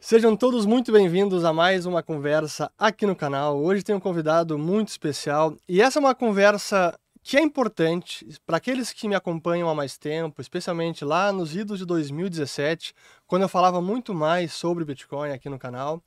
Sejam todos muito bem-vindos a mais uma conversa aqui no canal. Hoje tem um convidado muito especial e essa é uma conversa que é importante para aqueles que me acompanham há mais tempo, especialmente lá nos idos de 2017, quando eu falava muito mais sobre Bitcoin aqui no canal.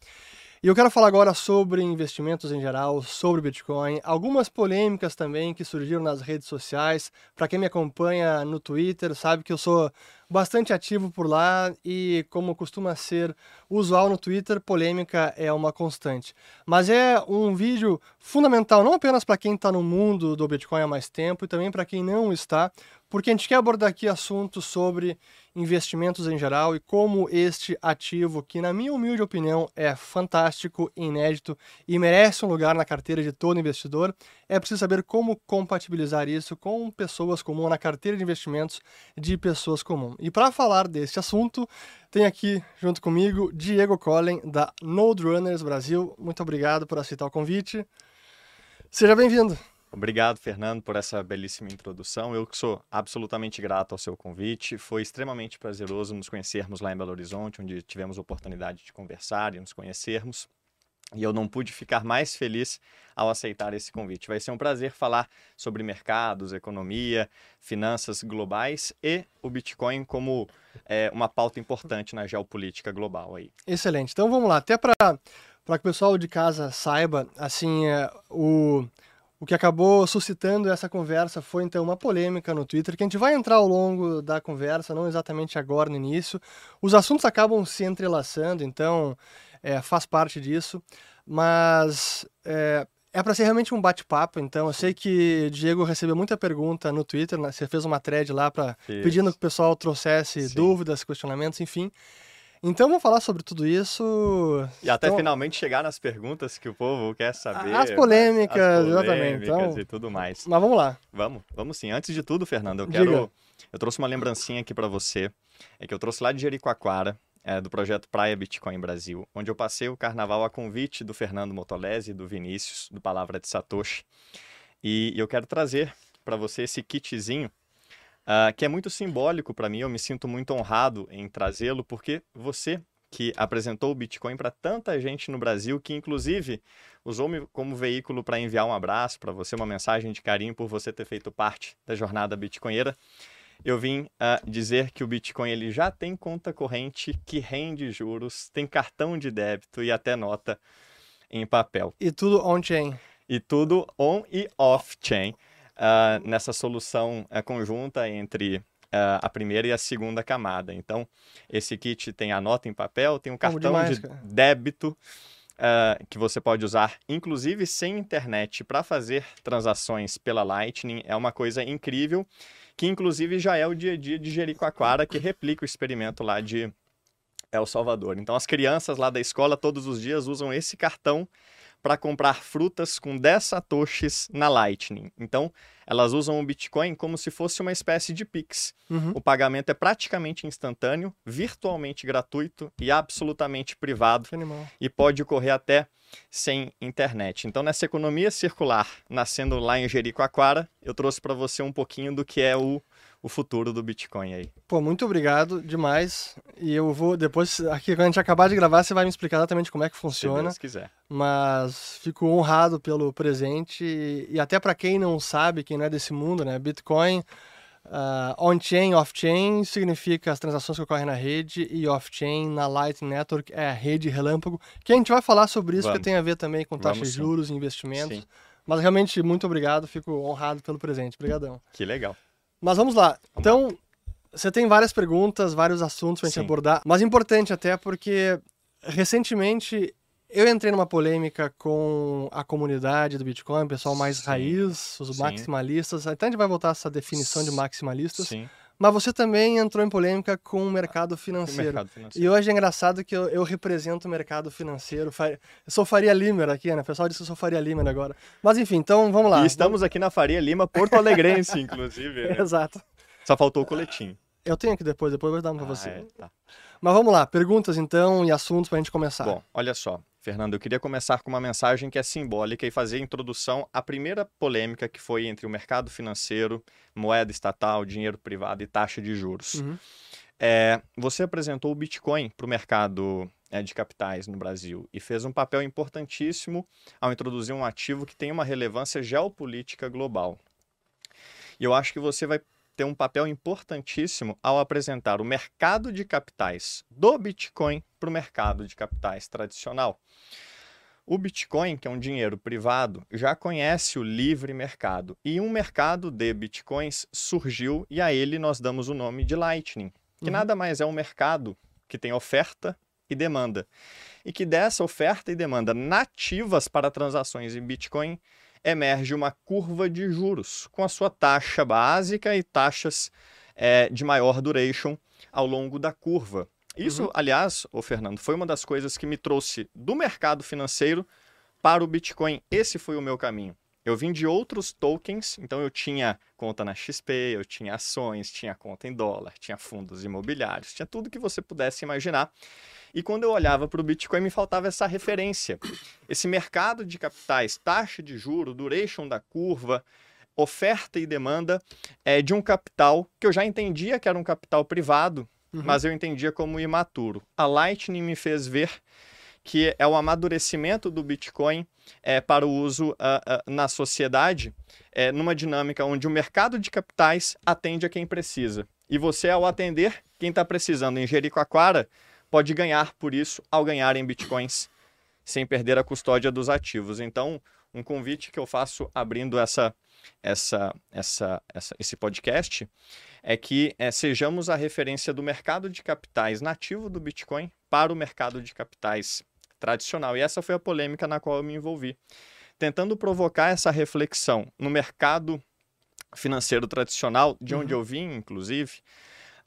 E eu quero falar agora sobre investimentos em geral, sobre Bitcoin, algumas polêmicas também que surgiram nas redes sociais. Para quem me acompanha no Twitter, sabe que eu sou bastante ativo por lá e, como costuma ser usual no Twitter, polêmica é uma constante. Mas é um vídeo fundamental não apenas para quem está no mundo do Bitcoin há mais tempo e também para quem não está, porque a gente quer abordar aqui assuntos sobre investimentos em geral e como este ativo, que na minha humilde opinião é fantástico, inédito e merece um lugar na carteira de todo investidor, é preciso saber como compatibilizar isso com pessoas comuns na carteira de investimentos de pessoas comuns. E para falar deste assunto, tem aqui junto comigo Diego Collen da Node Runners Brasil. Muito obrigado por aceitar o convite. Seja bem-vindo. Obrigado, Fernando, por essa belíssima introdução. Eu que sou absolutamente grato ao seu convite. Foi extremamente prazeroso nos conhecermos lá em Belo Horizonte, onde tivemos oportunidade de conversar e nos conhecermos. E eu não pude ficar mais feliz ao aceitar esse convite. Vai ser um prazer falar sobre mercados, economia, finanças globais e o Bitcoin como é, uma pauta importante na geopolítica global aí. Excelente. Então vamos lá. Até para que o pessoal de casa saiba, assim, é, o o que acabou suscitando essa conversa foi então uma polêmica no Twitter, que a gente vai entrar ao longo da conversa, não exatamente agora no início. Os assuntos acabam se entrelaçando, então é, faz parte disso, mas é, é para ser realmente um bate-papo, então eu sei que Diego recebeu muita pergunta no Twitter, né? você fez uma thread lá para pedindo que o pessoal trouxesse Sim. dúvidas, questionamentos, enfim. Então vamos falar sobre tudo isso. E até então, finalmente chegar nas perguntas que o povo quer saber. As polêmicas, as polêmicas exatamente. Então, e tudo mais. Mas vamos lá. Vamos, vamos sim. Antes de tudo, Fernando, eu quero. Diga. Eu trouxe uma lembrancinha aqui para você. É que eu trouxe lá de Jericoacoara, é, do projeto Praia Bitcoin Brasil, onde eu passei o carnaval a convite do Fernando Motolese e do Vinícius, do Palavra de Satoshi. E, e eu quero trazer para você esse kitzinho uh, que é muito simbólico para mim. Eu me sinto muito honrado em trazê-lo, porque você que apresentou o Bitcoin para tanta gente no Brasil, que inclusive usou-me como veículo para enviar um abraço para você, uma mensagem de carinho por você ter feito parte da jornada bitcoinheira. Eu vim uh, dizer que o Bitcoin ele já tem conta corrente que rende juros, tem cartão de débito e até nota em papel. E tudo on-chain. E tudo on e off-chain uh, nessa solução uh, conjunta entre uh, a primeira e a segunda camada. Então, esse kit tem a nota em papel, tem um cartão demais, de cara. débito que você pode usar, inclusive sem internet, para fazer transações pela Lightning. É uma coisa incrível, que inclusive já é o dia a dia de Jericoacoara, que replica o experimento lá de El Salvador. Então, as crianças lá da escola todos os dias usam esse cartão para comprar frutas com 10 satoshis na Lightning. Então, elas usam o Bitcoin como se fosse uma espécie de Pix. Uhum. O pagamento é praticamente instantâneo, virtualmente gratuito e absolutamente privado. E pode ocorrer até sem internet. Então, nessa economia circular, nascendo lá em Jericoacoara, eu trouxe para você um pouquinho do que é o o futuro do Bitcoin aí. Pô, muito obrigado demais. E eu vou, depois, aqui quando a gente acabar de gravar, você vai me explicar exatamente como é que funciona. Se Deus quiser. Mas fico honrado pelo presente. E, até para quem não sabe, quem não é desse mundo, né? Bitcoin, uh, on-chain, off-chain, significa as transações que ocorrem na rede. E off-chain, na Lightning Network, é a rede relâmpago. Que a gente vai falar sobre isso, Vamos. que tem a ver também com taxas de juros e investimentos. Sim. Mas realmente, muito obrigado. Fico honrado pelo presente. Obrigadão. Que legal. Mas vamos lá. Então, você tem várias perguntas, vários assuntos pra gente Sim. abordar. Mas importante até porque recentemente eu entrei numa polêmica com a comunidade do Bitcoin, o pessoal mais Sim. raiz, os maximalistas. Até a gente vai voltar a essa definição de maximalistas. Sim. Mas você também entrou em polêmica com o mercado financeiro. O mercado financeiro. E hoje é engraçado que eu, eu represento o mercado financeiro. Eu sou Faria Limer aqui, né? O pessoal disse que eu sou Faria Limer agora. Mas enfim, então vamos lá. E estamos aqui na Faria Lima, Porto Alegrense, inclusive. Né? Exato. Só faltou o coletinho. Eu tenho aqui depois, depois eu vou dar um pra ah, você. É, tá. Mas vamos lá, perguntas então e assuntos pra gente começar. Bom, olha só. Fernando, eu queria começar com uma mensagem que é simbólica e fazer a introdução à primeira polêmica que foi entre o mercado financeiro, moeda estatal, dinheiro privado e taxa de juros. Uhum. é, você apresentou o Bitcoin para o mercado é, de capitais no Brasil e fez um papel importantíssimo ao introduzir um ativo que tem uma relevância geopolítica global. E eu acho que você vai ter um papel importantíssimo ao apresentar o mercado de capitais do Bitcoin para o mercado de capitais tradicional. O Bitcoin, que é um dinheiro privado, já conhece o livre mercado e um mercado de Bitcoins surgiu e a ele nós damos o nome de Lightning, que uhum. nada mais é um mercado que tem oferta e demanda. E que dessa oferta e demanda nativas para transações em Bitcoin emerge uma curva de juros, com a sua taxa básica e taxas é, de maior duration ao longo da curva. Isso, uhum. aliás, o Fernando, foi uma das coisas que me trouxe do mercado financeiro para o Bitcoin. Esse foi o meu caminho. Eu vim de outros tokens, então eu tinha conta na XP, eu tinha ações, tinha conta em dólar, tinha fundos imobiliários, tinha tudo que você pudesse imaginar. E quando eu olhava para o Bitcoin, me faltava essa referência. Esse mercado de capitais, taxa de juro, duration da curva, oferta e demanda é, de um capital que eu já entendia que era um capital privado, uhum. mas eu entendia como imaturo. A Lightning me fez ver que é o amadurecimento do Bitcoin é, para o uso uh, uh, na sociedade, é, numa dinâmica onde o mercado de capitais atende a quem precisa. E você, ao atender quem está precisando em Jericoacoara, pode ganhar por isso ao ganhar em bitcoins sem perder a custódia dos ativos. Então, um convite que eu faço abrindo essa, essa, essa, essa esse podcast é que é, sejamos a referência do mercado de capitais nativo do Bitcoin para o mercado de capitais tradicional. E essa foi a polêmica na qual eu me envolvi, tentando provocar essa reflexão no mercado financeiro tradicional, de onde uhum. eu vim, inclusive.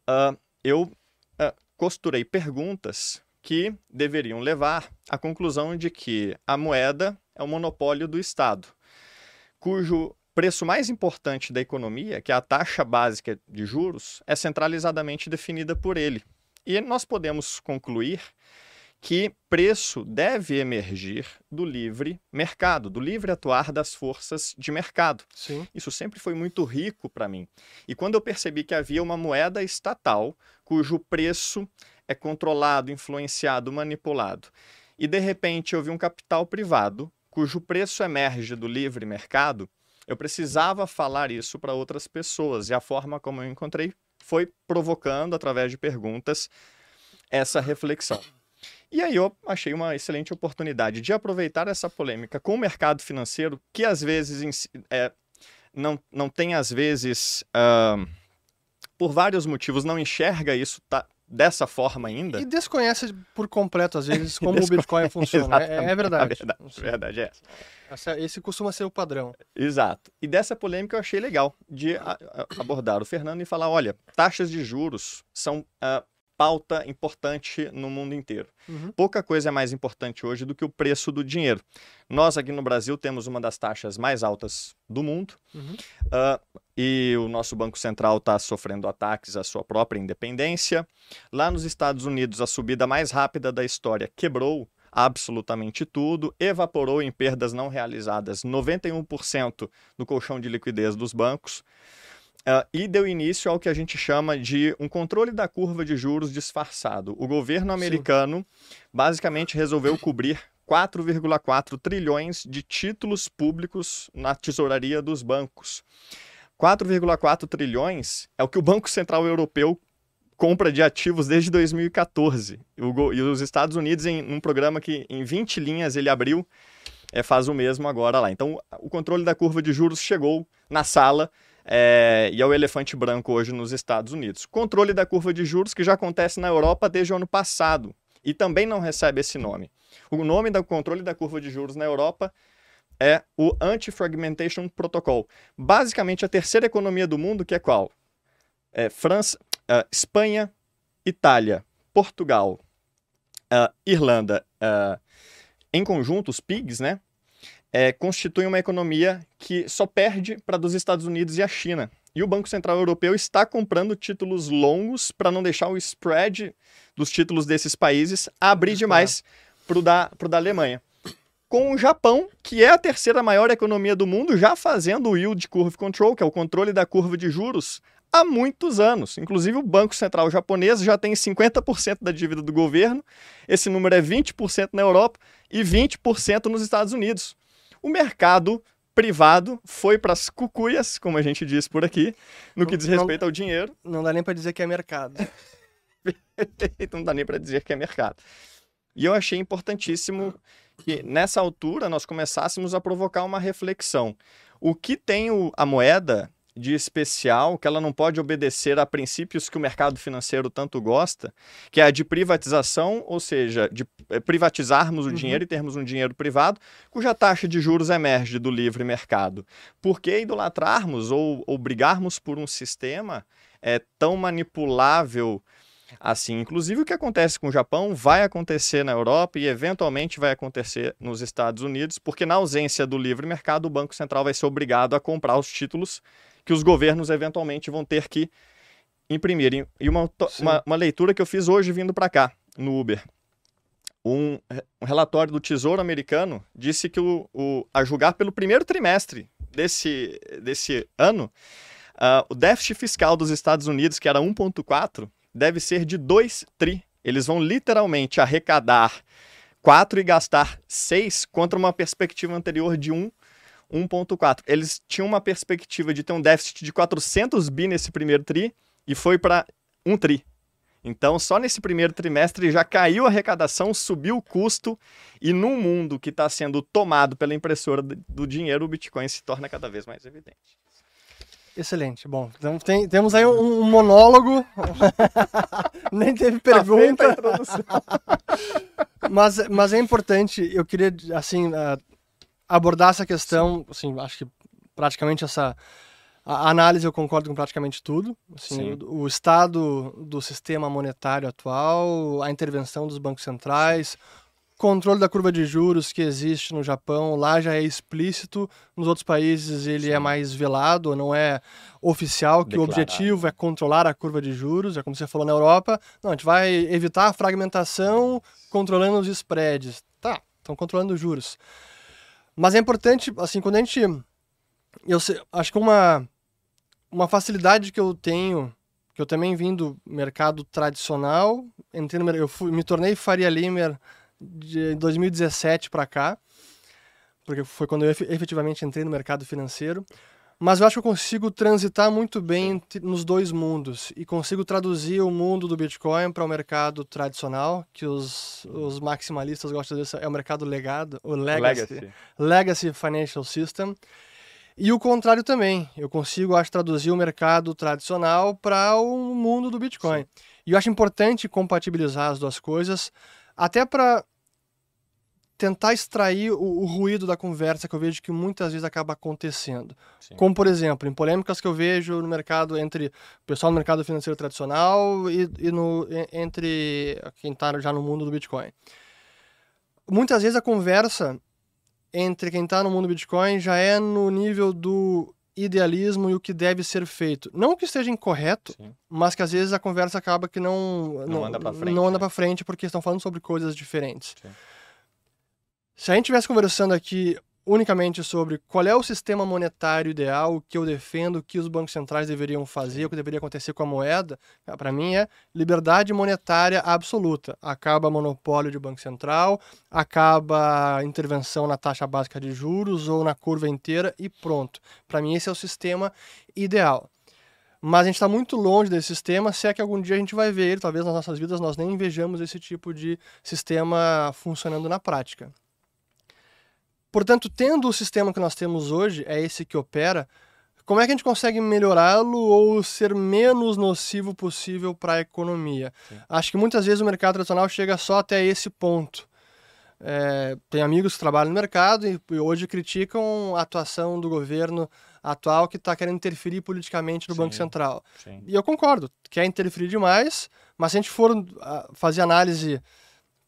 Uh, eu costurei perguntas que deveriam levar à conclusão de que a moeda é o monopólio do Estado, cujo preço mais importante da economia, que é a taxa básica de juros, é centralizadamente definida por ele. E nós podemos concluir que preço deve emergir do livre mercado, do livre atuar das forças de mercado. Sim. Isso sempre foi muito rico para mim. E quando eu percebi que havia uma moeda estatal cujo preço é controlado, influenciado, manipulado, e de repente eu vi um capital privado cujo preço emerge do livre mercado, eu precisava falar isso para outras pessoas. E a forma como eu encontrei foi provocando, através de perguntas, essa reflexão. E aí eu achei uma excelente oportunidade de aproveitar essa polêmica com o mercado financeiro, que às vezes é, não, não tem, às vezes, uh, por vários motivos, não enxerga isso tá, dessa forma ainda. E desconhece por completo, às vezes, como o Bitcoin funciona. é, é, verdade. A verdade, verdade é essa. Esse costuma ser o padrão. Exato. E dessa polêmica eu achei legal de a, a, abordar o Fernando e falar: olha, taxas de juros são uh, pauta importante no mundo inteiro. Uhum. Pouca coisa é mais importante hoje do que o preço do dinheiro. Nós aqui no Brasil temos uma das taxas mais altas do mundo uhum. uh, e o nosso Banco Central está sofrendo ataques à sua própria independência. Lá nos Estados Unidos, a subida mais rápida da história quebrou absolutamente tudo, evaporou em perdas não realizadas 91% do colchão de liquidez dos bancos. Uh, e deu início ao que a gente chama de um controle da curva de juros disfarçado. O governo americano Sim. basicamente resolveu cobrir 4,4 trilhões de títulos públicos na tesouraria dos bancos. 4,4 trilhões é o que o Banco Central Europeu compra de ativos desde 2014. e os Estados Unidos, em um programa que em 20 linhas ele abriu, é, faz o mesmo agora lá. Então, o controle da curva de juros chegou na sala é, e é o elefante branco hoje nos Estados Unidos. Controle da curva de juros, que já acontece na Europa desde o ano passado e também não recebe esse nome. O nome do controle da curva de juros na Europa é o Anti-Fragmentation Protocol. Basicamente, a terceira economia do mundo, que é qual? É França, uh, Espanha, Itália, Portugal, uh, Irlanda, uh, em conjunto, os PIGs, né? É, constitui uma economia que só perde para dos Estados Unidos e a China. E o Banco Central Europeu está comprando títulos longos para não deixar o spread dos títulos desses países abrir demais para o da, pro da Alemanha. Com o Japão, que é a terceira maior economia do mundo, já fazendo o yield curve control, que é o controle da curva de juros, há muitos anos. Inclusive, o Banco Central japonês já tem 50% da dívida do governo, esse número é 20% na Europa e 20% nos Estados Unidos. O mercado privado foi para as cucuias, como a gente diz por aqui, no que diz respeito não, ao dinheiro. Não dá nem para dizer que é mercado. não dá nem para dizer que é mercado. E eu achei importantíssimo que nessa altura nós começássemos a provocar uma reflexão. O que tem o, a moeda de especial que ela não pode obedecer a princípios que o mercado financeiro tanto gosta, que é a de privatização, ou seja, de eh, privatizarmos o uhum. dinheiro e termos um dinheiro privado, cuja taxa de juros emerge do livre mercado. Por que idolatrarmos ou, ou brigarmos por um sistema é, tão manipulável assim. Inclusive, o que acontece com o Japão vai acontecer na Europa e, eventualmente, vai acontecer nos Estados Unidos, porque, na ausência do livre mercado, o Banco Central vai ser obrigado a comprar os títulos que os governos, eventualmente, vão ter que imprimir. E uma, uma, uma leitura que eu fiz hoje vindo para cá, no Uber. Um, um, relatório do Tesouro Americano disse que, o, o, a julgar pelo primeiro trimestre desse, desse ano, uh, o déficit fiscal dos Estados Unidos, que era 1,4, deve ser de 2 tri. Eles vão literalmente arrecadar 4 e gastar 6 contra uma perspectiva anterior de 1, 1.4. Eles tinham uma perspectiva de ter um déficit de 400 bi nesse primeiro tri e foi para 1 tri. Então, só nesse primeiro trimestre já caiu a arrecadação, subiu o custo, e num mundo que está sendo tomado pela impressora do dinheiro, o Bitcoin se torna cada vez mais evidente. Excelente. Bom, então tem, temos aí um, um monólogo. Nem teve tá pergunta. mas, mas é importante, eu queria, assim, uh, abordar essa questão, assim, acho que praticamente essa a análise eu concordo com praticamente tudo. Assim, o, o, estado do sistema monetário atual, a intervenção dos bancos centrais, controle da curva de juros que existe no Japão, lá já é explícito, nos outros países ele é Sim. é mais velado, não é oficial, que Declarado. o objetivo é controlar a curva de juros, é como você falou na Europa, não, a gente vai evitar a fragmentação controlando os spreads. Tá, estão controlando os juros. Mas é importante, assim, quando a gente... Eu sei, acho que uma, uma facilidade que eu tenho que eu também vim do mercado tradicional, entrei no, eu fui, me tornei Faria Limer de 2017 para cá, porque foi quando eu efetivamente entrei no mercado financeiro. Mas eu acho que eu consigo transitar muito bem nos dois mundos e consigo traduzir o mundo do Bitcoin para o mercado tradicional, que os, os maximalistas gostam disso, é o mercado legado, o legacy, legacy, legacy Financial System. E o contrário também, eu consigo, acho, traduzir o mercado tradicional para o mundo do Bitcoin. Sim. E eu acho importante compatibilizar as duas coisas, até para tentar extrair o, o, ruído da conversa que eu vejo que muitas vezes acaba acontecendo. Sim. Como, por exemplo, em polêmicas que eu vejo no mercado entre o pessoal no mercado financeiro tradicional e, e no, entre quem está já no mundo do Bitcoin. Muitas vezes a conversa entre quem está no mundo do Bitcoin já é no nível do idealismo e o que deve ser feito. Não que esteja incorreto, Sim. mas que às vezes a conversa acaba que não, não, não anda para frente, não anda né? frente porque estão falando sobre coisas diferentes. Sim. Se a gente estivesse conversando aqui unicamente sobre qual é o sistema monetário ideal, que eu defendo, que os bancos centrais deveriam fazer, o que deveria acontecer com a moeda, para mim é liberdade monetária absoluta. Acaba monopólio de banco central, acaba intervenção na taxa básica de juros ou na curva inteira e pronto. Para mim esse é o sistema ideal. Mas a gente está muito longe desse sistema, se é que algum dia a gente vai ver ele, talvez nas nossas vidas nós nem vejamos esse tipo de sistema funcionando na prática. Portanto, tendo o sistema que nós temos hoje, é esse que opera, como é que a gente consegue melhorá-lo ou ser menos nocivo possível para a economia? Sim. Acho que muitas vezes o mercado tradicional chega só até esse ponto. É, tem amigos que trabalham no mercado e, e hoje criticam a atuação do governo atual que está querendo interferir politicamente no sim, Banco Central. Sim. E eu concordo, quer interferir demais, mas se a gente for ah, fazer análise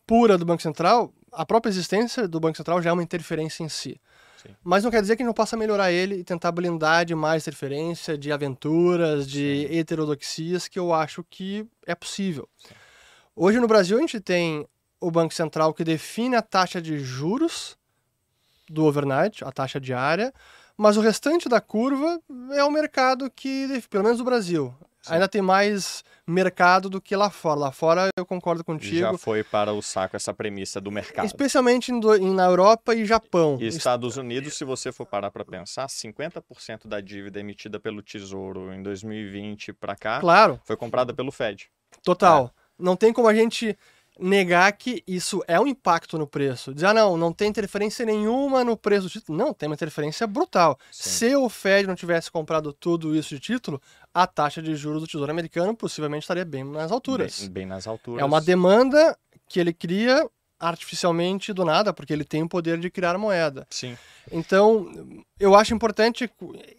pura do Banco Central, a própria existência do Banco Central já é uma interferência em si. Sim. Mas não quer dizer que a gente não possa melhorar ele e tentar blindar de mais interferência, de aventuras, de Sim. heterodoxias, que eu acho que é possível. Sim. Hoje no Brasil a gente tem o Banco Central que define a taxa de juros do overnight, a taxa diária, Mas o restante da curva é o mercado que, pelo menos no Brasil, Sim. ainda tem mais mercado do que lá fora. Lá fora eu concordo contigo. Já foi para o saco essa premissa do mercado. Especialmente na Europa e Japão. E Estados Unidos, se você for parar para pensar, 50% da dívida emitida pelo Tesouro em 2020 para cá claro. foi comprada pelo Fed. Total. É. Não tem como a gente negar que isso é um impacto no preço. Dizer, ah, não, não tem interferência nenhuma no preço do título. Não, tem uma interferência brutal. Sim. Se o Fed não tivesse comprado tudo isso de título, a taxa de juros do Tesouro Americano possivelmente estaria bem nas alturas. Bem, bem nas alturas. É uma demanda que ele cria artificialmente do nada, porque ele tem o poder de criar moeda. Sim. Então, eu acho importante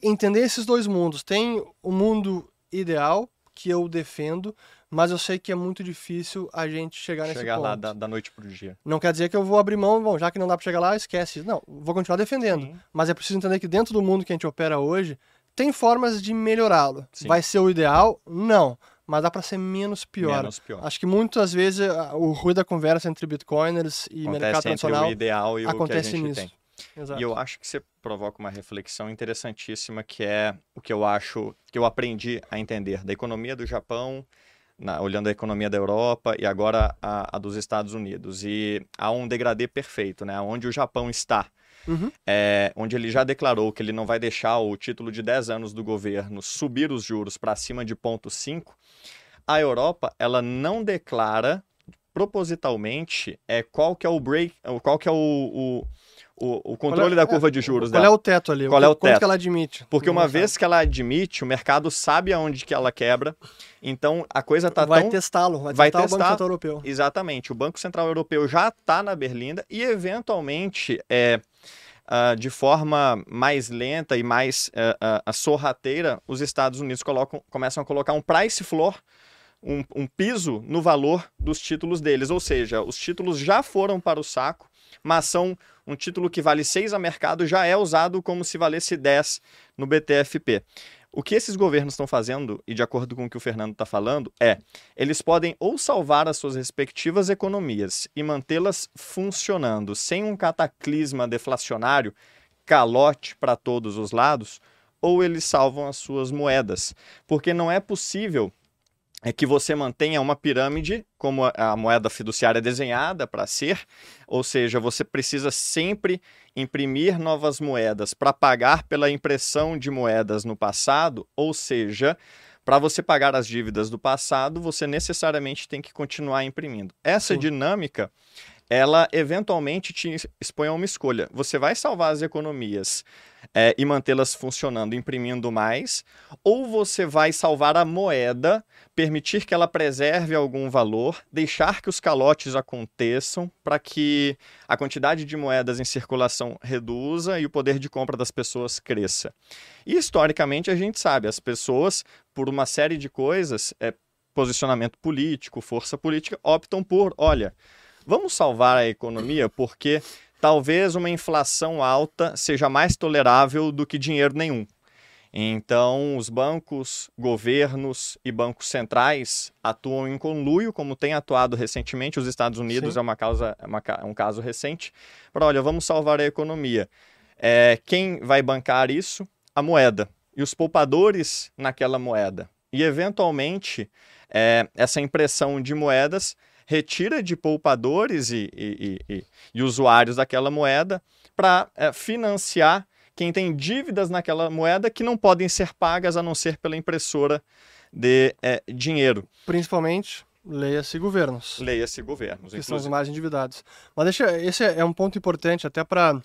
entender esses dois mundos. Tem o mundo ideal, que eu defendo, mas eu sei que é muito difícil a gente chegar, chegar nesse ponto. Chegar lá da, da, noite pro dia. Não quer dizer que eu vou abrir mão, bom, já que não dá para chegar lá, esquece. Não, vou continuar defendendo. Sim. Mas é preciso entender que dentro do mundo que a gente opera hoje, tem formas de melhorá-lo. Vai ser o ideal? Não. Mas dá para ser menos pior. menos pior. Acho que muitas vezes o ruído da conversa entre bitcoiners e acontece mercado tradicional o ideal e acontece o que a gente nisso. tem. Exato. E eu acho que você provoca uma reflexão interessantíssima que é o que eu acho que eu aprendi a entender da economia do Japão, na, olhando a economia da Europa e agora a, a, dos Estados Unidos. E há um degradê perfeito, né? Onde o Japão está. Uhum. É, onde ele já declarou que ele não vai deixar o título de 10 anos do governo subir os juros para cima de 0,5, a Europa ela não declara propositalmente é, qual que é o break, qual que é o, o o, o controle é, da curva de juros qual dela. Qual é o teto ali? Qual é o teto? que ela admite? Porque uma vez que ela admite, o mercado sabe aonde que ela quebra. Então a coisa tá vai tão... testá-lo, vai, vai testar testar o Banco Central Europeu. Exatamente. O Banco Central Europeu já está na berlinda e eventualmente é Uh, de forma mais lenta e mais uh, uh, sorrateira, os Estados Unidos colocam, começam a colocar um price floor, um, um, piso no valor dos títulos deles. Ou seja, os títulos já foram para o saco, mas são um título que vale 6 a mercado já é usado como se valesse 10 no BTFP. O que esses governos estão fazendo, e de acordo com o que o Fernando está falando, é eles podem ou salvar as suas respectivas economias e mantê-las funcionando sem um cataclisma deflacionário, calote para todos os lados, ou eles salvam as suas moedas. Porque não é possível é que você mantenha uma pirâmide como a moeda fiduciária é desenhada para ser, ou seja, você precisa sempre imprimir novas moedas para pagar pela impressão de moedas no passado, ou seja, para você pagar as dívidas do passado, você necessariamente tem que continuar imprimindo. Essa dinâmica, ela eventualmente te expõe a uma escolha. Você vai salvar as economias é, e mantê-las funcionando, imprimindo mais, ou você vai salvar a moeda, permitir que ela preserve algum valor, deixar que os calotes aconteçam para que a quantidade de moedas em circulação reduza e o poder de compra das pessoas cresça. E historicamente a gente sabe, as pessoas, por uma série de coisas, é, posicionamento político, força política, optam por, olha, vamos salvar a economia porque talvez uma inflação alta seja mais tolerável do que dinheiro nenhum. Então, os bancos, governos e bancos centrais atuam em conluio, como tem atuado recentemente. Os Estados Unidos Sim. é uma causa, é uma, um caso recente. Para, olha, vamos salvar a economia. É, quem vai bancar isso? A moeda e os poupadores naquela moeda. E, eventualmente, é, essa impressão de moedas retira de poupadores e, e, e, e usuários daquela moeda para é, financiar quem tem dívidas naquela moeda que não podem ser pagas a não ser pela impressora de é, dinheiro. Principalmente, leia-se governos. Leia-se governos. Que são os mais endividados. Mas deixa, esse é um ponto importante até para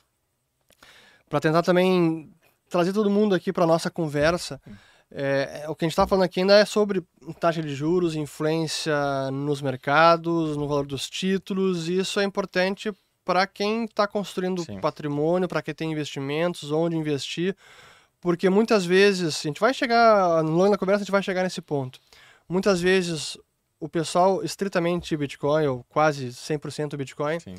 tentar também trazer todo mundo aqui para nossa conversa. Hum é, o que a gente está falando aqui ainda é sobre taxa de juros, influência nos mercados, no valor dos títulos, e isso é importante para quem está construindo Sim. patrimônio, para quem tem investimentos, onde investir, porque muitas vezes, a gente vai chegar, no longo da conversa a gente vai chegar nesse ponto, muitas vezes o pessoal estritamente Bitcoin, ou quase 100% Bitcoin, Sim.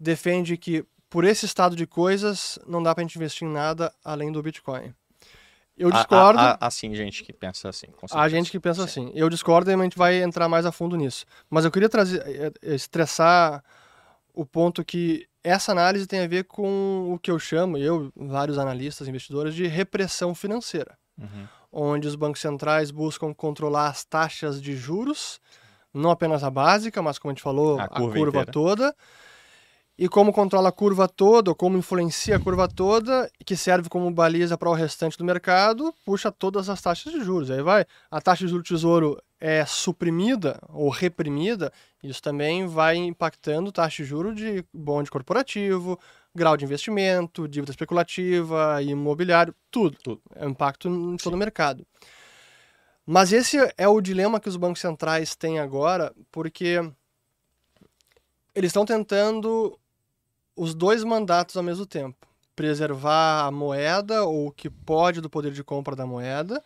defende que por esse estado de coisas não dá para a gente investir em nada além do Bitcoin. Eu discordo. Há, há, sim, gente que pensa assim. Há gente que pensa sim. assim. Eu discordo e a gente vai entrar mais a fundo nisso. Mas eu queria trazer, eh, eh, estressar o ponto que essa análise tem a ver com o que eu chamo, eu, vários analistas, investidores, de repressão financeira. Uhum. Onde os bancos centrais buscam controlar as taxas de juros, não apenas a básica, mas como a gente falou, a, a curva, curva toda e como controla a curva toda, ou como influencia a curva toda, que serve como baliza para o restante do mercado, puxa todas as taxas de juros. Aí vai, a taxa de juros do tesouro é suprimida ou reprimida, isso também vai impactando taxa de juros de bonde corporativo, grau de investimento, dívida especulativa, imobiliário, tudo. tudo. É um impacto em todo Sim. o mercado. Mas esse é o dilema que os bancos centrais têm agora, porque eles estão tentando os dois mandatos ao mesmo tempo. Preservar a moeda, ou o que pode do poder de compra da moeda,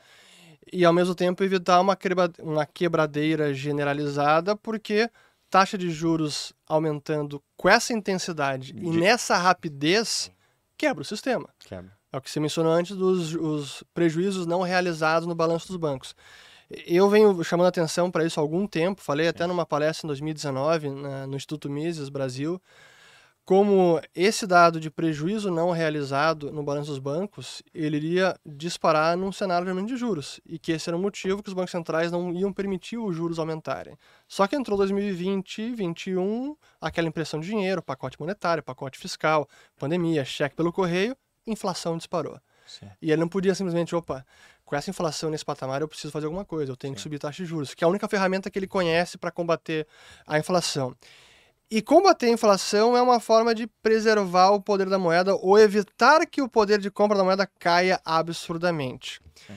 e ao mesmo tempo evitar uma, uma quebradeira generalizada, porque taxa de juros aumentando com essa intensidade de... e nessa rapidez quebra o sistema. Quebra. É o que você mencionou antes dos os prejuízos não realizados no balanço dos bancos. Eu venho chamando atenção para isso há algum tempo, falei até numa palestra em 2019 na, no Instituto Mises Brasil, como esse dado de prejuízo não realizado no balanço dos bancos, ele iria disparar num cenário de aumento de juros, e que esse era o motivo que os bancos centrais não iam permitir os juros aumentarem. Só que entrou 2020, 2021, aquela impressão de dinheiro, pacote monetário, pacote fiscal, pandemia, cheque pelo correio, inflação disparou. Sim. E ele não podia simplesmente, opa, com essa inflação nesse patamar eu preciso fazer alguma coisa, eu tenho Sim. que subir taxa de juros, que é a única ferramenta que ele conhece para combater a inflação. E combater a inflação é uma forma de preservar o poder da moeda ou evitar que o poder de compra da moeda caia absurdamente. Sim.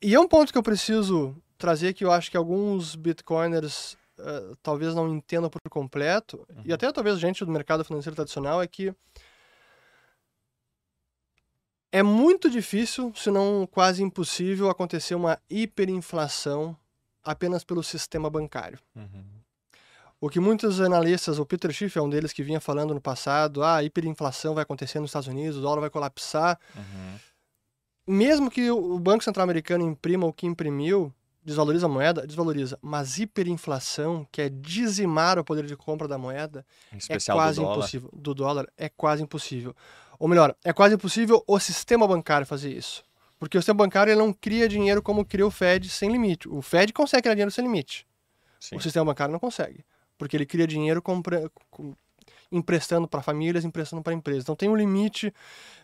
E é um ponto que eu preciso trazer que eu acho que alguns bitcoiners uh, talvez não entendam por completo, uhum. e até talvez gente do mercado financeiro tradicional, é que é muito difícil, se não quase impossível, acontecer uma hiperinflação apenas pelo sistema bancário. Uhum. O que muitos analistas, o Peter Schiff é um deles que vinha falando no passado, ah, a hiperinflação vai acontecer nos Estados Unidos, o dólar vai colapsar. Uhum. Mesmo que o Banco Central Americano imprima o que imprimiu, desvaloriza a moeda, desvaloriza. Mas hiperinflação, que é dizimar o poder de compra da moeda, é quase do impossível. Do dólar, é quase impossível. Ou melhor, é quase impossível o sistema bancário fazer isso. Porque o sistema bancário ele não cria dinheiro como cria o Fed sem limite. O Fed consegue criar dinheiro sem limite. Sim. O sistema bancário não consegue porque ele cria dinheiro compra, emprestando para famílias, emprestando para empresas. Então tem um limite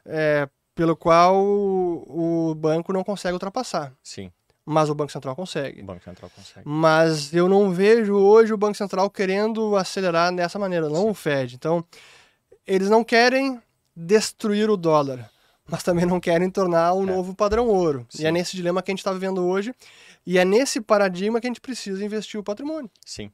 é, pelo qual o, banco não consegue ultrapassar. Sim. Mas o Banco Central consegue. O Banco Central consegue. Mas eu não vejo hoje o Banco Central querendo acelerar dessa maneira, não Sim. o Fed. Então, eles não querem destruir o dólar, mas também não querem tornar o é. novo padrão ouro. Sim. E é nesse dilema que a gente está vivendo hoje. E é nesse paradigma que a gente precisa investir o patrimônio. Sim.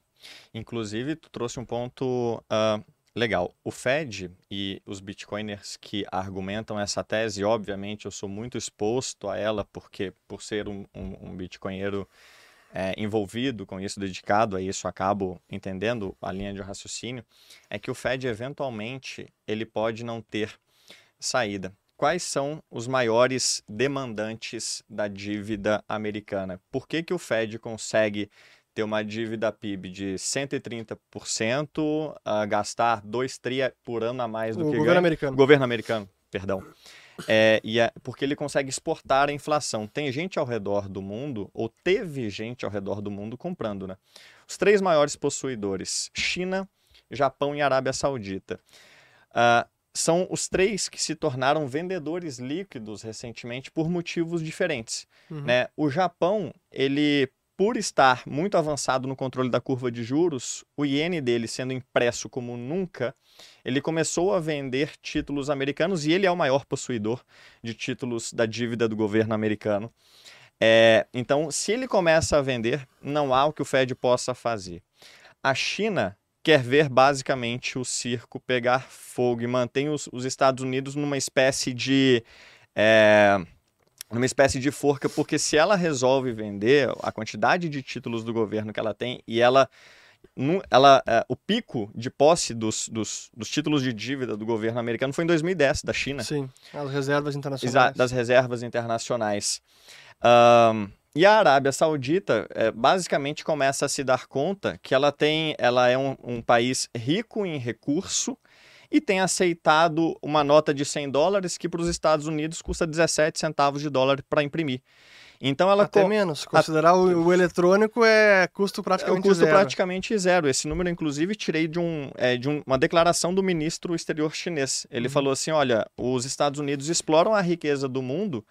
Inclusive, tu trouxe um ponto uh, legal. O Fed e os bitcoiners que argumentam essa tese, obviamente eu sou muito exposto a ela, porque por ser um, um, um bitcoinheiro é, envolvido com isso, dedicado a isso, acabo entendendo a linha de raciocínio, é que o Fed eventualmente ele pode não ter saída. Quais são os maiores demandantes da dívida americana? Por que, que o Fed consegue ter uma dívida PIB de 130%, a gastar 2 tri por ano a mais do o que governo ganha. americano. Governo americano, perdão. É, e é, porque ele consegue exportar a inflação. Tem gente ao redor do mundo, ou teve gente ao redor do mundo comprando, né? Os três maiores possuidores, China, Japão e Arábia Saudita. Uh, são os três que se tornaram vendedores líquidos recentemente por motivos diferentes. Uhum. Né? O Japão, ele por estar muito avançado no controle da curva de juros, o iene dele sendo impresso como nunca, ele começou a vender títulos americanos e ele é o maior possuidor de títulos da dívida do governo americano. É, então, se ele começa a vender, não há o que o Fed possa fazer. A China quer ver basicamente o circo pegar fogo e mantém os, os Estados Unidos numa espécie de. É, numa espécie de forca, porque se ela resolve vender a quantidade de títulos do governo que ela tem e ela ela, é, o pico de posse dos, dos, dos, títulos de dívida do governo americano foi em 2010, da China. Sim, as reservas internacionais. das reservas internacionais. Um, e a Arábia Saudita é, basicamente começa a se dar conta que ela tem, ela é um, um país rico em recurso e tem aceitado uma nota de 100 dólares que para os Estados Unidos custa 17 centavos de dólar para imprimir. Então ela até menos. Considerar a... o, o, eletrônico é custo praticamente é um custo zero. praticamente zero. Esse número, inclusive, tirei de, um, é, de um, uma declaração do ministro exterior chinês. Ele uhum. falou assim: olha, os Estados Unidos exploram a riqueza do mundo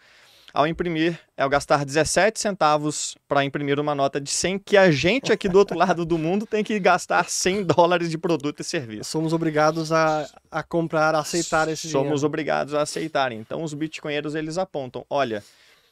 ao imprimir, ao gastar 17 centavos para imprimir uma nota de 100, que a gente aqui do outro lado do mundo tem que gastar 100 dólares de produto e serviço. Somos obrigados a, a comprar, a aceitar esse Somos dinheiro. obrigados a aceitar. Então os bitcoinheiros eles apontam, olha,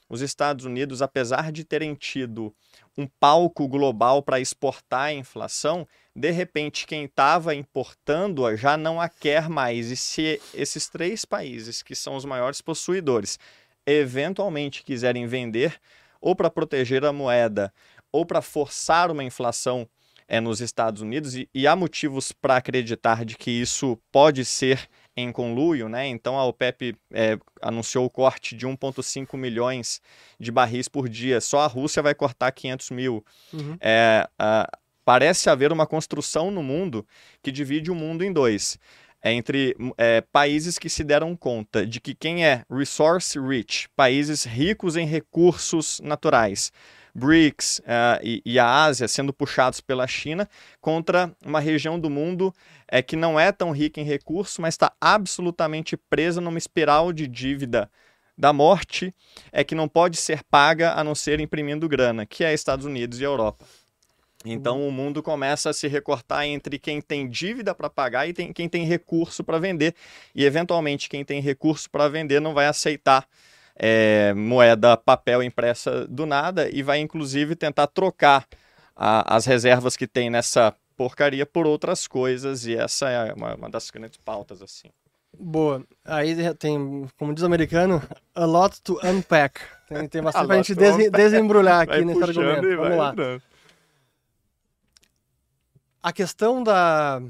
os Estados Unidos, apesar de terem tido um palco global para exportar a inflação, de repente quem estava importando-a já não a quer mais. E se esses três países, que são os maiores possuidores, eventualmente quiserem vender, ou para proteger a moeda, ou para forçar uma inflação é, nos Estados Unidos, e, e há motivos para acreditar de que isso pode ser em conluio, né? Então a OPEP é, anunciou o corte de 1,5 milhões de barris por dia. Só a Rússia vai cortar 500 mil. Uhum. É, a, parece haver uma construção no mundo que divide o mundo em dois. É entre é, países que se deram conta de que quem é resource rich, países ricos em recursos naturais, BRICS uh, e, e, a Ásia sendo puxados pela China contra uma região do mundo é, que não é tão rica em recursos, mas está absolutamente presa numa espiral de dívida da morte é que não pode ser paga a não ser imprimindo grana, que é Estados Unidos e Europa. Então uhum. o mundo começa a se recortar entre quem tem dívida para pagar e tem, quem tem recurso para vender. E eventualmente quem tem recurso para vender não vai aceitar é, moeda papel impressa do nada e vai inclusive tentar trocar a, as reservas que tem nessa porcaria por outras coisas e essa é uma, uma das grandes pautas assim. Boa. Aí tem, como diz o americano, a lot to unpack. Tem, tem bastante pra gente des, desembrulhar aqui nesse argumento. Vamos lá. Entrando. A questão da.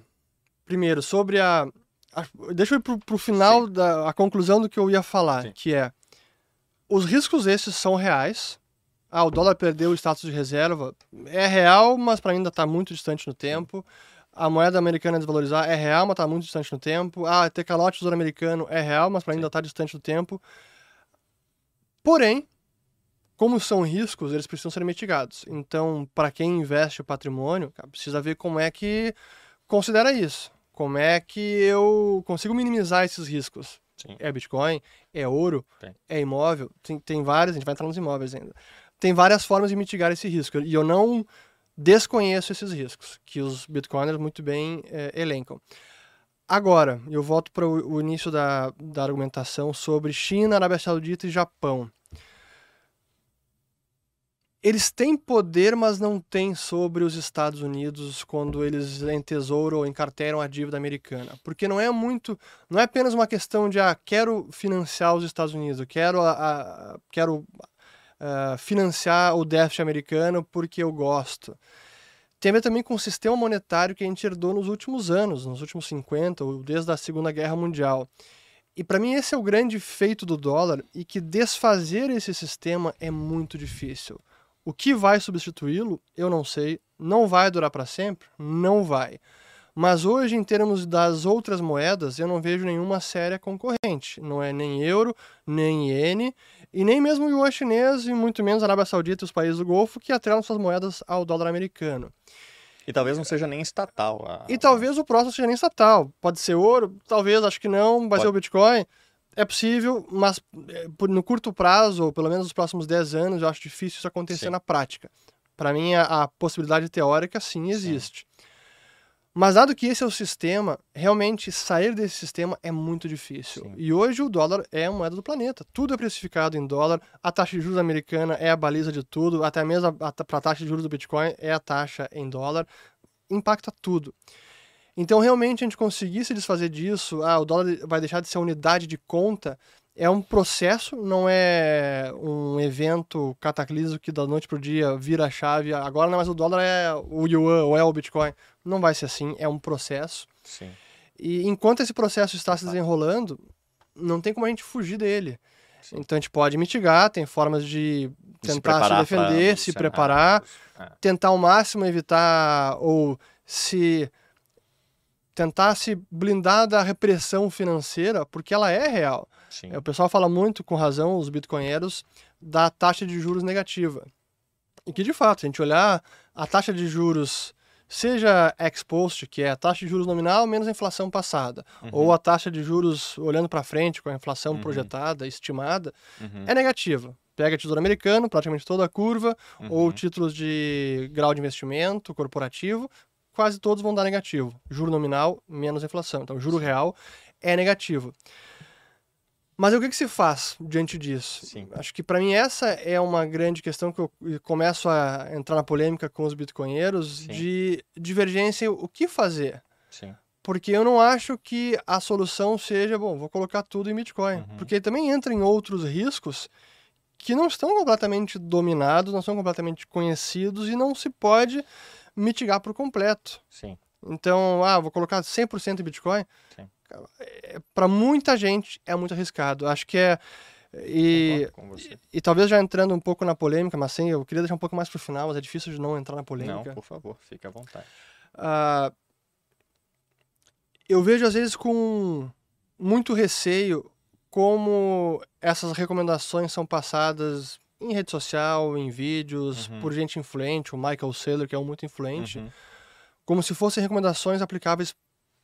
Primeiro, sobre a. a deixa eu ir pro, pro final Sim. da a conclusão do que eu ia falar, Sim. que é os riscos esses são reais. Ah, o dólar perdeu o status de reserva. É real, mas para mim ainda está muito distante no tempo. A moeda americana desvalorizar é real, mas está muito distante no tempo. Ah, ter calote tesouro americano é real, mas para mim ainda está distante no tempo. Porém, como são riscos, eles precisam ser mitigados. Então, para quem investe o patrimônio, precisa ver como é que considera isso. Como é que eu consigo minimizar esses riscos? Sim. É Bitcoin, é ouro, tem. é imóvel, tem, tem várias, a gente vai entrar nos imóveis ainda. Tem várias formas de mitigar esse risco. E eu não desconheço esses riscos, que os Bitcoiners muito bem é, elencam. Agora, eu volto para o início da, da argumentação sobre China, Arábia Saudita e Japão eles têm poder, mas não têm sobre os Estados Unidos quando eles entesouram ou encarteram a dívida americana. Porque não é muito, não é apenas uma questão de, ah, quero financiar os Estados Unidos, quero, a, a quero uh, financiar o déficit americano porque eu gosto. Tem a ver também com o sistema monetário que a gente herdou nos últimos anos, nos últimos 50, ou desde a Segunda Guerra Mundial. E para mim esse é o grande feito do dólar e que desfazer esse sistema é muito difícil. O que vai substituí-lo, eu não sei. Não vai durar para sempre? Não vai. Mas hoje, em termos das outras moedas, eu não vejo nenhuma séria concorrente. Não é nem euro, nem iene, e nem mesmo o yuan chinês, e muito menos a Arábia Saudita e os países do Golfo, que atrelam suas moedas ao dólar americano. E talvez não seja nem estatal. A... E talvez o próximo seja nem estatal. Pode ser ouro, talvez, acho que não, vai Pode... ser o Bitcoin. É possível, mas eh, no curto prazo, ou pelo menos nos próximos 10 anos, eu acho difícil isso acontecer sim. na prática. Para mim, a, a, possibilidade teórica sim existe. Sim. Mas dado que esse é o sistema, realmente sair desse sistema é muito difícil. Sim. E hoje o dólar é a moeda do planeta. Tudo é precificado em dólar. A taxa de juros americana é a baliza de tudo. Até mesmo para a taxa de juros do Bitcoin é a taxa em dólar. Impacta tudo. Então, realmente, a gente conseguir se desfazer disso, ah, o dólar vai deixar de ser unidade de conta, é um processo, não é um evento cataclismo que da noite para o dia vira a chave. Agora não é mais o dólar, é o yuan ou é o Bitcoin. Não vai ser assim, é um processo. Sim. E enquanto esse processo está se desenrolando, não tem como a gente fugir dele. Sim. Então a gente pode mitigar, tem formas de tentar se, se defender, se preparar, é. tentar ao máximo evitar ou se tentar se blindar da repressão financeira, porque ela é real. Sim. O pessoal fala muito, com razão, os bitcoinheiros, da taxa de juros negativa. E que, de fato, se a gente olhar a taxa de juros, seja ex post, que é a taxa de juros nominal menos a inflação passada, uhum. ou a taxa de juros olhando para frente, com a inflação uhum. projetada, estimada, uhum. é negativa. Pega tesouro americano, praticamente toda a curva, ou uhum. títulos de grau de investimento corporativo, quase todos vão dar negativo. Juro nominal menos inflação. Então, juro real é negativo. Mas o que, que se faz diante disso? Sim. Acho que para mim essa é uma grande questão que eu começo a entrar na polêmica com os bitcoinheiros Sim. de divergência o que fazer. Sim. Porque eu não acho que a solução seja, bom, vou colocar tudo em Bitcoin. Uhum. Porque também entra em outros riscos que não estão completamente dominados, não são completamente conhecidos e não se pode mitigar por completo. Sim. Então, ah, vou colocar 100% em Bitcoin. Sim. É, Para muita gente é muito arriscado. Acho que é. E, e, e, talvez já entrando um pouco na polêmica, mas sim, eu queria deixar um pouco mais para o final, mas é difícil de não entrar na polêmica. Não, por favor, fique à vontade. Uh, eu vejo às vezes com muito receio como essas recomendações são passadas em rede social, em vídeos, uhum. por gente influente, o Michael Saylor, que é um muito influente, uhum. como se fossem recomendações aplicáveis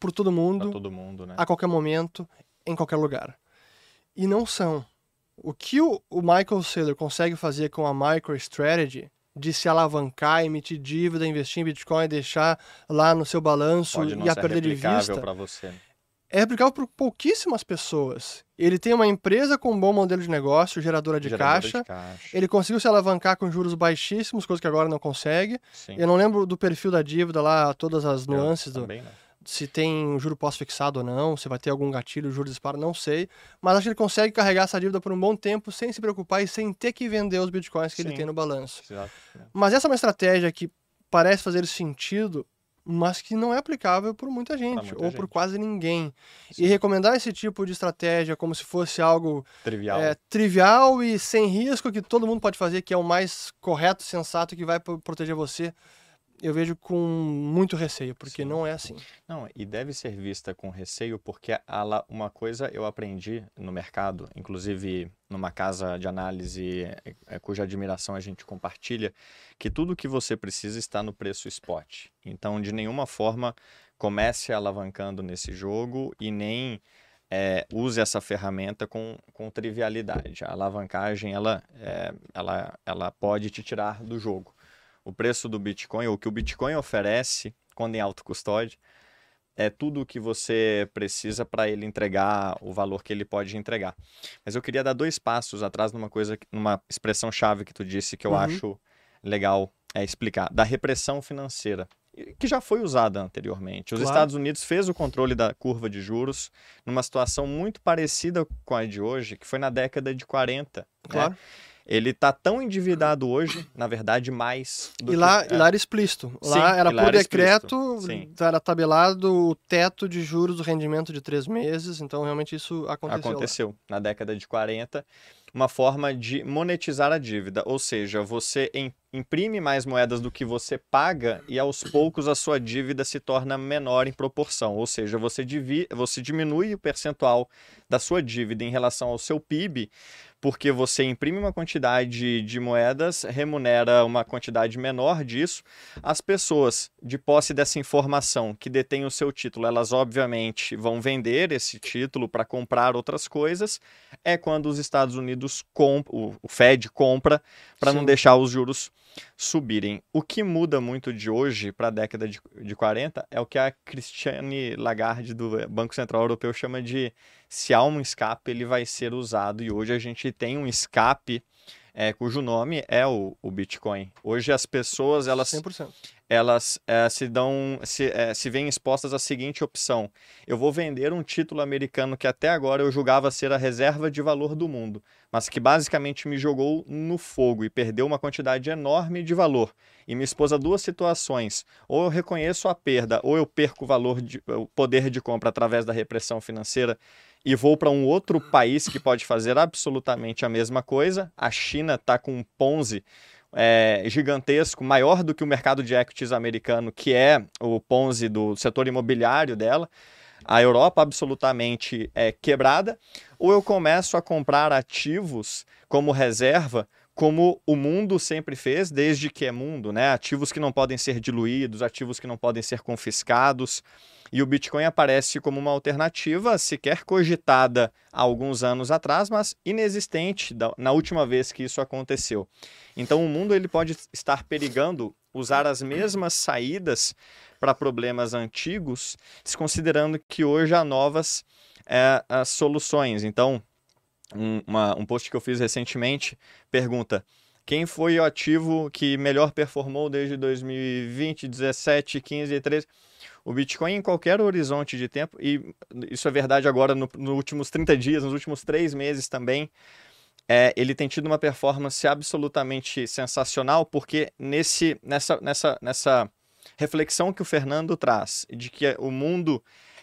por todo mundo, todo mundo né? a qualquer momento, em qualquer lugar. E não são. O que o, o Michael Saylor consegue fazer com a MicroStrategy de se alavancar, emitir dívida, investir em Bitcoin, deixar lá no seu balanço e a perder de vista. Você é replicável por pouquíssimas pessoas. Ele tem uma empresa com um bom modelo de negócio, geradora de, geradora caixa. de caixa. Ele conseguiu se alavancar com juros baixíssimos, coisa que agora não consegue. Sim. Eu não lembro do perfil da dívida lá, todas as nuances do, se tem um juro pós-fixado ou não, se vai ter algum gatilho, o juro dispara, não sei. Mas acho que ele consegue carregar essa dívida por um bom tempo sem se preocupar e sem ter que vender os bitcoins que Sim. ele tem no balanço. Exato. Mas essa é uma estratégia que parece fazer sentido mas que não é aplicável por muita gente muita ou gente. por quase ninguém. Sim. E recomendar esse tipo de estratégia como se fosse algo trivial. É, trivial e sem risco que todo mundo pode fazer, que é o mais correto, sensato que vai proteger você, eu vejo com muito receio, porque Sim. não é assim. Não, e deve ser vista com receio, porque ela, uma coisa eu aprendi no mercado, inclusive numa casa de análise é, cuja admiração a gente compartilha, que tudo que você precisa está no preço spot. Então, de nenhuma forma, comece alavancando nesse jogo e nem é, use essa ferramenta com, com trivialidade. A alavancagem, ela, é, ela, ela pode te tirar do jogo o preço do Bitcoin, ou o que o Bitcoin oferece quando em autocustódia, é tudo o que você precisa para ele entregar o valor que ele pode entregar. Mas eu queria dar dois passos atrás numa coisa, numa expressão chave que tu disse que eu uhum. acho legal é, explicar, da repressão financeira, que já foi usada anteriormente. Os claro. Estados Unidos fez o controle da curva de juros numa situação muito parecida com a de hoje, que foi na década de 40. Né? Claro. Né? Ele está tão endividado hoje, na verdade, mais do e lá, que... E lá era explícito. Lá Sim, era por decreto, era tabelado o teto de juros do rendimento de três meses, então realmente isso aconteceu. Aconteceu. Lá. Na década de 40, uma forma de monetizar a dívida, ou seja, você imprime mais moedas do que você paga e aos poucos a sua dívida se torna menor em proporção, ou seja, você, divi você diminui o percentual da sua dívida em relação ao seu PIB, porque você imprime uma quantidade de moedas, remunera uma quantidade menor disso. As pessoas de posse dessa informação que detêm o seu título, elas obviamente vão vender esse título para comprar outras coisas. É quando os Estados Unidos compram, o Fed compra para não deixar os juros subirem. O que muda muito de hoje para a década de, de 40 é o que a Christiane Lagarde do Banco Central Europeu chama de se há um escape, ele vai ser usado. E hoje a gente tem um escape é, cujo nome é o, o Bitcoin. Hoje as pessoas elas 100% elas é, se dão se, é, se veem expostas à seguinte opção: eu vou vender um título americano que até agora eu julgava ser a reserva de valor do mundo, mas que basicamente me jogou no fogo e perdeu uma quantidade enorme de valor. E me expôs a duas situações: ou eu reconheço a perda, ou eu perco o valor de, o poder de compra através da repressão financeira e vou para um outro país que pode fazer absolutamente a mesma coisa. A China está com um Ponzi é, gigantesco, maior do que o mercado de equities americano, que é o Ponzi do setor imobiliário dela, a Europa absolutamente é, quebrada, ou eu começo a comprar ativos como reserva como o mundo sempre fez, desde que é mundo, né? Ativos que não podem ser diluídos, ativos que não podem ser confiscados. E o Bitcoin aparece como uma alternativa sequer cogitada há alguns anos atrás, mas inexistente na última vez que isso aconteceu. Então o mundo ele pode estar perigando usar as mesmas saídas para problemas antigos, desconsiderando que hoje há novas é, soluções. Então, um, uma, um post que eu fiz recentemente pergunta: quem foi o ativo que melhor performou desde 2020, 17, 15 e 13? O Bitcoin em qualquer horizonte de tempo, e isso é verdade agora no, nos últimos 30 dias, nos últimos três meses também, é, ele tem tido uma performance absolutamente sensacional, porque nesse, nessa, nessa, nessa reflexão que o Fernando traz, de que o mundo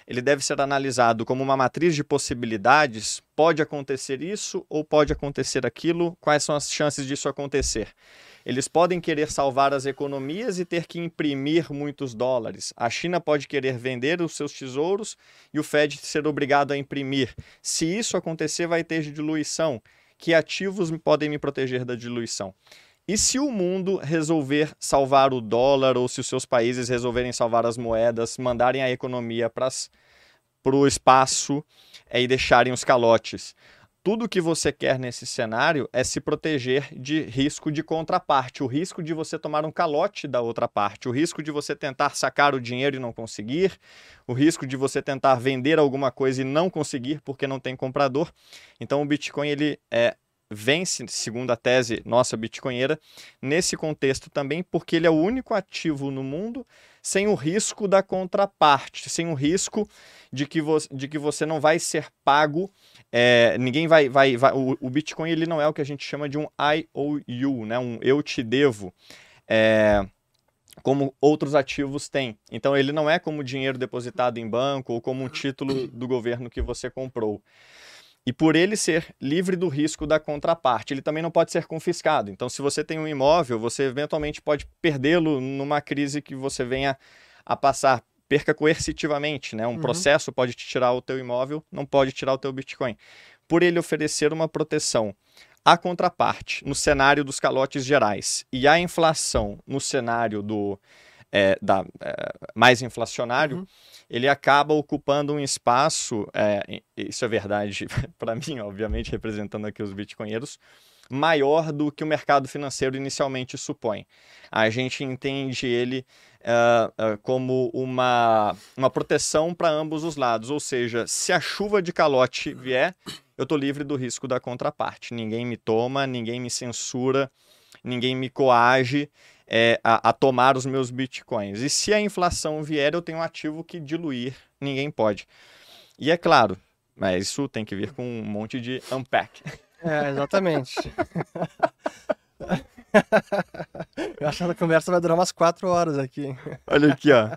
ele deve ser analisado como uma matriz de possibilidades. Pode acontecer isso ou pode acontecer aquilo? Quais são as chances disso acontecer? Eles podem querer salvar as economias e ter que imprimir muitos dólares. A China pode querer vender os seus tesouros e o Fed ser obrigado a imprimir. Se isso acontecer, vai ter diluição. Que ativos podem me proteger da diluição? E se o mundo resolver salvar o dólar, ou se os seus países resolverem salvar as moedas, mandarem a economia para o espaço é, e deixarem os calotes? Tudo que você quer nesse cenário é se proteger de risco de contraparte, o risco de você tomar um calote da outra parte, o risco de você tentar sacar o dinheiro e não conseguir, o risco de você tentar vender alguma coisa e não conseguir porque não tem comprador. Então o Bitcoin ele é vence, segundo a tese nossa bitcoinheira, nesse contexto também, porque ele é o único ativo no mundo sem o risco da contraparte, sem o risco de que, vo de que você não vai ser pago, é, ninguém vai, vai, vai o, o, Bitcoin ele não é o que a gente chama de um IOU, né, um eu te devo, é, como outros ativos têm. Então ele não é como dinheiro depositado em banco ou como um título do governo que você comprou. E por ele ser livre do risco da contraparte, ele também não pode ser confiscado. Então, se você tem um imóvel, você eventualmente pode perdê-lo numa crise que você venha a passar. Perca coercitivamente, né? Um uhum. processo pode te tirar o teu imóvel, não pode tirar o teu Bitcoin. Por ele oferecer uma proteção à contraparte no cenário dos calotes gerais e a inflação no cenário do é, da, é, mais inflacionário, uhum ele acaba ocupando um espaço, é, isso é verdade para mim, obviamente, representando aqui os bitcoinheiros, maior do que o mercado financeiro inicialmente supõe. A gente entende ele uh, uh, como uma, uma proteção para ambos os lados, ou seja, se a chuva de calote vier, eu estou livre do risco da contraparte. Ninguém me toma, ninguém me censura, ninguém me coage é, a, a, tomar os meus bitcoins. E se a inflação vier, eu tenho um ativo que diluir, ninguém pode. E é claro, mas isso tem que vir com um monte de unpack. É, exatamente. Eu acho que a conversa vai durar umas quatro horas aqui. Olha aqui, ó.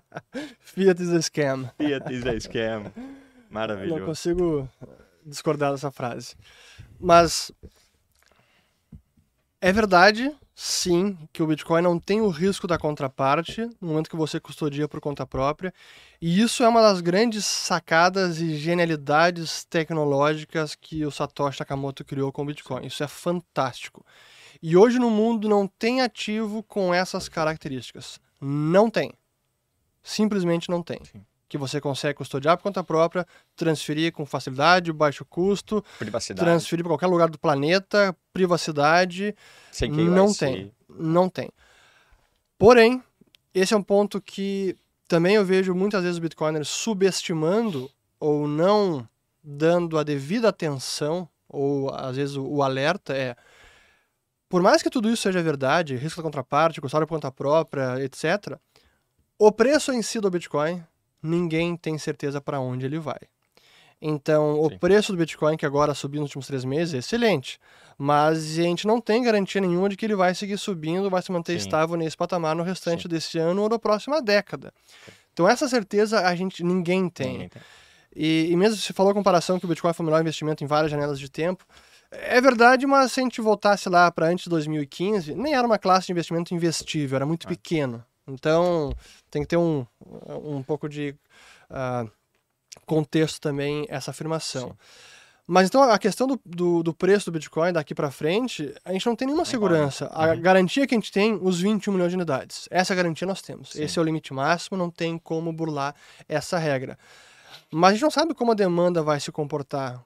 Fiat is a scam. Fiat is a scam. Maravilhoso. Não consigo discordar dessa frase. Mas é verdade sim, que o Bitcoin não tem o risco da contraparte no momento que você custodia por conta própria. E isso é uma das grandes sacadas e genialidades tecnológicas que o Satoshi Nakamoto criou com o Bitcoin. Isso é fantástico. E hoje no mundo não tem ativo com essas características. Não tem. Simplesmente não tem. Sim que você consegue custodiar por conta própria, transferir com facilidade, baixo custo, privacidade. transferir para qualquer lugar do planeta, privacidade. Sem não tem, não tem. Porém, esse é um ponto que também eu vejo muitas vezes o Bitcoiner subestimando ou não dando a devida atenção, ou às vezes o, o alerta é por mais que tudo isso seja verdade, risco da contraparte, custódia por conta própria, etc., o preço em si do Bitcoin ninguém tem certeza para onde ele vai. Então, Sim. o preço do Bitcoin, que agora subiu nos últimos três meses, é excelente. Mas a gente não tem garantia nenhuma de que ele vai seguir subindo, vai se manter Sim. estável nesse patamar no restante Sim. desse ano ou na próxima década. Então, essa certeza a gente ninguém tem. Ninguém tem. E, e, mesmo se falou a comparação que o Bitcoin foi o melhor investimento em várias janelas de tempo, É verdade, mas se a gente voltasse lá para antes de 2015, nem era uma classe de investimento investível, era muito ah. pequeno. Então, tem que ter um, um pouco de uh, contexto também essa afirmação. Sim. Mas então a questão do, do, do preço do Bitcoin daqui para frente, a gente não tem nenhuma segurança. A uhum. garantia que a gente tem, os 21 milhões de unidades. Essa garantia nós temos. Sim. Esse é o limite máximo, não tem como burlar essa regra. Mas a gente não sabe como a demanda vai se comportar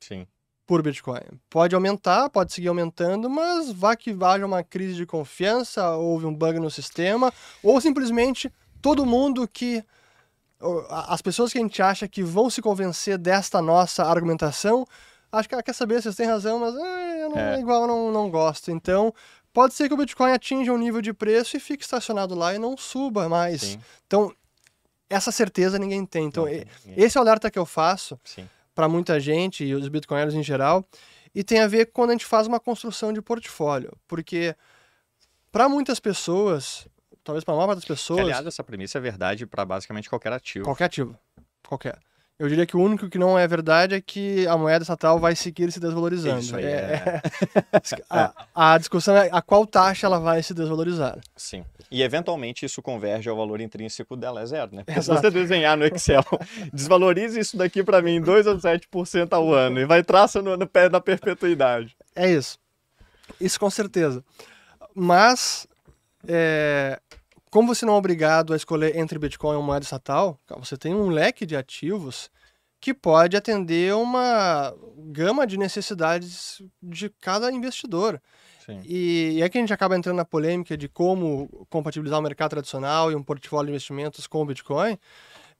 Sim. Por Bitcoin. Pode aumentar, pode seguir aumentando, mas vá que haja uma crise de confiança, houve um bug no sistema, ou simplesmente todo mundo que as pessoas que a gente acha que vão se convencer desta nossa argumentação, acho que ah, quer saber, vocês têm razão, mas eu não, é. igual não, não gosto. Então, pode ser que o Bitcoin atinja um nível de preço e fique estacionado lá e não suba mais. Sim. Então, essa certeza ninguém tem. Então, esse é o alerta que eu faço para muita gente e os bitcoinheiros em geral. E tem a ver quando a gente faz uma construção de portfólio. Porque, para muitas pessoas, talvez para a maior das pessoas. Que, aliás, essa premissa é verdade para basicamente qualquer ativo. Qualquer ativo. Qualquer. Eu diria que o único que não é verdade é que a moeda estatal vai seguir se desvalorizando. Isso aí é... é... a, a, discussão é a qual taxa ela vai se desvalorizar. Sim. E eventualmente isso converge ao valor intrínseco dela, é zero, né? Porque se você desenhar no Excel, desvalorize isso daqui para mim 2 ou 7% ao ano e vai traça no, no pé da perpetuidade. É isso. Isso com certeza. Mas é, como você não é obrigado a escolher entre Bitcoin e moeda estatal, você tem um leque de ativos que pode atender uma gama de necessidades de cada investidor. E, e é que a gente acaba entrando na polêmica de como compatibilizar o mercado tradicional e um portfólio de investimentos com o Bitcoin.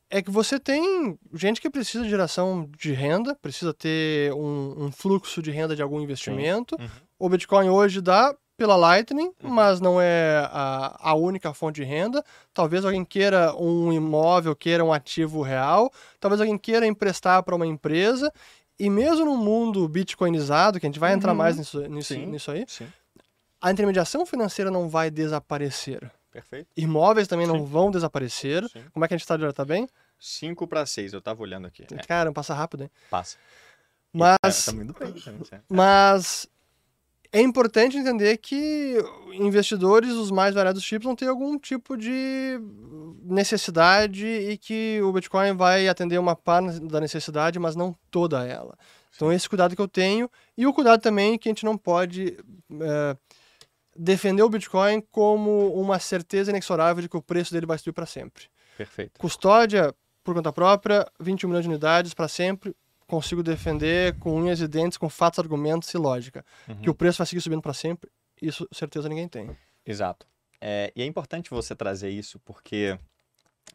É que você tem gente que precisa de geração de renda, precisa ter um, um fluxo de renda de algum investimento. Uhum. O Bitcoin hoje dá pela Lightning, uhum. mas não é a, a única fonte de renda. Talvez alguém queira um imóvel, queira um ativo real, talvez alguém queira emprestar para uma empresa. E mesmo no mundo bitcoinizado, que a gente vai entrar uhum. mais nisso, nisso, sim, nisso aí, sim. a intermediação financeira não vai desaparecer. Perfeito. Imóveis também sim. não vão desaparecer. Como é que a gente está de Tá bem? 5 para 6, eu estava olhando aqui. Cara, passa rápido, hein? Passa. Mas, e, tá, tá bem, mas é importante entender que investidores dos mais variados tipos vão ter algum tipo de necessidade e que o Bitcoin vai atender uma parte da necessidade, mas não toda ela. Então, esse cuidado que eu tenho. E o cuidado também que a gente não pode é, defender o Bitcoin como uma certeza inexorável de que o preço dele vai subir para sempre. Perfeito. Custódia por conta própria, 21 milhões de unidades para sempre consigo defender com unhas e dentes, com fatos, argumentos e lógica. Uhum. Que o preço vai seguir subindo para sempre, isso certeza ninguém tem. Exato. É, e é importante você trazer isso porque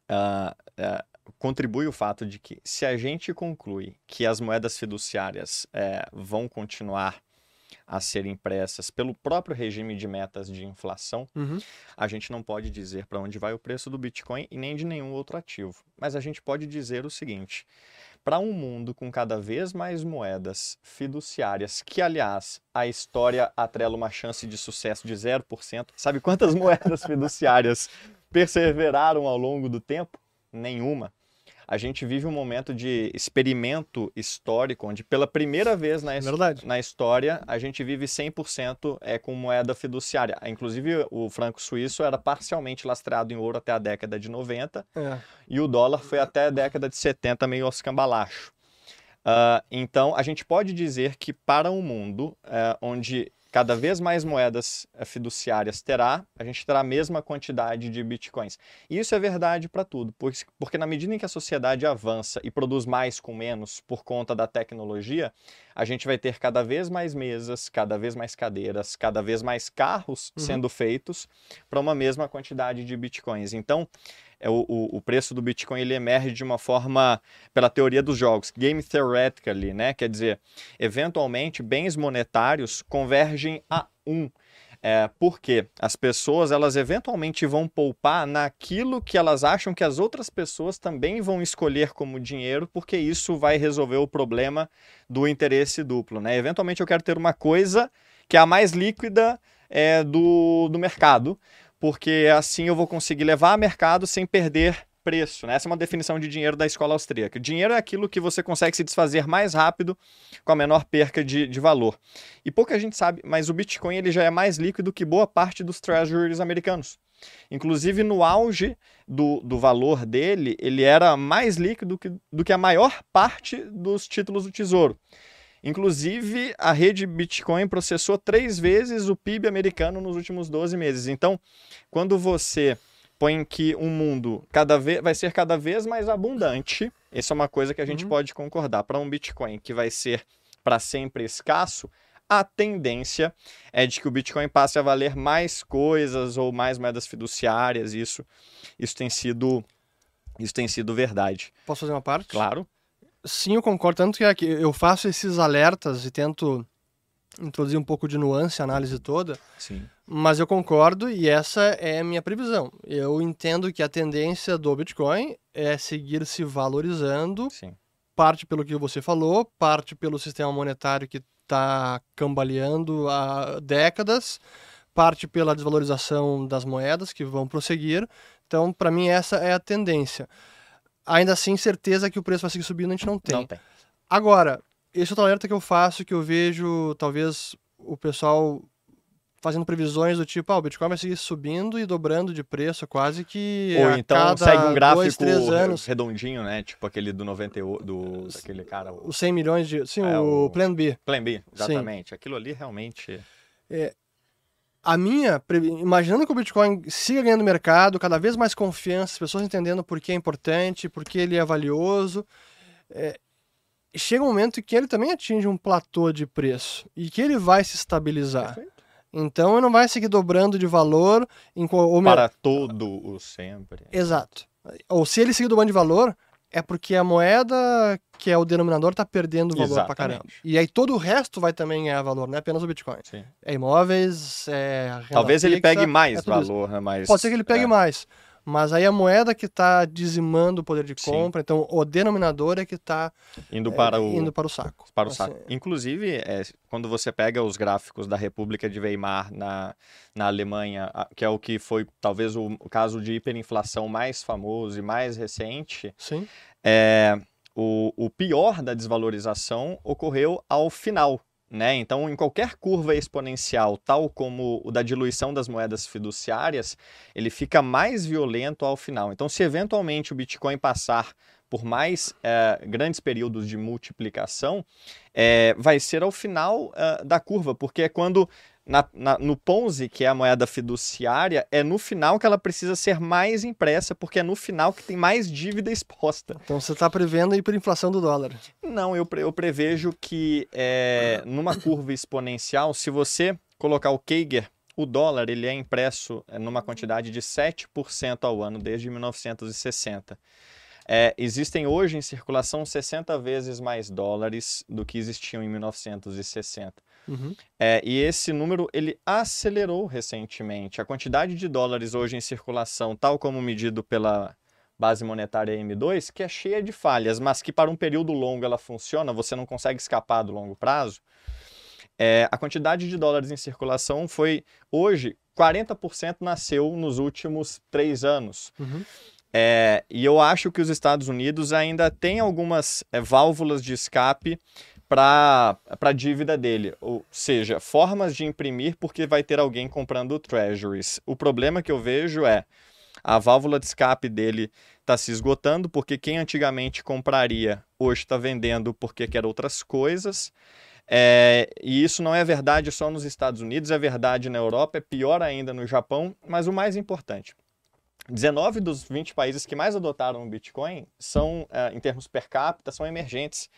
uh, uh, contribui o fato de que se a gente conclui que as moedas fiduciárias uh, vão continuar a serem impressas pelo próprio regime de metas de inflação, uhum. a gente não pode dizer para onde vai o preço do Bitcoin e nem de nenhum outro ativo. Mas a gente pode dizer o seguinte: para um mundo com cada vez mais moedas fiduciárias, que aliás a história atrela uma chance de sucesso de 0%. Sabe quantas moedas fiduciárias perseveraram ao longo do tempo? Nenhuma a gente vive um momento de experimento histórico, onde pela primeira vez na, na história a gente vive 100% é, com moeda fiduciária. Inclusive, o franco suíço era parcialmente lastreado em ouro até a década de 90 é. e o dólar foi até a década de 70 meio aos cambalacho. Uh, então, a gente pode dizer que para um mundo uh, onde cada vez mais moedas eh, fiduciárias terá, a gente terá a mesma quantidade de bitcoins. E isso é verdade para tudo, porque, porque na medida em que a sociedade avança e produz mais com menos por conta da tecnologia, a gente vai ter cada vez mais mesas, cada vez mais cadeiras, cada vez mais carros uhum. sendo feitos para uma mesma quantidade de bitcoins. Então, é o, o, preço do Bitcoin ele emerge de uma forma pela teoria dos jogos, game theoretically, né? Quer dizer, eventualmente bens monetários convergem a um. É, porque as pessoas elas eventualmente vão poupar naquilo que elas acham que as outras pessoas também vão escolher como dinheiro, porque isso vai resolver o problema do interesse duplo. Né? Eventualmente eu quero ter uma coisa que é a mais líquida é, do, do mercado, porque assim eu vou conseguir levar a mercado sem perder preço. Né? Essa é uma definição de dinheiro da escola austríaca. Dinheiro é aquilo que você consegue se desfazer mais rápido com a menor perca de, de valor. E pouca gente sabe, mas o Bitcoin ele já é mais líquido que boa parte dos treasuries americanos. Inclusive, no auge do, do valor dele, ele era mais líquido que, do que a maior parte dos títulos do Tesouro. Inclusive, a rede Bitcoin processou três vezes o PIB americano nos últimos 12 meses. Então, quando você põe que um mundo cada vez, vai ser cada vez mais abundante, isso é uma coisa que a gente uhum. pode concordar. Para um Bitcoin que vai ser para sempre escasso, a tendência é de que o Bitcoin passe a valer mais coisas ou mais moedas fiduciárias. Isso, isso tem sido, isso tem sido verdade. Posso fazer uma parte? Claro. Sim, eu concordo. Tanto que eu faço esses alertas e tento introduzir um pouco de nuance, análise toda. Sim. Mas eu concordo e essa é a minha previsão. Eu entendo que a tendência do Bitcoin é seguir se valorizando. Sim. Parte pelo que você falou, parte pelo sistema monetário que está cambaleando há décadas, parte pela desvalorização das moedas que vão prosseguir. Então, para mim, essa é a tendência. Ainda assim, certeza que o preço vai seguir subindo, a gente não tem. Não tem. Agora, esse outro alerta que eu faço, que eu vejo talvez o pessoal fazendo previsões do tipo, ah, o Bitcoin vai seguir subindo e dobrando de preço quase que Ou então segue um gráfico dois, anos. redondinho, né? Tipo aquele do 98, do daquele cara. O 100 milhões de, sim, é, o, o Plan B. Plan B, exatamente. Sim. Aquilo ali realmente é, a minha, imaginando que o Bitcoin siga ganhando mercado, cada vez mais confiança, as pessoas entendendo por que é importante, por que ele é valioso, é, chega um momento que ele também atinge um platô de preço e que ele vai se estabilizar. Perfeito. Então ele não vai seguir dobrando de valor em, ou, para todo o sempre. Exato. Ou se ele seguir dobrando de valor, é porque a moeda, que é o denominador, está perdendo valor Exatamente. pra caramba. E aí todo o resto vai também ganhar valor, não é apenas o Bitcoin. Sim. É imóveis, é Talvez fixa, ele pegue mais é valor, né? Mas, Pode ser que ele pegue é. mais. Mas aí a moeda que está dizimando o poder de compra, Sim. então o denominador é que está indo, para é, o, indo para o saco. Para o assim, saco. Inclusive, é, quando você pega os gráficos da República de Weimar na, na Alemanha, que é o que foi talvez o, o caso de hiperinflação mais famoso e mais recente, Sim. É, o, o pior da desvalorização ocorreu ao final né? Então, em qualquer curva exponencial, tal como o da diluição das moedas fiduciárias, ele fica mais violento ao final. Então, se eventualmente o Bitcoin passar por mais é, grandes períodos de multiplicação, é, vai ser ao final é, da curva, porque é quando na, na, no Ponzi, que é a moeda fiduciária, é no final que ela precisa ser mais impressa, porque é no final que tem mais dívida exposta. Então você está prevendo a hiperinflação do dólar? Não, eu, eu prevejo que é, numa curva exponencial, se você colocar o Kager, o dólar ele é impresso é, numa quantidade de 7% ao ano desde 1960. É, existem hoje em circulação 60 vezes mais dólares do que existiam em 1960. Uhum. É, e esse número ele acelerou recentemente. A quantidade de dólares hoje em circulação, tal como medido pela base monetária M2, que é cheia de falhas, mas que para um período longo ela funciona, você não consegue escapar do longo prazo. É, a quantidade de dólares em circulação foi hoje 40% nasceu nos últimos três anos. Uhum. É, e eu acho que os Estados Unidos ainda têm algumas é, válvulas de escape para a dívida dele, ou seja, formas de imprimir porque vai ter alguém comprando treasuries. O problema que eu vejo é a válvula de escape dele está se esgotando porque quem antigamente compraria hoje está vendendo porque quer outras coisas. É, e isso não é verdade só nos Estados Unidos, é verdade na Europa, é pior ainda no Japão, mas o mais importante, 19 dos 20 países que mais adotaram o Bitcoin são, é, em termos per capita, são emergentes.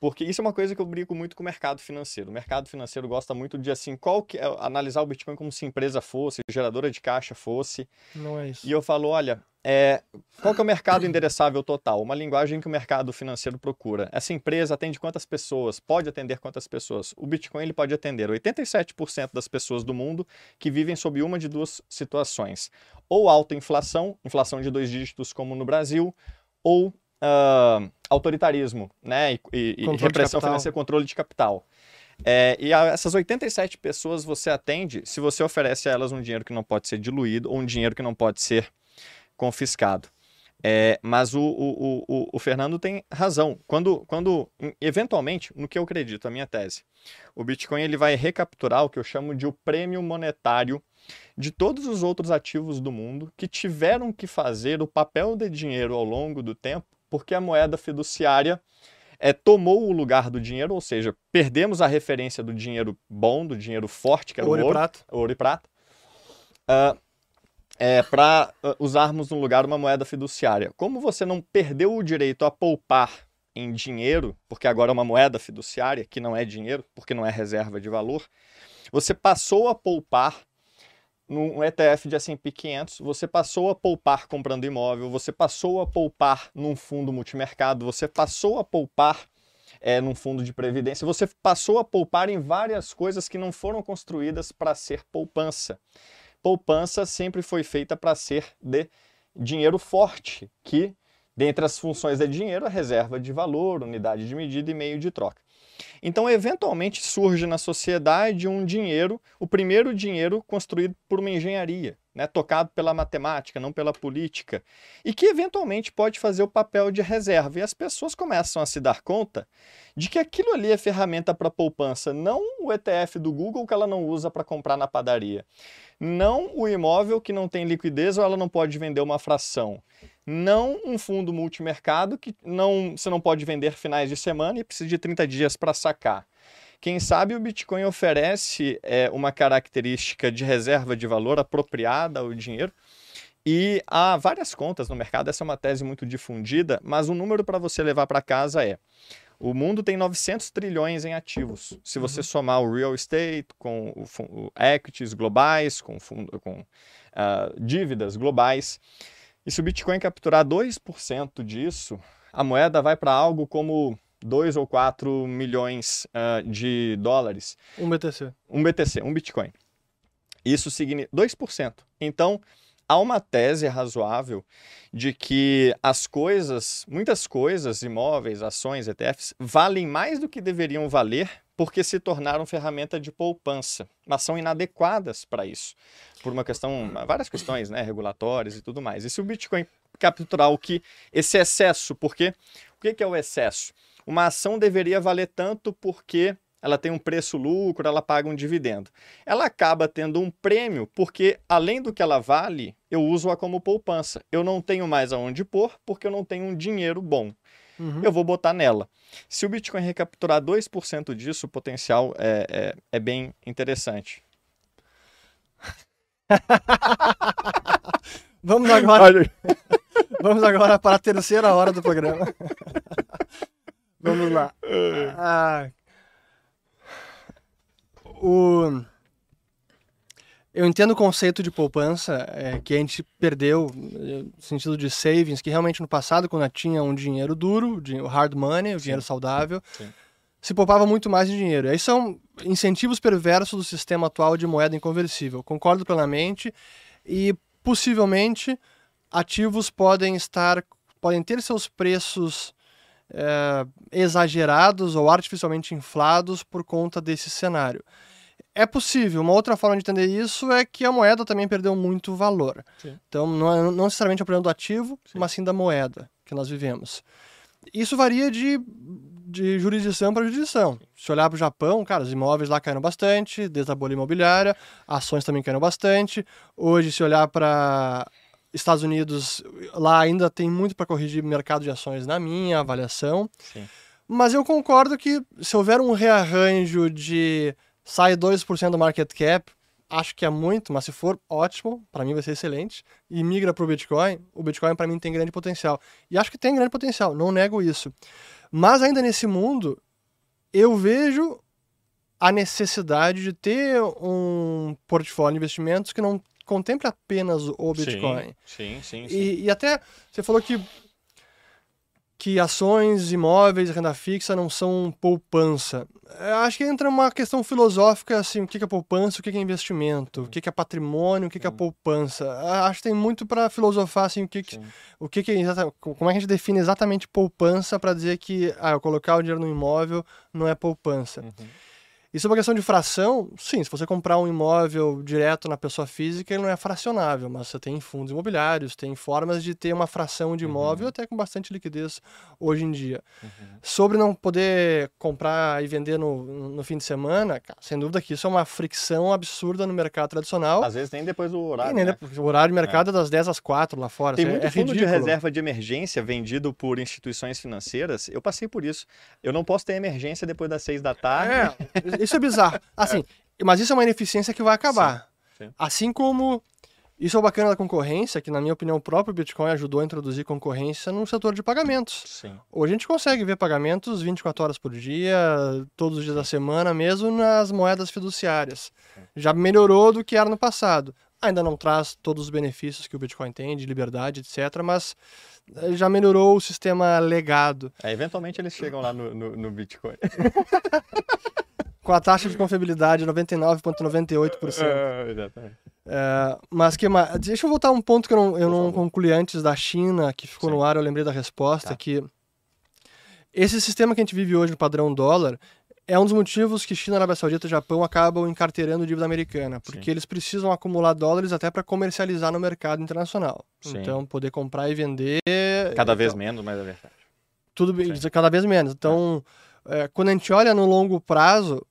Porque isso é uma coisa que eu brigo muito com o mercado financeiro. O mercado financeiro gosta muito de assim, qual que é, analisar o Bitcoin como se empresa fosse, geradora de caixa fosse. Não é isso. E eu falo, olha, é, qual que é o mercado endereçável total? Uma linguagem que o mercado financeiro procura. Essa empresa atende quantas pessoas? Pode atender quantas pessoas? O Bitcoin ele pode atender 87% das pessoas do mundo que vivem sob uma de duas situações. Ou alta inflação, inflação de dois dígitos como no Brasil, ou uh, autoritarismo, né? E, e, e repressão financeira, controle de capital. É, e a, essas 87 pessoas você atende se você oferece a elas um dinheiro que não pode ser diluído ou um dinheiro que não pode ser confiscado. É, mas o, o, o, o, Fernando tem razão. Quando, quando, eventualmente, no que eu acredito, a minha tese, o Bitcoin ele vai recapturar o que eu chamo de o prêmio monetário de todos os outros ativos do mundo que tiveram que fazer o papel de dinheiro ao longo do tempo, porque a moeda fiduciária é, tomou o lugar do dinheiro, ou seja, perdemos a referência do dinheiro bom, do dinheiro forte, que era ouro o ouro, e prata. Ouro e prata uh, é, para uh, usarmos no lugar uma moeda fiduciária. Como você não perdeu o direito a poupar em dinheiro, porque agora é uma moeda fiduciária, que não é dinheiro, porque não é reserva de valor, você passou a poupar num ETF de S&P 500, você passou a poupar comprando imóvel, você passou a poupar num fundo multimercado, você passou a poupar é, num fundo de previdência, você passou a poupar em várias coisas que não foram construídas para ser poupança. Poupança sempre foi feita para ser de dinheiro forte, que dentre as funções de dinheiro, a reserva de valor, unidade de medida e meio de troca. Então, eventualmente surge na sociedade um dinheiro, o primeiro dinheiro construído por uma engenharia, né, tocado pela matemática, não pela política, e que eventualmente pode fazer o papel de reserva. E as pessoas começam a se dar conta de que aquilo ali é ferramenta para poupança, não o ETF do Google que ela não usa para comprar na padaria, não o imóvel que não tem liquidez ou ela não pode vender uma fração não um fundo multimercado que não, você não pode vender finais de semana e precisa de 30 dias para sacar. Quem sabe o Bitcoin oferece é, uma característica de reserva de valor apropriada ao dinheiro. E há várias contas no mercado, essa é uma tese muito difundida, mas o um número para você levar para casa é: o mundo tem 900 trilhões em ativos. Se você uhum. somar o real estate com o, o equities globais, com, fundo, com uh, dívidas globais, e se o Bitcoin capturar 2% disso, a moeda vai para algo como 2 ou 4 milhões uh, de dólares. Um BTC. Um BTC, um Bitcoin. Isso significa 2%. Então, há uma tese razoável de que as coisas, muitas coisas, imóveis, ações, ETFs, valem mais do que deveriam valer porque se tornaram ferramenta de poupança, mas são inadequadas para isso, por uma questão, várias questões, né, regulatórias e tudo mais. E se o Bitcoin capturar o que esse excesso, porque o que é o excesso? Uma ação deveria valer tanto porque ela tem um preço-lucro, ela paga um dividendo. Ela acaba tendo um prêmio porque, além do que ela vale, eu uso-a como poupança. Eu não tenho mais aonde pôr porque eu não tenho um dinheiro bom uhum. eu vou botar nela. Se o Bitcoin recapturar 2% disso, o potencial é, é, é bem interessante. Vamos agora. Vamos agora para a terceira hora do programa. Vamos lá. Ah, o eu entendo o conceito de poupança, é, que a gente perdeu, no sentido de savings, que realmente no passado, quando tinha um dinheiro duro, o hard money, o dinheiro saudável, Sim. se poupava muito mais em dinheiro. Aí são incentivos perversos do sistema atual de moeda inconversível. Concordo plenamente. E possivelmente ativos podem estar, podem ter seus preços é, exagerados ou artificialmente inflados por conta desse cenário. É possível. Uma outra forma de entender isso é que a moeda também perdeu muito valor. Sim. Então, não, é, não necessariamente é o problema do ativo, sim. mas sim da moeda que nós vivemos. Isso varia de, de jurisdição para jurisdição. Se olhar para o Japão, cara, os imóveis lá caíram bastante, desde a bolha imobiliária, ações também caíram bastante. Hoje, se olhar para Estados Unidos, lá ainda tem muito para corrigir mercado de ações na minha avaliação. Sim. Mas eu concordo que se houver um rearranjo de sai 2% do market cap, acho que é muito, mas se for ótimo, para mim vai ser excelente, e migra para o Bitcoin, o Bitcoin para mim tem grande potencial. E acho que tem grande potencial, não nego isso. Mas ainda nesse mundo, eu vejo a necessidade de ter um portfólio de investimentos que não contemple apenas o Bitcoin. Sim, sim, sim. sim. E, e até você falou que que ações, imóveis, renda fixa não são poupança. Eu acho que entra uma questão filosófica, assim, o que é poupança, o que é investimento, o que é patrimônio, o que é poupança. Acho que tem muito para filosofar, assim, o que, que o que, que é como é que a gente define exatamente poupança para dizer que ah, eu colocar o dinheiro no imóvel não é poupança. Uhum. E sobre a questão de fração, sim, se você comprar um imóvel direto na pessoa física, ele não é fracionável, mas você tem fundos imobiliários, tem formas de ter uma fração de imóvel uhum. até com bastante liquidez hoje em dia. Uhum. Sobre não poder comprar e vender no, no fim de semana, cara, sem dúvida que isso é uma fricção absurda no mercado tradicional. Às vezes nem depois do horário. nem né? depois, o horário de mercado é. é. das 10 às 4 lá fora. Tem é, muito é fundo ridículo. de reserva de emergência vendido por instituições financeiras. Eu passei por isso. Eu não posso ter emergência depois das 6 da tarde. É, isso é bizarro. Assim, é. mas isso é uma ineficiência que vai acabar. Sim, sim. Assim como isso é o bacana da concorrência, que na minha opinião o próprio Bitcoin ajudou a introduzir concorrência no setor de pagamentos. Sim. Hoje a gente consegue ver pagamentos 24 horas por dia, todos os dias da semana, mesmo nas moedas fiduciárias. Já melhorou do que era no passado. Ainda não traz todos os benefícios que o Bitcoin tem, de liberdade, etc., mas eh, já melhorou o sistema legado. É, eventualmente eles chegam lá no, no, no Bitcoin. com a taxa de confiabilidade 99,98%. É, exatamente. É, mas que mais? Deixa eu voltar a um ponto que eu não, eu não concluí antes da China, que ficou Sim. no ar, eu lembrei da resposta, tá. que esse sistema que a gente vive hoje no padrão dólar é um dos motivos que China, Arábia Saudita e Japão acabam encarteirando dívida americana, porque Sim. eles precisam acumular dólares até para comercializar no mercado internacional. Sim. Então, poder comprar e vender... Cada então, vez menos, mas é verdade. Tudo Sim. cada vez menos. Então... É é, quando a gente olha no longo prazo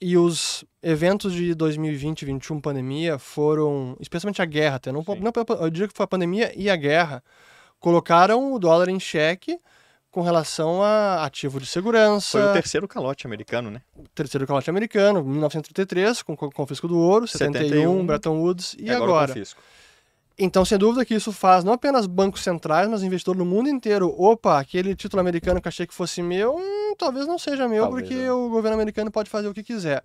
e os eventos de 2020 2021 pandemia foram, especialmente a guerra, até não, não eu diria que foi a pandemia e a guerra, colocaram o dólar em xeque com relação a ativo de segurança. Foi o terceiro calote americano, né? Terceiro calote americano, 1933, com o confisco do ouro, 71, 71 Bretton Woods e, e agora. agora. Confisco. Então, sem dúvida que isso faz não apenas bancos centrais, mas investidores no mundo inteiro. Opa, aquele título americano que achei que fosse meu, hum, talvez não seja meu, talvez porque não. o governo americano pode fazer o que quiser.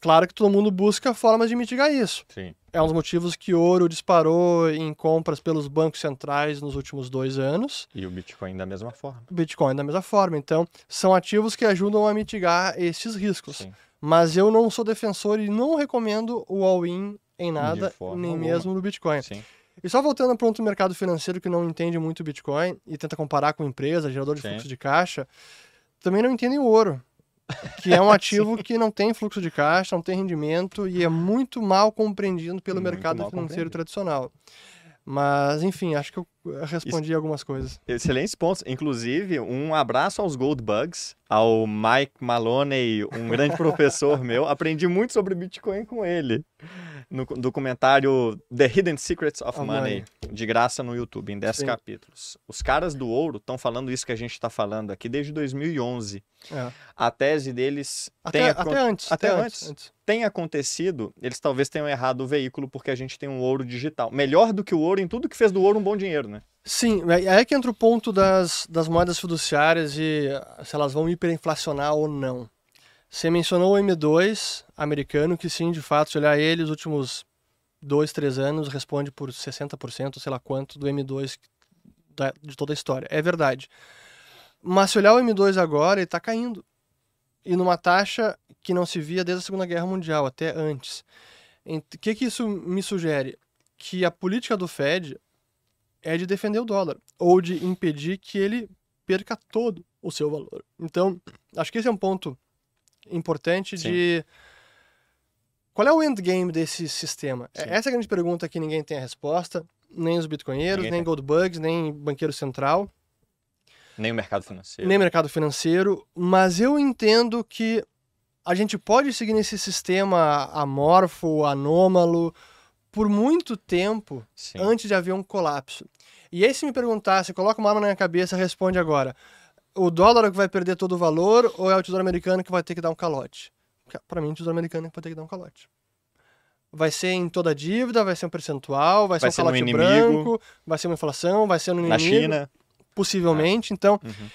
Claro que todo mundo busca formas de mitigar isso. Sim. É um dos motivos que ouro disparou em compras pelos bancos centrais nos últimos dois anos. E o Bitcoin da mesma forma. Bitcoin da mesma forma. Então, são ativos que ajudam a mitigar esses riscos. Sim. Mas eu não sou defensor e não recomendo o all-in em nada, nem alguma. mesmo no Bitcoin. Sim. E só voltando para outro mercado financeiro que não entende muito o Bitcoin e tenta comparar com empresa, gerador de Sim. fluxo de caixa, também não entendem o ouro, que é um ativo que não tem fluxo de caixa, não tem rendimento e é muito mal compreendido pelo muito mercado financeiro tradicional. Mas, enfim, acho que eu respondi Isso, algumas coisas. Excelentes pontos. Inclusive, um abraço aos Gold Bugs, ao Mike Maloney, um grande professor meu. Aprendi muito sobre Bitcoin com ele no documentário The Hidden Secrets of oh, Money, de graça no YouTube, em 10 Sim. capítulos. Os caras do ouro estão falando isso que a gente está falando aqui desde 2011. É. A tese deles até, tem até antes, até, até antes, antes, tem acontecido. Eles talvez tenham errado o veículo porque a gente tem um ouro digital. Melhor do que o ouro em tudo que fez do ouro um bom dinheiro, né? Sim, aí é que entra o ponto das, das moedas fiduciárias e se elas vão hiperinflacionar ou não. Você mencionou o M2 americano, que sim, de fato, se olhar ele, os últimos dois, três anos, responde por 60%, sei lá quanto, do M2 de toda a história. É verdade. Mas se olhar o M2 agora, ele está caindo. E numa taxa que não se via desde a Segunda Guerra Mundial, até antes. O que, que isso me sugere? Que a política do Fed é de defender o dólar, ou de impedir que ele perca todo o seu valor. Então, acho que esse é um ponto importante Sim. de qual é o endgame desse sistema? É, Sim. Essa é a grande pergunta que ninguém tem a resposta, nem os bitcoinheiros, ninguém nem Goldbugs, nem banqueiro central. Nem o mercado financeiro. Nem o mercado financeiro, mas eu entendo que a gente pode seguir nesse sistema amorfo, anômalo, por muito tempo Sim. antes de haver um colapso. E aí, se me perguntasse, coloca uma arma na minha cabeça, responde agora: o dólar é que vai perder todo o valor ou é o tesouro americano que vai ter que dar um calote? Para mim, o tesouro americano é que vai ter que dar um calote. Vai ser em toda a dívida, vai ser um percentual, vai, vai ser um calote branco, vai ser uma inflação, vai ser no inimigo. Na China. Possivelmente. É. Então, uhum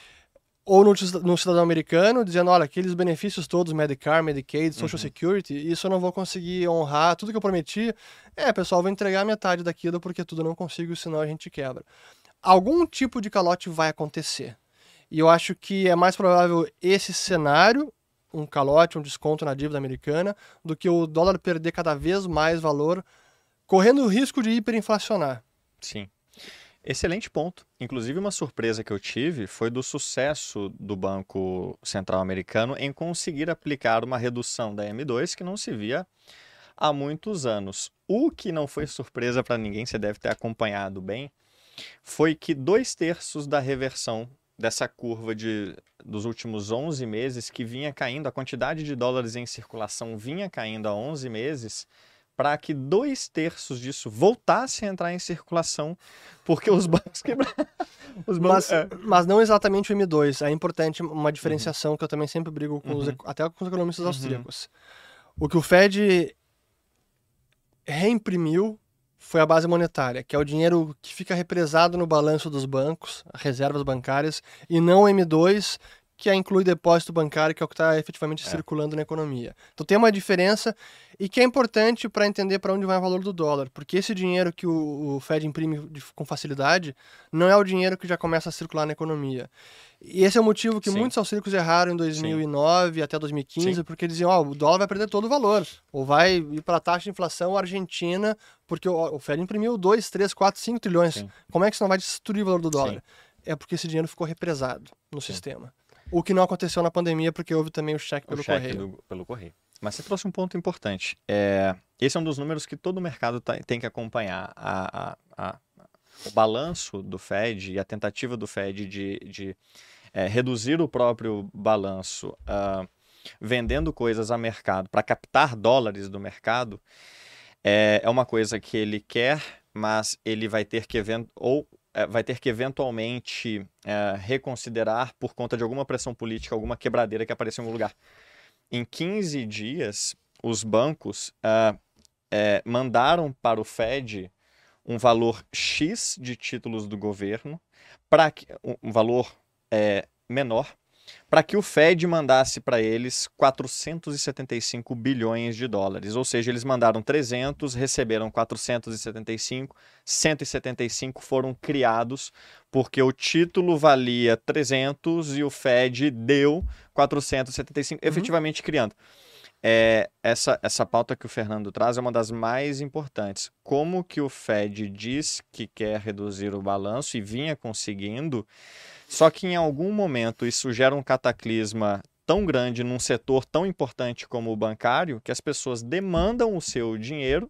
ou no, no, cidadão americano, dizendo, olha, aqueles benefícios todos, Medicare, Medicaid, Social uhum. Security, isso eu não vou conseguir honrar, tudo que eu prometi, é, pessoal, vou entregar metade daquilo porque tudo eu não consigo, senão a gente quebra. Algum tipo de calote vai acontecer. E eu acho que é mais provável esse cenário, um calote, um desconto na dívida americana, do que o dólar perder cada vez mais valor, correndo o risco de hiperinflacionar. Sim. Excelente ponto. Inclusive, uma surpresa que eu tive foi do sucesso do Banco Central Americano em conseguir aplicar uma redução da M2 que não se via há muitos anos. O que não foi surpresa para ninguém, você deve ter acompanhado bem, foi que dois terços da reversão dessa curva de, dos últimos 11 meses, que vinha caindo, a quantidade de dólares em circulação vinha caindo há 11 meses, para que dois terços disso voltasse a entrar em circulação, porque os bancos quebraram. Os bancos, mas, é. mas não exatamente o M2. É importante uma diferenciação uhum. que eu também sempre brigo com uhum. os, até com os economistas uhum. austríacos. O que o Fed reimprimiu foi a base monetária, que é o dinheiro que fica represado no balanço dos bancos, reservas bancárias, e não o M2, que inclui depósito bancário, que é o que está efetivamente é. circulando na economia. Então tem uma diferença e que é importante para entender para onde vai o valor do dólar, porque esse dinheiro que o, o Fed imprime de, com facilidade não é o dinheiro que já começa a circular na economia. E esse é o motivo que Sim. muitos austríacos erraram em 2009 Sim. até 2015, Sim. porque diziam, ó, oh, o dólar vai perder todo o valor, ou vai ir para a taxa de inflação argentina, porque o, o Fed imprimiu 2, 3, 4, 5 trilhões. Como é que isso não vai destruir o valor do dólar? É porque esse dinheiro ficou represado no sistema. O que não aconteceu na pandemia, porque houve também o cheque pelo o cheque correio. Do, pelo correio. Mas você trouxe um ponto importante. É, esse é um dos números que todo mercado tá, tem que acompanhar. A, a, a, o balanço do Fed e a tentativa do Fed de, de é, reduzir o próprio balanço uh, vendendo coisas a mercado para captar dólares do mercado é, é uma coisa que ele quer, mas ele vai ter que ou vai ter que eventualmente é, reconsiderar por conta de alguma pressão política, alguma quebradeira que apareceu em algum lugar. Em 15 dias, os bancos é, é, mandaram para o Fed um valor X de títulos do governo, para um valor é, menor, para que o Fed mandasse para eles 475 bilhões de dólares. Ou seja, eles mandaram 300, receberam 475, 175 foram criados porque o título valia 300 e o Fed deu 475, uhum. efetivamente criando. É, essa, essa pauta que o Fernando traz é uma das mais importantes. Como que o Fed diz que quer reduzir o balanço e vinha conseguindo, só que em algum momento isso gera um cataclisma tão grande num setor tão importante como o bancário que as pessoas demandam o seu dinheiro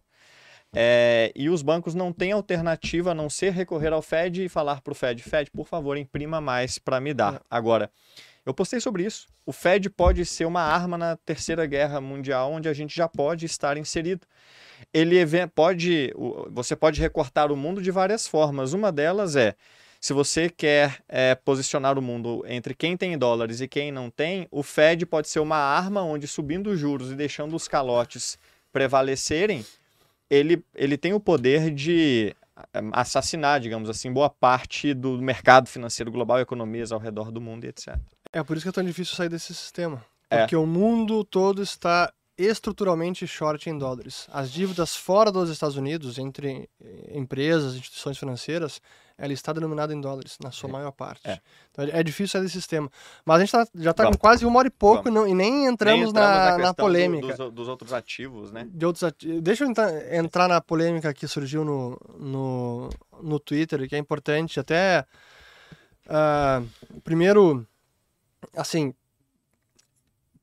é, e os bancos não têm alternativa a não ser recorrer ao Fed e falar para o Fed: Fed, por favor, imprima mais para me dar. É. Agora, eu postei sobre isso. O Fed pode ser uma arma na Terceira Guerra Mundial, onde a gente já pode estar inserido. Ele pode, você pode recortar o mundo de várias formas. Uma delas é se você quer é, posicionar o mundo entre quem tem dólares e quem não tem, o Fed pode ser uma arma onde, subindo os juros e deixando os calotes prevalecerem, ele, ele tem o poder de é, assassinar, digamos assim, boa parte do mercado financeiro global, economias ao redor do mundo e etc. É por isso que é tão difícil sair desse sistema. É. Porque é. o mundo todo está estruturalmente short em dólares. As dívidas fora dos Estados Unidos, entre eh, empresas, instituições financeiras, ela está denominada em dólares, na sua é. maior parte. É. Então é difícil sair desse sistema. Mas a gente tá, já está com quase uma hora e pouco não, e nem entramos, nem entramos na, na, na polêmica. Do, dos, dos, outros ativos, né? De outros ativos. Deixa eu entrar, entrar na polêmica que surgiu no, no, no Twitter, que é importante. Até. Uh, primeiro, assim,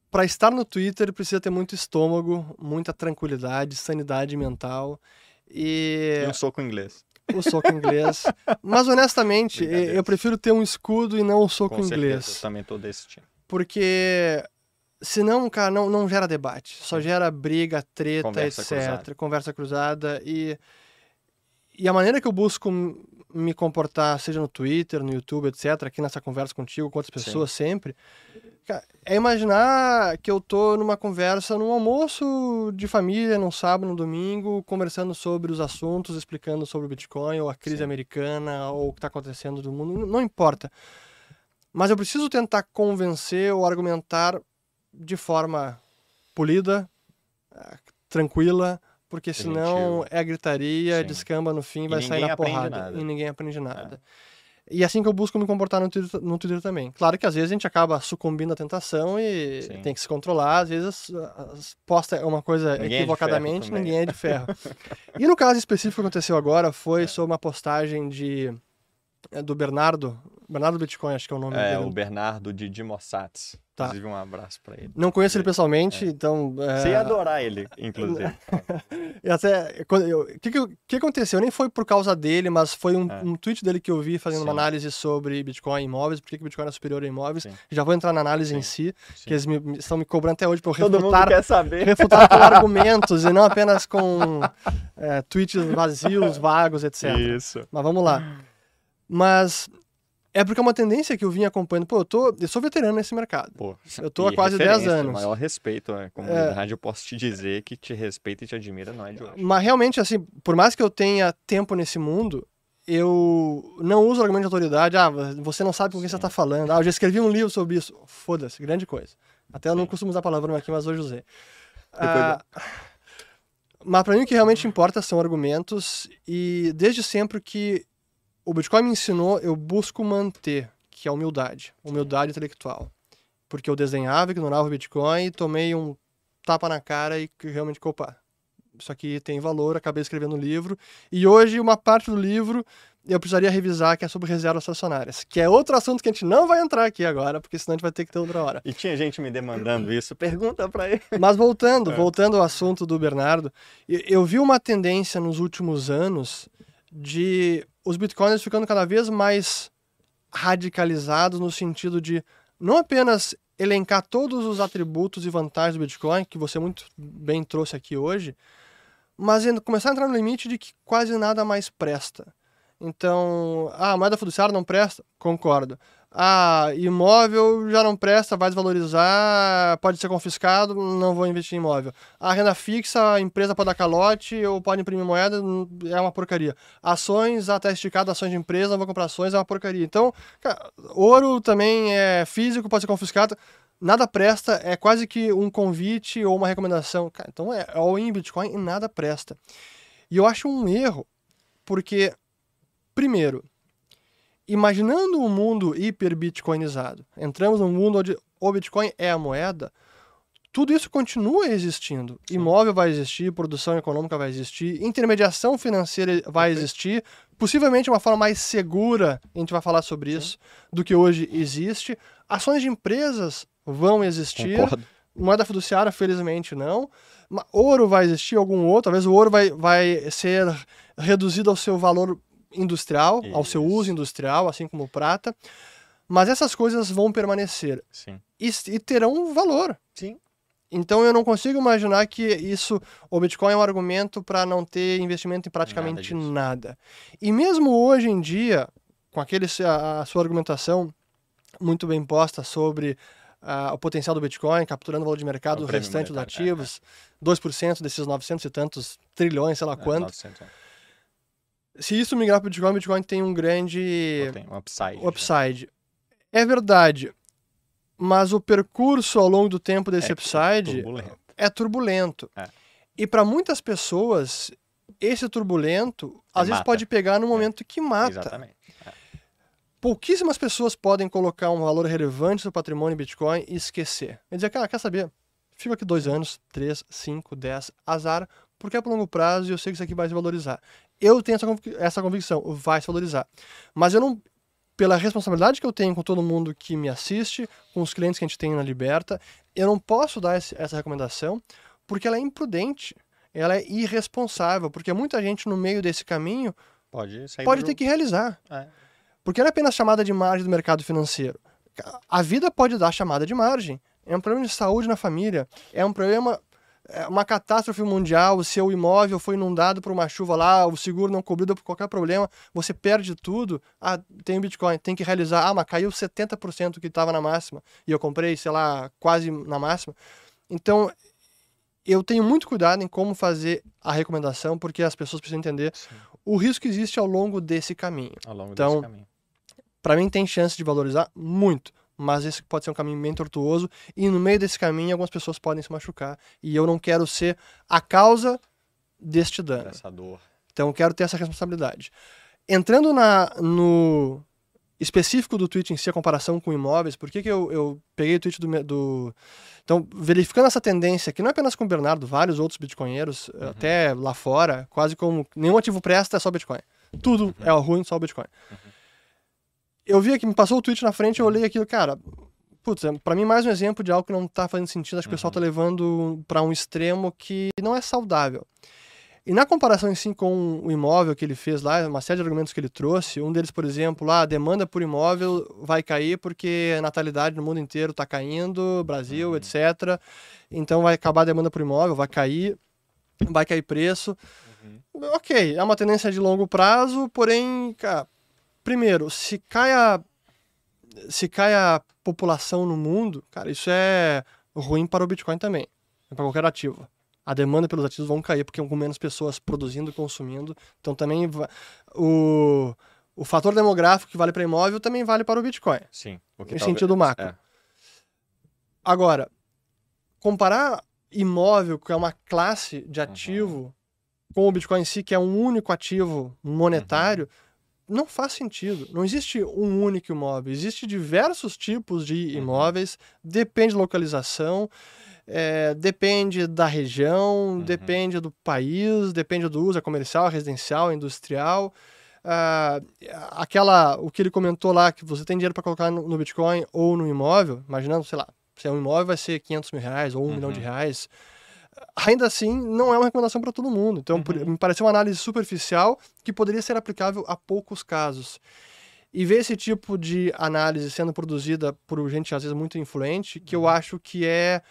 para estar no Twitter precisa ter muito estômago, muita tranquilidade, sanidade mental e. E um soco inglês o soco inglês. Mas honestamente, eu prefiro ter um escudo e não um soco Com inglês. Certeza, eu também tô desse time. Porque senão, cara, não, não gera debate. Só gera briga, treta, Conversa etc. Cruzada. Conversa cruzada. E, e a maneira que eu busco me comportar, seja no Twitter, no YouTube, etc., aqui nessa conversa contigo, com outras pessoas Sim. sempre, é imaginar que eu tô numa conversa, num almoço de família, num sábado, num domingo, conversando sobre os assuntos, explicando sobre o Bitcoin, ou a crise Sim. americana, ou o que está acontecendo do mundo, não importa. Mas eu preciso tentar convencer ou argumentar de forma polida, eh, tranquila, porque senão é gritaria, Sim. descamba no fim, vai sair na porrada. E ninguém aprende nada. É. E é assim que eu busco me comportar no Twitter, no Twitter também. Claro que às vezes a gente acaba sucumbindo à tentação e Sim. tem que se controlar. Às vezes posta uma coisa ninguém é equivocadamente, é ninguém é de ferro. e no caso específico que aconteceu agora foi é. sobre uma postagem de é do Bernardo, Bernardo Bitcoin, acho que é o nome é, dele. É, o Bernardo de Dimossats. Tá. Inclusive, um abraço para ele. Não conheço ele pessoalmente, é. então... É... Você ia adorar ele, inclusive. e até... O que, que, que, aconteceu? Nem foi por causa dele, mas foi um, é. um tweet dele que eu vi fazendo Sim. uma análise sobre Bitcoin e imóveis, por que, Bitcoin é superior a imóveis. Sim. Já vou entrar na análise Sim. em si, Sim. que eles me, estão me cobrando até hoje para eu Todo refutar, quer saber. refutar com argumentos e não apenas com é, tweets vazios, vagos, etc. Isso. Mas vamos lá. Mas é porque é uma tendência que eu vim acompanhando. Pô, eu, tô, eu sou veterano nesse mercado. Pô, eu tô há quase 10 anos. maior respeito à comunidade, é... eu posso te dizer que te respeita e te admira, não é de hoje. Mas realmente, assim, por mais que eu tenha tempo nesse mundo, eu não uso argumento de autoridade. Ah, você não sabe com quem Sim. você está falando. Ah, eu já escrevi um livro sobre isso. Foda-se, grande coisa. Até eu não costumo usar palavrão aqui, mas hoje usei. Ah, mas para mim o que realmente importa são argumentos e desde sempre que o Bitcoin me ensinou, eu busco manter, que é a humildade, humildade intelectual. Porque eu desenhava, ignorava o Bitcoin, tomei um tapa na cara e realmente, opa, isso aqui tem valor, acabei escrevendo um livro. E hoje, uma parte do livro eu precisaria revisar, que é sobre reservas estacionárias, que é outro assunto que a gente não vai entrar aqui agora, porque senão a gente vai ter que ter outra hora. E tinha gente me demandando isso, pergunta para ele. Mas voltando, é. voltando ao assunto do Bernardo, eu vi uma tendência nos últimos anos de os bitcoins ficando cada vez mais radicalizados no sentido de não apenas elencar todos os atributos e vantagens do Bitcoin, que você muito bem trouxe aqui hoje, mas começar a entrar no limite de que quase nada mais presta. Então, ah, a moeda fiduciária não presta? Concordo. Ah, imóvel já não presta, vai desvalorizar, pode ser confiscado, não vou investir em imóvel. A renda fixa, a empresa pode dar calote ou pode imprimir moeda, é uma porcaria. Ações, até esticado, ações de empresa, não vou comprar ações, é uma porcaria. Então, cara, ouro também é físico, pode ser confiscado. Nada presta, é quase que um convite ou uma recomendação. Cara, então é all in Bitcoin e nada presta. E eu acho um erro, porque, primeiro, imaginando um mundo hiper-bitcoinizado, entramos num mundo onde o Bitcoin é a moeda, tudo isso continua existindo. Sim. Imóvel vai existir, produção econômica vai existir, intermediação financeira vai existir, possivelmente uma forma mais segura, a gente vai falar sobre Sim. isso, do que hoje existe. Ações de empresas vão existir. Concordo. Moeda fiduciária, felizmente, não. Ouro vai existir, algum outro. Talvez o ouro vai, vai ser reduzido ao seu valor industrial, Isso. ao seu uso industrial, assim como prata. Mas essas coisas vão permanecer. Sim. E, e terão valor. Sim. Então eu não consigo imaginar que isso, o Bitcoin é um argumento para não ter investimento em praticamente nada, nada, E mesmo hoje em dia, com aquele a, a sua argumentação muito bem posta sobre uh, o potencial do Bitcoin, capturando o valor de mercado do restante dos ativos, é, é. 2% desses 900 e tantos trilhões, sei lá é, quanto. 900, é se isso migrar para o Bitcoin, o Bitcoin tem um grande tem um upside. upside. É verdade, mas o percurso ao longo do tempo desse é upside turbulento. é turbulento. É. E para muitas pessoas, esse turbulento às vezes pode pegar no é. momento que mata. Exatamente. É. Pouquíssimas pessoas podem colocar um valor relevante no seu patrimônio em Bitcoin e esquecer. E dizer, cara, quer saber? Fico aqui dois anos, três, cinco, dez, azar, porque é para longo prazo e eu sei que isso aqui vai se valorizar. Eu tenho essa, essa convicção, vai se valorizar. Mas eu não, pela responsabilidade que eu tenho com todo mundo que me assiste, com os clientes que a gente tem na Liberta, eu não posso dar esse, essa recomendação porque ela é imprudente, ela é irresponsável, porque muita gente no meio desse caminho pode, pode ter que realizar. É. Porque não é apenas chamada de margem do mercado financeiro. A vida pode dar chamada de margem. É um problema de saúde na família, é um problema uma catástrofe mundial, o seu imóvel foi inundado por uma chuva lá, o seguro não cobriu por qualquer problema, você perde tudo. Ah, tem o Bitcoin, tem que realizar. Ah, mas caiu 70% que estava na máxima e eu comprei, sei lá, quase na máxima. Então, eu tenho muito cuidado em como fazer a recomendação, porque as pessoas precisam entender Sim. o risco que existe ao longo desse caminho. Ao longo então, desse caminho. Para mim tem chance de valorizar muito mas esse pode ser um caminho bem tortuoso e no meio desse caminho algumas pessoas podem se machucar e eu não quero ser a causa deste dano. Essa dor. Então eu quero ter essa responsabilidade. Entrando na, no específico do tweet em si, a comparação com imóveis, por que, que eu, eu peguei o tweet do, do, Então, verificando essa tendência, que não é apenas com o Bernardo, vários outros bitcoinheiros, uhum. até lá fora, quase como nenhum ativo presta, é só Bitcoin. Tudo uhum. é ruim, só o Bitcoin. Uhum. Eu vi aqui, me passou o tweet na frente, eu olhei aquilo, cara, putz, é, pra mim mais um exemplo de algo que não tá fazendo sentido, acho que uhum. o pessoal tá uhum. levando para um extremo que não é saudável. E na comparação em si com o imóvel que ele fez lá, uma série de argumentos que ele trouxe, um deles, por exemplo, lá, a demanda por imóvel vai cair porque a natalidade no mundo inteiro está caindo, Brasil, uhum. etc. Então vai acabar a demanda por imóvel, vai cair, vai cair preço. Uhum. Ok, é uma tendência de longo prazo, porém, cara, primeiro, se cai a, se cai a população no mundo, cara, isso é ruim para o Bitcoin também, para qualquer ativo a demanda pelos ativos vão cair, porque com menos pessoas produzindo e consumindo. Então também o, o fator demográfico que vale para imóvel também vale para o Bitcoin. Sim. O que em sentido macro. É. Agora, comparar imóvel, que é uma classe de uhum. ativo, uhum. com o Bitcoin em si, que é um único ativo monetário, uhum. Não faz sentido. Não existe um único imóvel. Existem diversos tipos de uhum. imóveis, depende da localização é, depende da região, uhum. depende do país, depende do uso, é comercial, residencial, industrial. Uh, aquela, o que ele comentou lá, que você tem dinheiro para colocar no, no, Bitcoin ou no imóvel, imaginando, sei lá, se é um imóvel vai ser 500 mil reais ou um uhum. milhão de reais, ainda assim não é uma recomendação para todo mundo. Então, uhum. por, me pareceu uma análise superficial que poderia ser aplicável a poucos casos. E ver esse tipo de análise sendo produzida por gente, às vezes, muito influente, que eu uhum. acho que é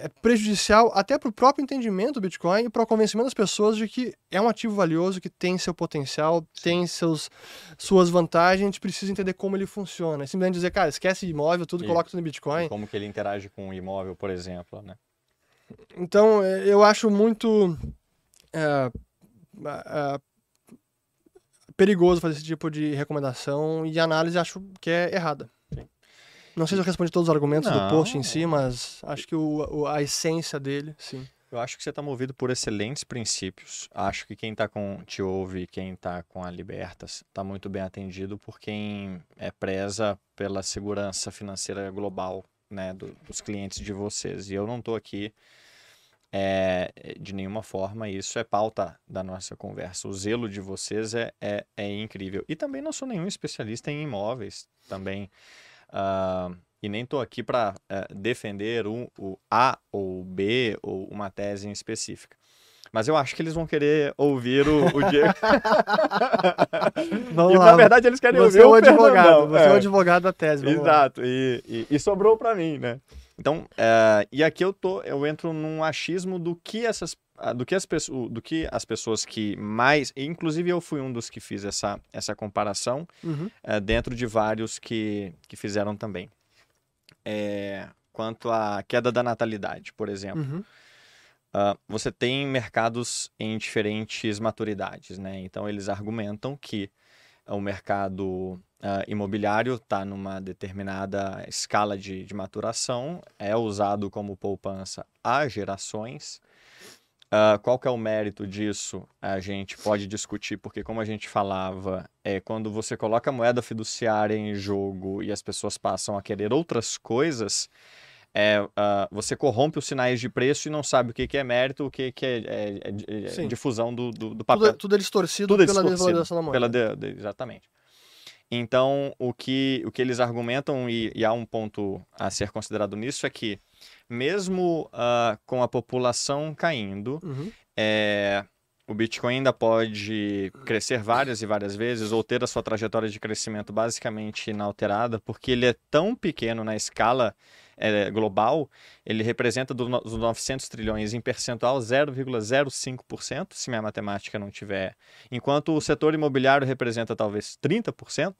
é prejudicial até para o próprio entendimento do Bitcoin e para o convencimento das pessoas de que é um ativo valioso, que tem seu potencial, tem seus, suas vantagens, a gente precisa entender como ele funciona. É simplesmente dizer, cara, esquece imóvel, tudo, e, coloca tudo no Bitcoin. como que ele interage com o imóvel, por exemplo, né? Então, é, eu acho muito é, é, perigoso fazer esse tipo de recomendação e análise acho que é errada. Não sei se eu respondi todos os argumentos não. do post em si, mas acho que o, o, a essência dele, sim. Eu acho que você está movido por excelentes princípios. Acho que quem está com Te Ouve, quem está com a Libertas, está muito bem atendido por quem é preza pela segurança financeira global né, do, dos clientes de vocês. E eu não estou aqui é, de nenhuma forma, isso é pauta da nossa conversa. O zelo de vocês é, é, é incrível. E também não sou nenhum especialista em imóveis. Também Uh, e nem estou aqui para uh, eh, defender um, o A ou B ou uma tese em específica. Mas eu acho que eles vão querer ouvir o, o Diego. Vamos e, lá, na verdade, eles querem você ouvir é o, o advogado. Você é. é o advogado da tese. Exato. E, e, e, sobrou para mim, né? Então, uh, e aqui eu tô, eu entro num achismo do que essas ah, do que as pessoas, do que as pessoas que mais, inclusive eu fui um dos que fiz essa, essa comparação uhum. é, dentro de vários que, que fizeram também. É, quanto à queda da natalidade, por exemplo. Uhum. Uh, você tem mercados em diferentes maturidades, né? Então eles argumentam que o mercado uh, imobiliário está numa determinada escala de, de maturação, é usado como poupança há gerações, Uh, qual que é o mérito disso? A gente pode discutir, porque como a gente falava, é quando você coloca a moeda fiduciária em jogo e as pessoas passam a querer outras coisas, é, uh, você corrompe os sinais de preço e não sabe o que, que é mérito, o que, que é, é, é, é difusão do, do, do papel. Tudo, é, tudo é distorcido tudo pela desvalorização da moeda. De, de, exatamente. Então, o que, o que eles argumentam, e, e há um ponto a ser considerado nisso, é que mesmo uh, com a população caindo, uhum. é, o Bitcoin ainda pode crescer várias e várias vezes ou ter a sua trajetória de crescimento basicamente inalterada, porque ele é tão pequeno na escala é, global, ele representa dos 900 trilhões em percentual 0,05%, se minha matemática não tiver. Enquanto o setor imobiliário representa talvez 30%,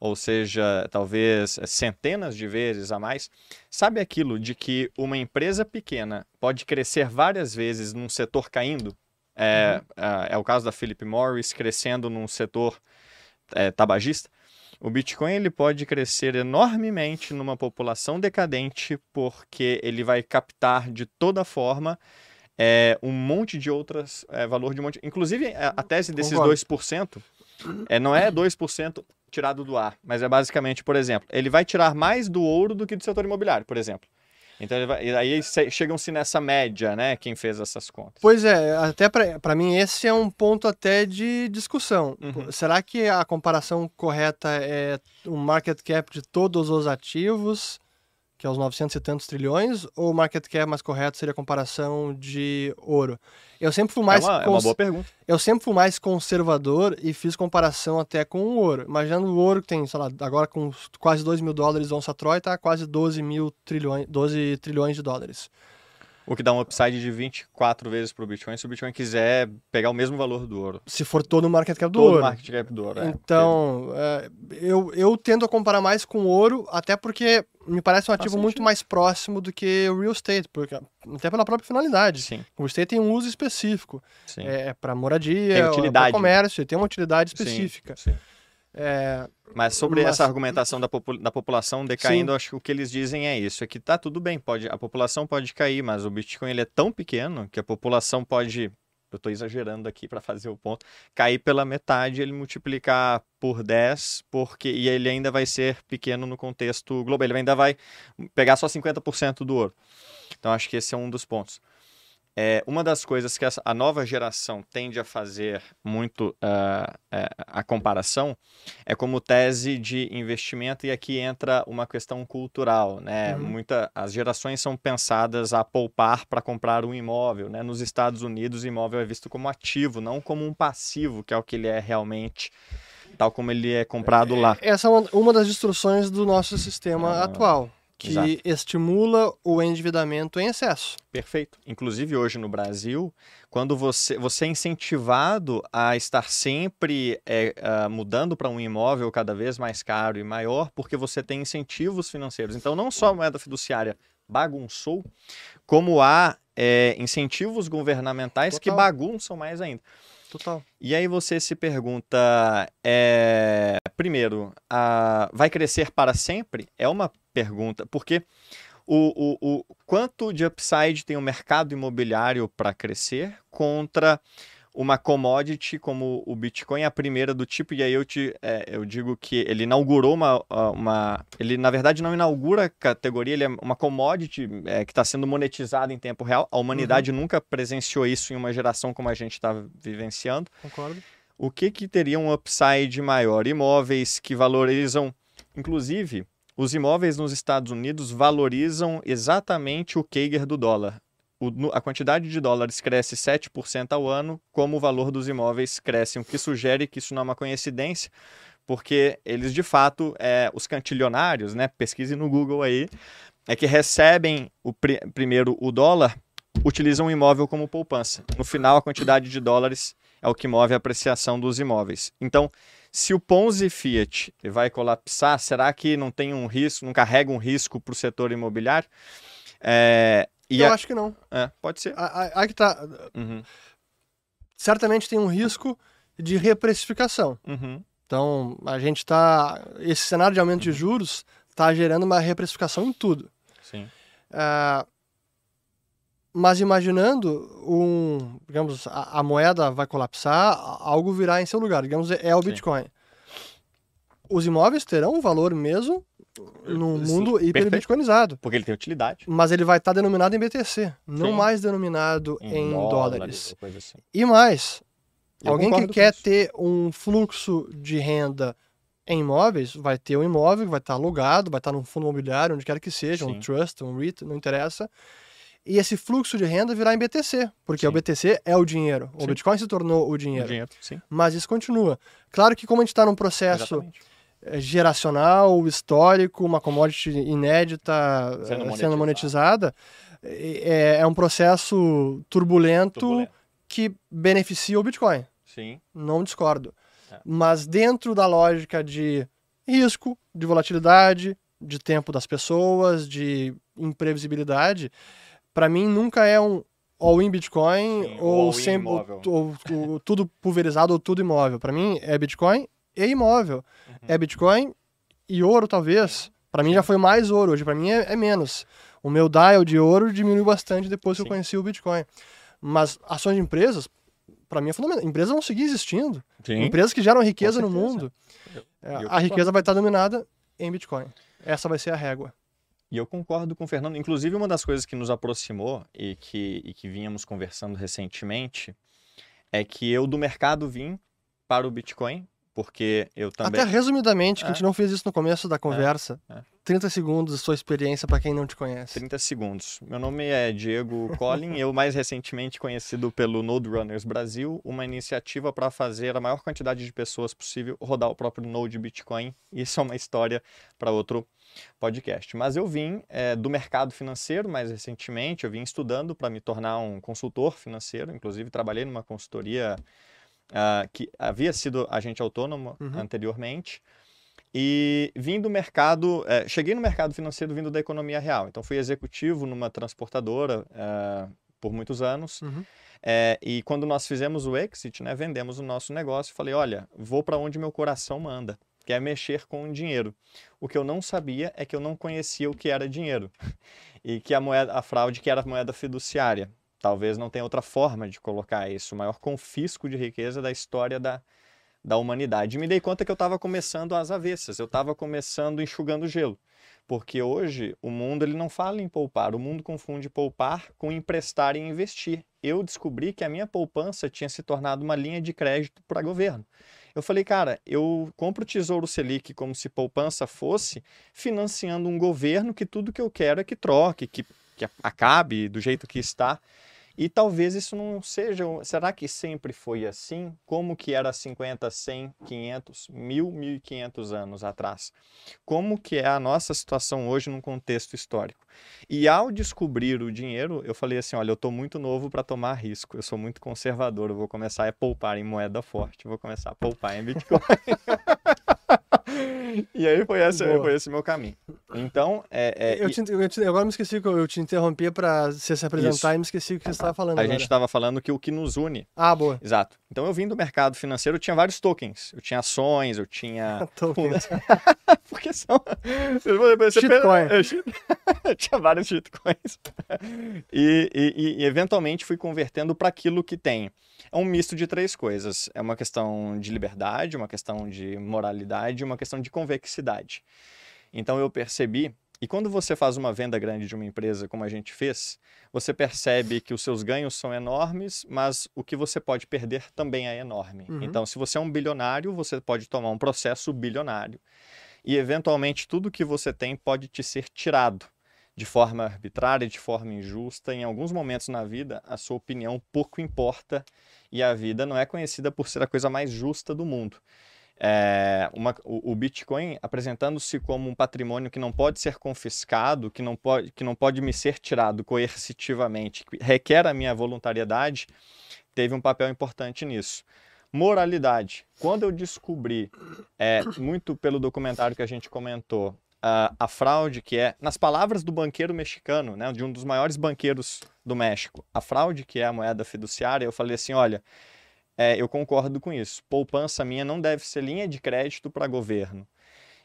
ou seja, talvez centenas de vezes a mais. Sabe aquilo de que uma empresa pequena pode crescer várias vezes num setor caindo? É, uhum. é, é, o caso da Philip Morris crescendo num setor é, tabagista. O Bitcoin ele pode crescer enormemente numa população decadente porque ele vai captar de toda forma é, um monte de outras é, valor de um monte. Inclusive a, a tese desses Concordo. 2% é, não é 2% tirado do ar, mas é basicamente, por exemplo, ele vai tirar mais do ouro do que do setor imobiliário, por exemplo. Então vai, aí chegam-se nessa média, né? Quem fez essas contas. Pois é, até para mim esse é um ponto até de discussão. Uhum. Será que a comparação correta é o market cap de todos os ativos? Que é os 900 e tantos trilhões, ou o market cap mais correto seria a comparação de ouro? Eu sempre fui mais... É uma, é uma boa pergunta. Eu sempre fui mais conservador e fiz comparação até com o ouro. Imaginando o ouro que tem, sei lá, agora com quase 2 mil dólares onça Troy, tá quase 12 mil trilhões, 12 trilhões de dólares. O que dá um upside de 24 vezes para o Bitcoin se o Bitcoin quiser pegar o mesmo valor do ouro. Se for todo o market cap do todo ouro. Todo o market cap do ouro, é. Então, é, eu, eu tendo a comparar mais com ouro, até porque me parece um ativo muito mais próximo do que o real estate, porque, até pela própria finalidade. Sim. O real estate tem um uso específico. Sim. É para moradia, para comércio, tem uma utilidade específica. Sim, sim. É, mas sobre mas... essa argumentação da, popul da população decaindo, Sim. acho que o que eles dizem é isso, é que tá tudo bem, pode, a população pode cair, mas o Bitcoin ele é tão pequeno que a população pode, eu estou exagerando aqui para fazer o ponto, cair pela metade, ele multiplicar por 10, porque e ele ainda vai ser pequeno no contexto global, ele ainda vai pegar só 50% do ouro. Então acho que esse é um dos pontos. É, uma das coisas que a nova geração tende a fazer muito uh, uh, a comparação é como tese de investimento, e aqui entra uma questão cultural. Né? Uhum. Muita, as gerações são pensadas a poupar para comprar um imóvel. Né? Nos Estados Unidos, o imóvel é visto como ativo, não como um passivo, que é o que ele é realmente tal como ele é comprado lá. Essa é uma das instruções do nosso sistema ah. atual que Exato. estimula o endividamento em excesso. Perfeito. Inclusive hoje no Brasil, quando você, você é incentivado a estar sempre é, uh, mudando para um imóvel cada vez mais caro e maior, porque você tem incentivos financeiros. Então, não só a moeda fiduciária bagunçou, como há é, incentivos governamentais Total. que bagunçam mais ainda. Total. E aí você se pergunta, é, primeiro, a, vai crescer para sempre? É uma pergunta, porque o, o, o quanto de upside tem o mercado imobiliário para crescer contra uma commodity como o Bitcoin, a primeira do tipo, e aí eu, te, é, eu digo que ele inaugurou uma, uma. Ele, na verdade, não inaugura a categoria, ele é uma commodity é, que está sendo monetizada em tempo real. A humanidade uhum. nunca presenciou isso em uma geração como a gente está vivenciando. Concordo. O que, que teria um upside maior? Imóveis que valorizam, inclusive, os imóveis nos Estados Unidos valorizam exatamente o Kager do dólar o, a quantidade de dólares cresce 7% ao ano, como o valor dos imóveis cresce, o que sugere que isso não é uma coincidência, porque eles de fato, é, os cantilionários, né, pesquise no Google aí, é que recebem o pr primeiro o dólar, utilizam o imóvel como poupança. No final, a quantidade de dólares é o que move a apreciação dos imóveis. Então, se o Ponzi Fiat vai colapsar, será que não tem um risco, não carrega um risco para o setor imobiliário? É, e eu a... acho que não. É, pode ser. Aí que tá. Uhum. Certamente tem um risco de reprecificação. Uhum. Então, a gente tá. Esse cenário de aumento de juros está gerando uma reprecificação em tudo. Sim. Uh, mas imaginando um, digamos, a, a, moeda vai colapsar, algo virá em seu lugar. Digamos, é o Bitcoin. Sim. Os imóveis terão um valor mesmo num mundo hiperbitcoinizado. Porque ele tem utilidade. Mas ele vai estar tá denominado em BTC, não Sim. mais denominado em, em dólares. dólares. Assim. E mais, Eu alguém que quer isso. ter um fluxo de renda em imóveis, vai ter um imóvel que vai estar tá alugado, vai estar tá num fundo imobiliário, onde quer que seja, Sim. um trust, um REIT, não interessa. E esse fluxo de renda virá em BTC, porque sim. o BTC é o dinheiro. O Bitcoin se tornou o dinheiro. O dinheiro Mas isso continua. Claro que como a gente está num processo Exatamente geracional, histórico, uma commodity inédita sendo, sendo monetizada, é, é, um processo turbulento, turbulento, que beneficia o Bitcoin. Sim. Não discordo. É. Mas dentro da lógica de risco, de volatilidade, de tempo das pessoas, de imprevisibilidade, para mim nunca é um all-in Bitcoin Sim, ou, all sempre ou, ou, ou, tudo pulverizado ou tudo imóvel. Para mim é Bitcoin e imóvel. É Bitcoin e ouro, talvez. Para mim já foi mais ouro, hoje para mim é, é, menos. O meu dial de ouro diminuiu bastante depois Sim. que eu conheci o Bitcoin. Mas ações de empresas, para mim é fundamental. Empresas vão seguir existindo. Sim. Empresas que geram riqueza no mundo. Eu, eu a riqueza vai estar dominada em Bitcoin. Essa vai ser a régua. E eu concordo com o Fernando. Inclusive, uma das coisas que nos aproximou e que, e que vínhamos conversando recentemente é que eu do mercado vim para o Bitcoin porque eu também. Até resumidamente, que a gente é. não fez isso no começo da conversa. É. 30 é. segundos da sua experiência para quem não te conhece. 30 segundos. Meu nome é Diego Collin, eu mais recentemente conhecido pelo Node Runners Brasil, uma iniciativa para fazer a maior quantidade de pessoas possível rodar o próprio Node Bitcoin. Isso é uma história para outro podcast. Mas eu vim é, do mercado financeiro mais recentemente, eu vim estudando para me tornar um consultor financeiro, inclusive trabalhei numa consultoria uh, que havia sido agente autônomo uhum. anteriormente. E vim do mercado, é, cheguei no mercado financeiro vindo da economia real. Então fui executivo numa transportadora é, por muitos anos. Uhum. É, e quando nós fizemos o exit, né, vendemos o nosso negócio, falei, olha, vou para onde meu coração manda, que é mexer com o dinheiro. O que eu não sabia é que eu não conhecia o que era dinheiro e que a moeda, a fraude que era a moeda fiduciária. Talvez não tenha outra forma de colocar isso, o maior confisco de riqueza da história da, da humanidade. Me dei conta que eu estava começando às avessas, eu estava começando enxugando gelo. Porque hoje o mundo ele não fala em poupar, o mundo confunde poupar com emprestar e investir. Eu descobri que a minha poupança tinha se tornado uma linha de crédito para governo. Eu falei, cara, eu compro o Tesouro Selic como se poupança fosse financiando um governo que tudo que eu quero é que troque, que, que acabe do jeito que está. E talvez isso não seja. Será que sempre foi assim? Como que era 50, 100, 500, 1000, 1500 anos atrás? Como que é a nossa situação hoje num contexto histórico? E ao descobrir o dinheiro, eu falei assim: olha, eu estou muito novo para tomar risco, eu sou muito conservador, eu vou começar a poupar em moeda forte, vou começar a poupar em Bitcoin. e aí foi, essa, foi esse meu caminho. Então, é, é, eu, te, eu te, agora me esqueci que eu te interrompi para você se apresentar isso. e me esqueci o que você estava falando. A agora. gente estava falando que o que nos une. Ah, boa. Exato. Então eu vim do mercado financeiro, eu tinha vários tokens. Eu tinha ações, eu tinha. tokens. Porque são. Shitcoin. Eu tinha vários shitcoins. E, e, e eventualmente fui convertendo para aquilo que tem. É um misto de três coisas. É uma questão de liberdade, uma questão de moralidade, uma questão de convexidade. Então eu percebi, e quando você faz uma venda grande de uma empresa como a gente fez, você percebe que os seus ganhos são enormes, mas o que você pode perder também é enorme. Uhum. Então, se você é um bilionário, você pode tomar um processo bilionário. E eventualmente tudo que você tem pode te ser tirado de forma arbitrária, de forma injusta. Em alguns momentos na vida, a sua opinião pouco importa e a vida não é conhecida por ser a coisa mais justa do mundo. É, uma, o, o, Bitcoin apresentando-se como um patrimônio que não pode ser confiscado, que não pode, que não pode me ser tirado coercitivamente, que requer a minha voluntariedade, teve um papel importante nisso. Moralidade. Quando eu descobri, é, muito pelo documentário que a gente comentou, a, a fraude que é, nas palavras do banqueiro mexicano, né, de um dos maiores banqueiros do México, a fraude que é a moeda fiduciária, eu falei assim, olha, é, eu concordo com isso. Poupança minha não deve ser linha de crédito para governo.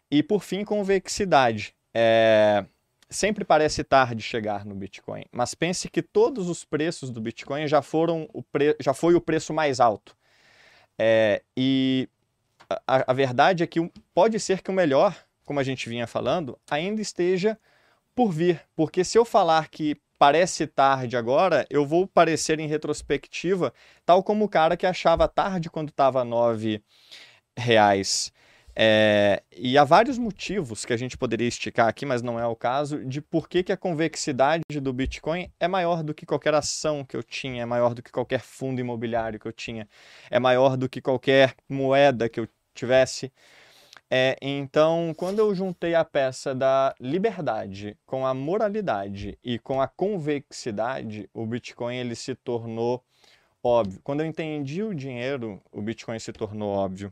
E por fim, convexidade. É, sempre parece tarde chegar no Bitcoin, mas pense que todos os preços do Bitcoin já foram o pre... já foi o preço mais alto. É, e a, a, verdade é que pode ser que o melhor, como a gente vinha falando, ainda esteja por vir. Porque se eu falar que parece tarde agora, eu vou parecer em retrospectiva, tal como o cara que achava tarde quando estava nove reais. É, e há vários motivos que a gente poderia esticar aqui, mas não é o caso, de por que, que a convexidade do Bitcoin é maior do que qualquer ação que eu tinha, é maior do que qualquer fundo imobiliário que eu tinha, é maior do que qualquer moeda que eu tivesse. É, então, quando eu juntei a peça da liberdade com a moralidade e com a convexidade, o Bitcoin ele se tornou óbvio. Quando eu entendi o dinheiro, o Bitcoin se tornou óbvio.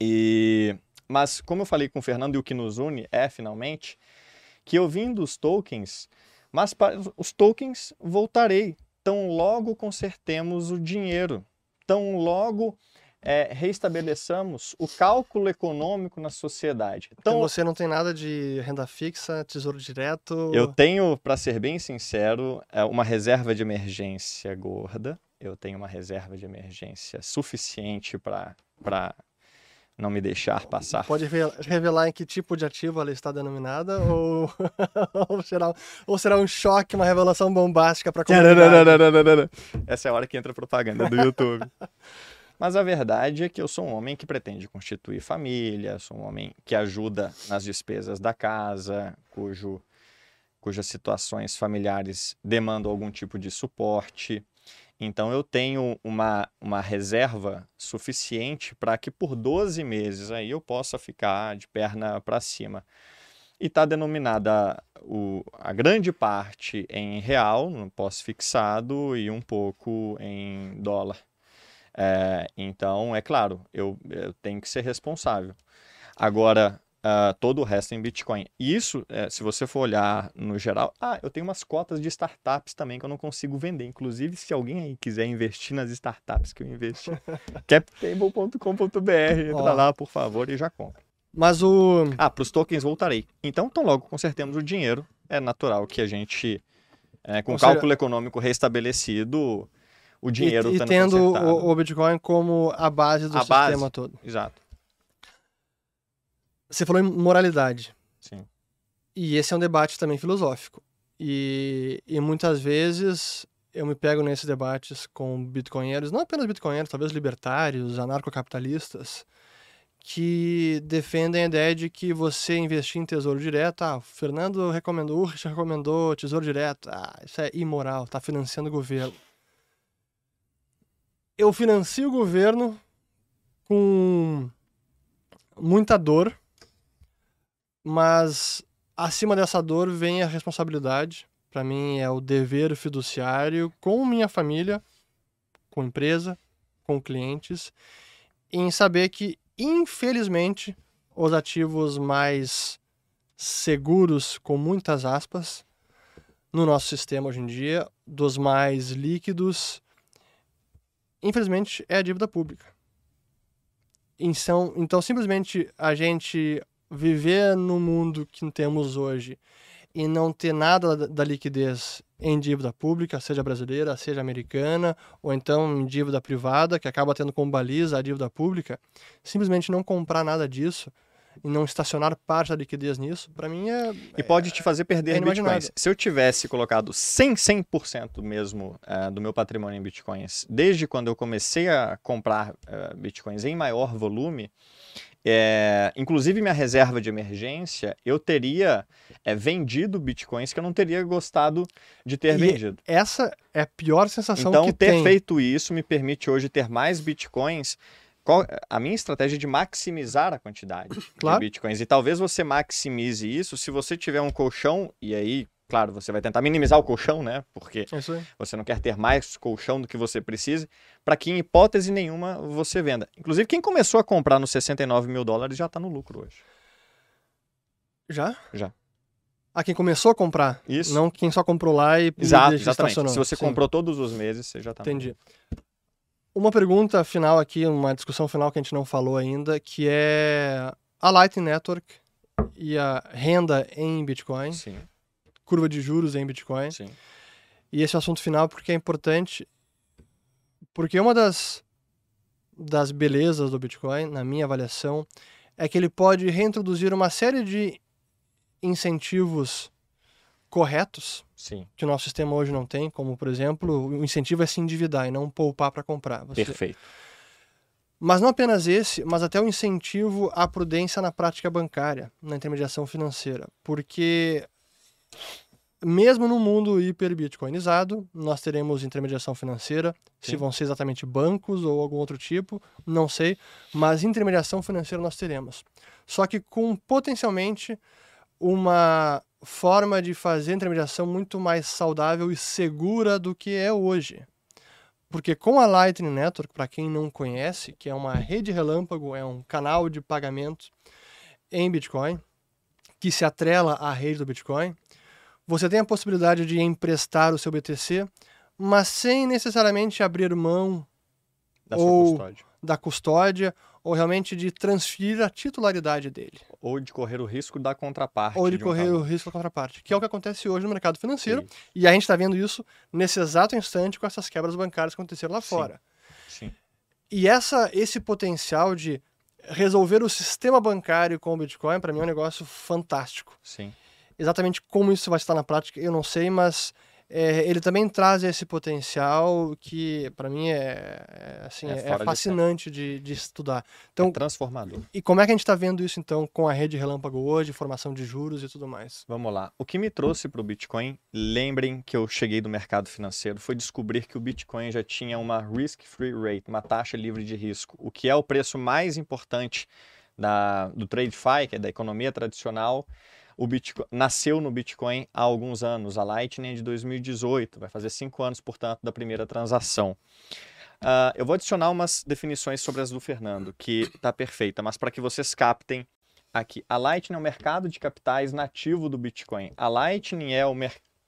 E mas como eu falei com o Fernando e o que nos une é finalmente que eu vim dos tokens, mas para os tokens voltarei tão logo consertemos o dinheiro, tão logo é, reestabeleçamos o cálculo econômico na sociedade. Então, então, você não tem nada de renda fixa, tesouro direto? Eu tenho, para ser bem sincero, é, uma reserva de emergência gorda. Eu tenho uma reserva de emergência suficiente para não me deixar passar. Pode revelar em que tipo de ativo ela está denominada ou, ou, será, ou será um choque, uma revelação bombástica para a comunidade? Essa é a hora que entra a propaganda do YouTube. Mas a verdade é que eu sou um homem que pretende constituir família, sou um homem que ajuda nas despesas da casa, cujo, cujas situações familiares demandam algum tipo de suporte. Então eu tenho uma, uma reserva suficiente para que por 12 meses aí eu possa ficar de perna para cima. E está denominada o, a grande parte em real, no pós-fixado, e um pouco em dólar. É, então, é claro, eu, eu tenho que ser responsável. Agora, uh, todo o resto em Bitcoin. Isso, é, se você for olhar no geral, ah, eu tenho umas cotas de startups também que eu não consigo vender. Inclusive, se alguém aí quiser investir nas startups que eu investi, captable.com.br, entra oh. lá, por favor, e já compra. Mas o. Ah, para os tokens voltarei. Então, tão logo consertemos o dinheiro, é natural que a gente, é, com Conselho... cálculo econômico restabelecido, o dinheiro e, e tendo o, o, Bitcoin como a base do a sistema base, todo. Exato. Você falou em moralidade. Sim. E esse é um debate também filosófico. E, e muitas vezes eu me pego nesses debates com bitcoinheiros, não apenas bitcoinheiros, talvez libertários, anarcocapitalistas, que defendem a ideia de que você investir em tesouro direto, ah, o Fernando recomendou, o Urich recomendou tesouro direto, ah, isso é imoral, está financiando o governo. Eu financio o governo com muita dor, mas acima dessa dor vem a responsabilidade. Para mim é o dever fiduciário com minha família, com empresa, com clientes, em saber que, infelizmente, os ativos mais seguros, com muitas aspas, no nosso sistema hoje em dia, dos mais líquidos, infelizmente, é a dívida pública. Então, então simplesmente a gente viver no mundo que temos hoje e não ter nada da liquidez em dívida pública, seja brasileira, seja americana, ou então em dívida privada, que acaba tendo como baliza a dívida pública, simplesmente não comprar nada disso e não estacionar parte da liquidez nisso, para mim é. E pode te fazer perder é bitcoins. Se eu tivesse colocado 100, 100% mesmo uh, do meu patrimônio em bitcoins, desde quando eu comecei a comprar uh, bitcoins em maior volume, é, inclusive minha reserva de emergência, eu teria é, vendido bitcoins que eu não teria gostado de ter e vendido. Essa é a pior sensação então, que ter tem. feito isso me permite hoje ter mais bitcoins. Qual, a minha estratégia é de maximizar a quantidade claro. de bitcoins. E talvez você maximize isso se você tiver um colchão, e aí Claro, você vai tentar minimizar o colchão, né? Porque é você não quer ter mais colchão do que você precise, para que em hipótese nenhuma você venda. Inclusive, quem começou a comprar nos 69 mil dólares já está no lucro hoje. Já? Já. Ah, quem começou a comprar. Isso. Não quem só comprou lá e Exato, exatamente. Se você Sim. comprou todos os meses, você já está Entendi. Uma pergunta final aqui, uma discussão final que a gente não falou ainda, que é a Lightning Network e a renda em Bitcoin. Sim curva de juros em Bitcoin. Sim. E esse é assunto final porque é importante, porque uma das, das belezas do Bitcoin, na minha avaliação, é que ele pode reintroduzir uma série de incentivos corretos Sim. que o nosso sistema hoje não tem, como por exemplo, o incentivo é se endividar e não poupar para comprar. Você... Perfeito. Mas não apenas esse, mas até o incentivo à prudência na prática bancária, na intermediação financeira. Porque mesmo no mundo hiper-bitcoinizado, nós teremos intermediação financeira, Sim. se vão ser exatamente bancos ou algum outro tipo, não sei, mas intermediação financeira nós teremos. Só que com potencialmente uma forma de fazer intermediação muito mais saudável e segura do que é hoje. Porque com a Lightning Network, para quem não conhece, que é uma rede relâmpago, é um canal de pagamento em Bitcoin, que se atrela à rede do Bitcoin, você tem a possibilidade de emprestar o seu BTC, mas sem necessariamente abrir mão da ou custódia. da custódia ou realmente de transferir a titularidade dele. Ou de correr o risco da contraparte. Ou de, de correr um o risco da contraparte, que é o que acontece hoje no mercado financeiro. Sim. E a gente está vendo isso nesse exato instante com essas quebras bancárias que aconteceram lá fora. Sim. Sim. E essa, esse potencial de resolver o sistema bancário com o Bitcoin, para mim, é um negócio fantástico. Sim. Exatamente como isso vai estar na prática, eu não sei, mas é, ele também traz esse potencial que para mim é, é assim é, é fascinante de, de, estudar. Então é transformador. E como é que a gente está vendo isso então com a rede Relâmpago hoje, formação de juros e tudo mais? Vamos lá. O que me trouxe para o Bitcoin, lembrem que eu cheguei do mercado financeiro, foi descobrir que o Bitcoin já tinha uma risk-free rate, uma taxa livre de risco, o que é o preço mais importante da, do TradeFi, que é da economia tradicional o Bitcoin nasceu no Bitcoin há alguns anos. A Lightning é de 2018, vai fazer cinco anos, portanto, da primeira transação. Uh, eu vou adicionar umas definições sobre as do Fernando, que está perfeita, mas para que vocês captem aqui. A Lightning é o mercado de capitais nativo do Bitcoin. A Lightning é o,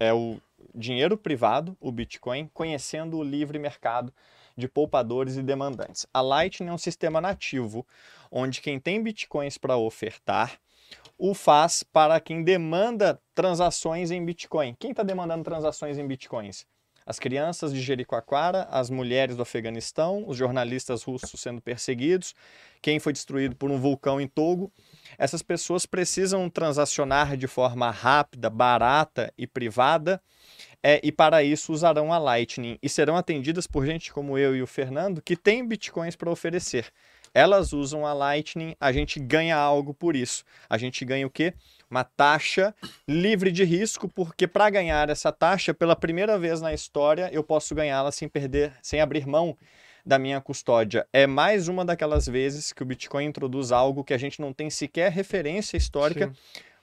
é o dinheiro privado, o Bitcoin, conhecendo o livre mercado de poupadores e demandantes. A Lightning é um sistema nativo, onde quem tem bitcoins para ofertar o faz para quem demanda transações em Bitcoin. Quem está demandando transações em Bitcoins? As crianças de Jericoacoara, as mulheres do Afeganistão, os jornalistas russos sendo perseguidos, quem foi destruído por um vulcão em Togo. Essas pessoas precisam transacionar de forma rápida, barata e privada, é, e para isso usarão a Lightning e serão atendidas por gente como eu e o Fernando que tem bitcoins para oferecer elas usam a Lightning, a gente ganha algo por isso. A gente ganha o quê? Uma taxa livre de risco, porque para ganhar essa taxa, pela primeira vez na história, eu posso ganhá-la sem perder, sem abrir mão da minha custódia. É mais uma daquelas vezes que o Bitcoin introduz algo que a gente não tem sequer referência histórica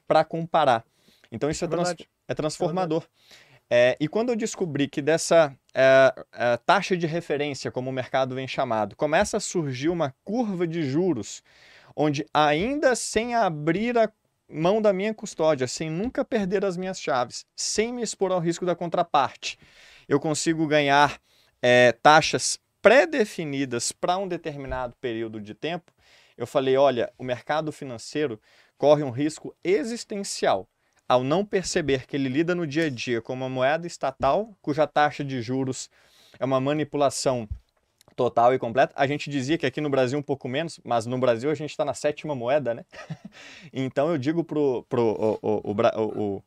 para comparar. Então isso é, é, trans é transformador. É é, e quando eu descobri que dessa é, é, taxa de referência, como o mercado vem chamado, começa a surgir uma curva de juros, onde ainda sem abrir a mão da minha custódia, sem nunca perder as minhas chaves, sem me expor ao risco da contraparte, eu consigo ganhar é, taxas pré-definidas para um determinado período de tempo. Eu falei: olha, o mercado financeiro corre um risco existencial ao não perceber que ele lida no dia a dia com uma moeda estatal, cuja taxa de juros é uma manipulação total e completa. A gente dizia que aqui no Brasil um pouco menos, mas no Brasil a gente está na sétima moeda, né? então eu digo pro, pro o, o, o,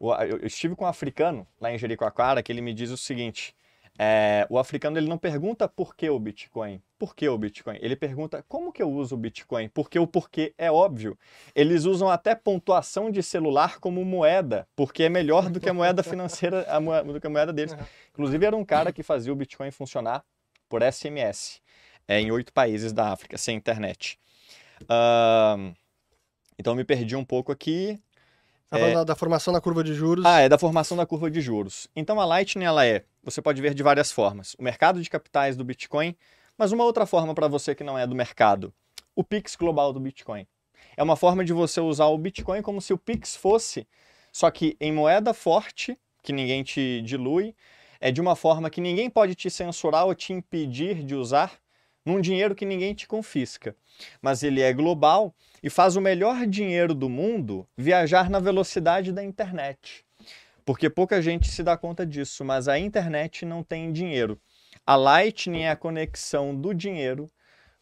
o, eu estive com um africano lá em Jericoacoara que ele me diz o seguinte: é, o africano ele não pergunta por que o Bitcoin, por que o Bitcoin? Ele pergunta como que eu uso o Bitcoin, porque o porquê é óbvio. Eles usam até pontuação de celular como moeda, porque é melhor do que a moeda financeira, a moeda, do que a moeda deles. Inclusive era um cara que fazia o Bitcoin funcionar por SMS é, em oito países da África, sem internet. Uh, então me perdi um pouco aqui. É... da, da, formação da curva de juros. Ah, é da formação da curva de juros. Então a Lightning ela é você pode ver de várias formas. O mercado de capitais do Bitcoin, mas uma outra forma para você que não é do mercado, o Pix global do Bitcoin. É uma forma de você usar o Bitcoin como se o Pix fosse, só que em moeda forte, que ninguém te dilui, é de uma forma que ninguém pode te censurar ou te impedir de usar, num dinheiro que ninguém te confisca. Mas ele é global e faz o melhor dinheiro do mundo viajar na velocidade da internet porque pouca gente se dá conta disso, mas a internet não tem dinheiro. A Lightning é a conexão do dinheiro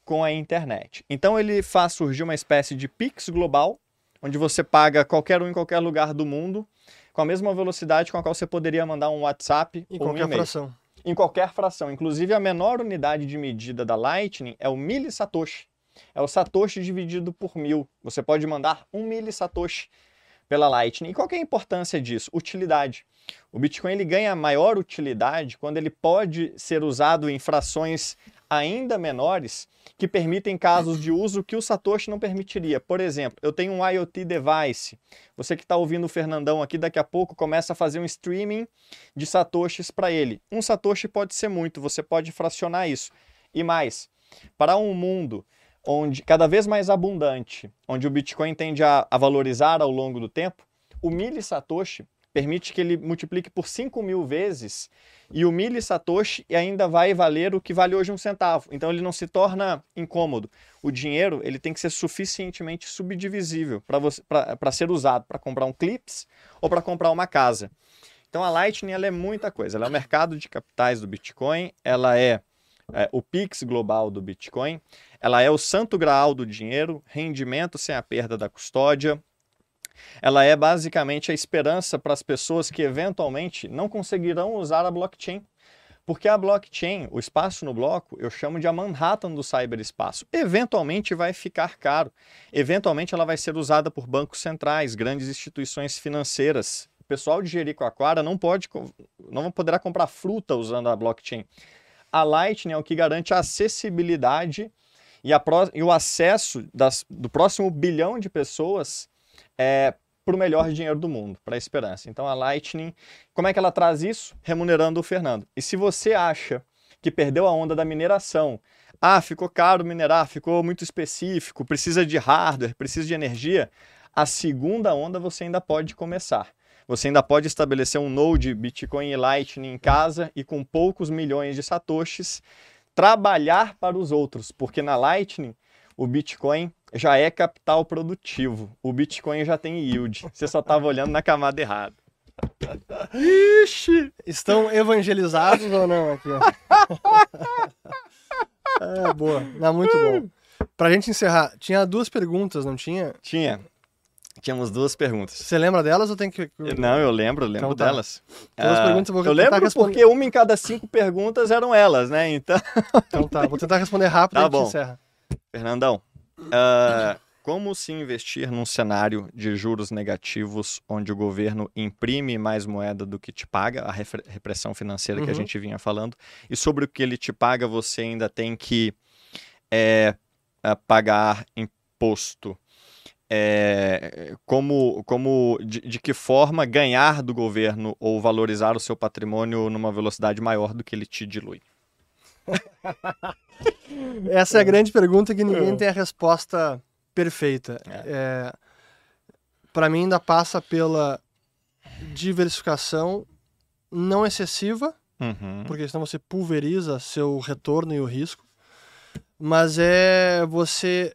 com a internet. Então ele faz surgir uma espécie de Pix global, onde você paga qualquer um em qualquer lugar do mundo, com a mesma velocidade com a qual você poderia mandar um WhatsApp em ou qualquer um fração. Em qualquer fração. Inclusive, a menor unidade de medida da Lightning é o millisatoshi. É o satoshi dividido por mil. Você pode mandar um millisatoshi pela Lightning. E qual é a importância disso? Utilidade. O Bitcoin ele ganha maior utilidade quando ele pode ser usado em frações ainda menores que permitem casos de uso que o Satoshi não permitiria. Por exemplo, eu tenho um IoT device. Você que está ouvindo o Fernandão aqui, daqui a pouco começa a fazer um streaming de Satoshis para ele. Um Satoshi pode ser muito, você pode fracionar isso. E mais, para um mundo onde cada vez mais abundante, onde o Bitcoin tende a, a valorizar ao longo do tempo, o millisatoshi permite que ele multiplique por 5 mil vezes e o millisatoshi ainda vai valer o que vale hoje um centavo. Então ele não se torna incômodo. O dinheiro ele tem que ser suficientemente subdivisível para ser usado para comprar um clips ou para comprar uma casa. Então a Lightning ela é muita coisa. Ela é o mercado de capitais do Bitcoin, ela é é, o Pix global do Bitcoin. Ela é o santo graal do dinheiro, rendimento sem a perda da custódia. Ela é basicamente a esperança para as pessoas que eventualmente não conseguirão usar a blockchain. Porque a blockchain, o espaço no bloco, eu chamo de a Manhattan do cyberespaço. Eventualmente vai ficar caro. Eventualmente ela vai ser usada por bancos centrais, grandes instituições financeiras. O pessoal de Jericoacoara não pode, não poderá comprar fruta usando a blockchain. A Lightning é o que garante a acessibilidade e, a, e o acesso das, do próximo bilhão de pessoas é, para o melhor dinheiro do mundo, para a esperança. Então a Lightning, como é que ela traz isso? Remunerando o Fernando. E se você acha que perdeu a onda da mineração, ah, ficou caro minerar, ficou muito específico, precisa de hardware, precisa de energia, a segunda onda você ainda pode começar. Você ainda pode estabelecer um node Bitcoin e Lightning em casa e com poucos milhões de satoshis trabalhar para os outros, porque na Lightning o Bitcoin já é capital produtivo. O Bitcoin já tem yield. Você só estava olhando na camada errada. Ixi! Estão evangelizados ou não aqui? é, boa. Não, muito bom. Pra gente encerrar, tinha duas perguntas, não tinha? Tinha. Tínhamos duas perguntas. Você lembra delas ou tem que. Não, eu lembro, lembro então, tá. delas. Duas ah, perguntas eu vou Eu lembro responder. porque uma em cada cinco perguntas eram elas, né? Então. Então tá, vou tentar responder rápido tá e bom. encerra. Fernandão, uh, como se investir num cenário de juros negativos onde o governo imprime mais moeda do que te paga, a repressão financeira uhum. que a uhum. gente vinha falando, e sobre o que ele te paga você ainda tem que é, pagar imposto? É, como, como de, de, que forma ganhar do governo ou valorizar o seu patrimônio numa velocidade maior do que ele te dilui? Essa é a grande pergunta que ninguém é. tem a resposta perfeita. É. É, Para mim, ainda passa pela diversificação não excessiva, uhum. porque senão você pulveriza seu retorno e o risco. Mas é você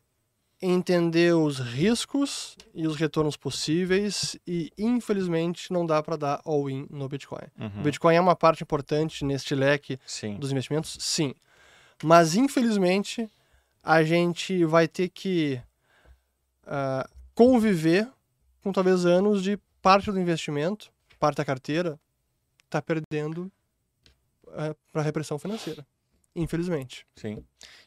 entender os riscos e os retornos possíveis e infelizmente não dá para dar all-in no Bitcoin. Uhum. O Bitcoin é uma parte importante neste leque sim. dos investimentos, sim. Mas infelizmente a gente vai ter que uh, conviver com talvez anos de parte do investimento, parte da carteira, tá perdendo uh, para repressão financeira. Infelizmente. Sim.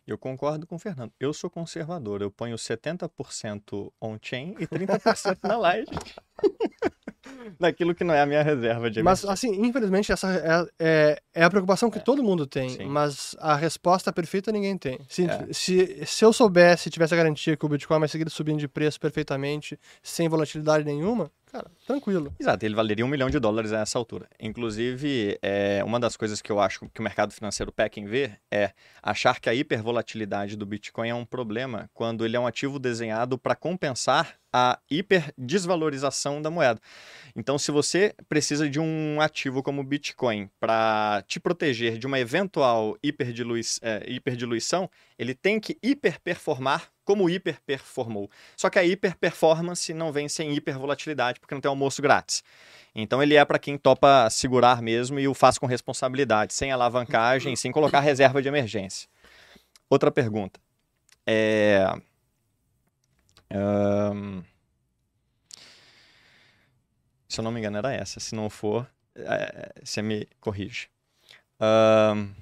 Eu concordo com o Fernando. Eu sou conservador. Eu ponho 70% on-chain e 30% na live. Daquilo que não é a minha reserva de Mas, assim, infelizmente, essa é, é, é a preocupação que é. todo mundo tem. Sim. Mas a resposta perfeita ninguém tem. Se, é. se, se eu soubesse, tivesse a garantia que o Bitcoin vai seguir subindo de preço perfeitamente, sem volatilidade nenhuma, cara, tranquilo. Exato, ele valeria um milhão de dólares a essa altura. Inclusive, é, uma das coisas que eu acho que o mercado financeiro peca em ver é achar que a hipervolatilidade do Bitcoin é um problema quando ele é um ativo desenhado para compensar a hiperdesvalorização da moeda. Então, se você precisa de um ativo como o Bitcoin para te proteger de uma eventual hiperdilui é, hiperdiluição, ele tem que hiperperformar como hiperperformou. Só que a hiperperformance não vem sem hipervolatilidade, porque não tem almoço grátis. Então ele é para quem topa segurar mesmo e o faz com responsabilidade, sem alavancagem, sem colocar reserva de emergência. Outra pergunta. É... Um... Se eu não me engano, era essa. Se não for, é, você me corrige. Um...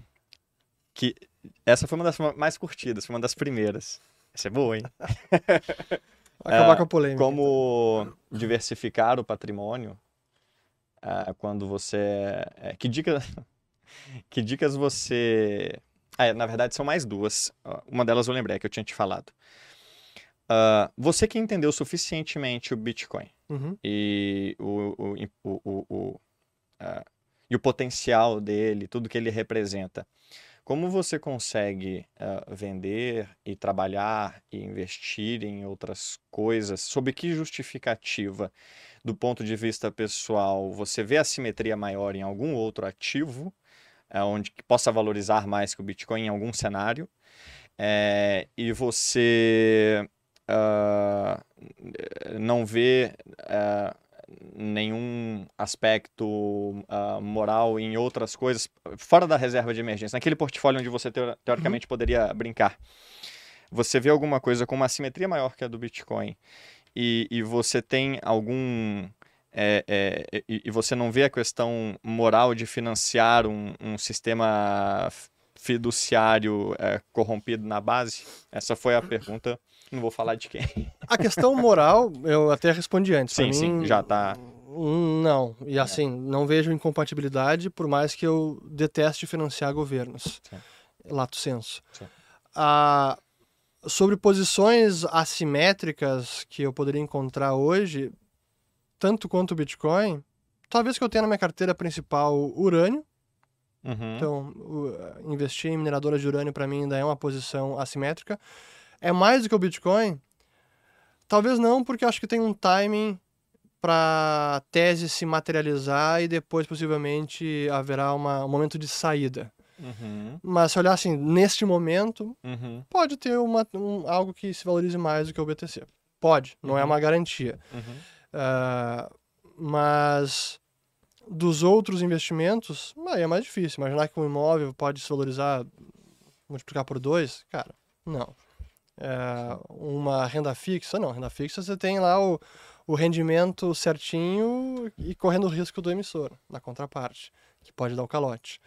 Que essa foi uma das mais curtidas, foi uma das primeiras. Essa é boa, hein? Acabar com a polêmica. Como então. diversificar o patrimônio uh, quando você. Uh, que, dica... que dicas você. Ah, na verdade, são mais duas. Uma delas eu lembrei que eu tinha te falado. Uh, você que entendeu suficientemente o Bitcoin uhum. e o, o, o, o uh, e o potencial dele, tudo que ele representa, como você consegue uh, vender e trabalhar e investir em outras coisas? Sob que justificativa, do ponto de vista pessoal, você vê a simetria maior em algum outro ativo, uh, onde que possa valorizar mais que o Bitcoin em algum cenário? É, e você uh, não vê uh, nenhum aspecto uh, moral em outras coisas, fora da reserva de emergência, naquele portfólio onde você teoricamente uhum. poderia brincar, você vê alguma coisa com uma simetria maior que a do Bitcoin e, e você tem algum. É, é, e, e, você não vê a questão moral de financiar um, um sistema fiduciário é, corrompido na base? Essa foi a pergunta. Não vou falar de quem. A questão moral, eu até respondi antes. Sim, mim, sim, já está. Não, e assim, não vejo incompatibilidade, por mais que eu deteste financiar governos. Sim. Lato senso. Sim. Ah, sobre posições assimétricas que eu poderia encontrar hoje, tanto quanto o Bitcoin, talvez que eu tenha na minha carteira principal urânio, Uhum. Então, investir em mineradoras de urânio para mim ainda é uma posição assimétrica. É mais do que o Bitcoin? Talvez não, porque acho que tem um timing para a tese se materializar e depois possivelmente haverá uma, um momento de saída. Uhum. Mas se olhar assim, neste momento, uhum. pode ter uma, um, algo que se valorize mais do que o BTC. Pode, não é uhum. uma garantia. Uh, mas dos outros investimentos, aí é mais difícil. Imaginar que um imóvel pode se valorizar, multiplicar por dois, cara, não. É, uma renda fixa, não. Renda fixa você tem lá o, o rendimento certinho e correndo o risco do emissor, na contraparte, que pode dar o calote.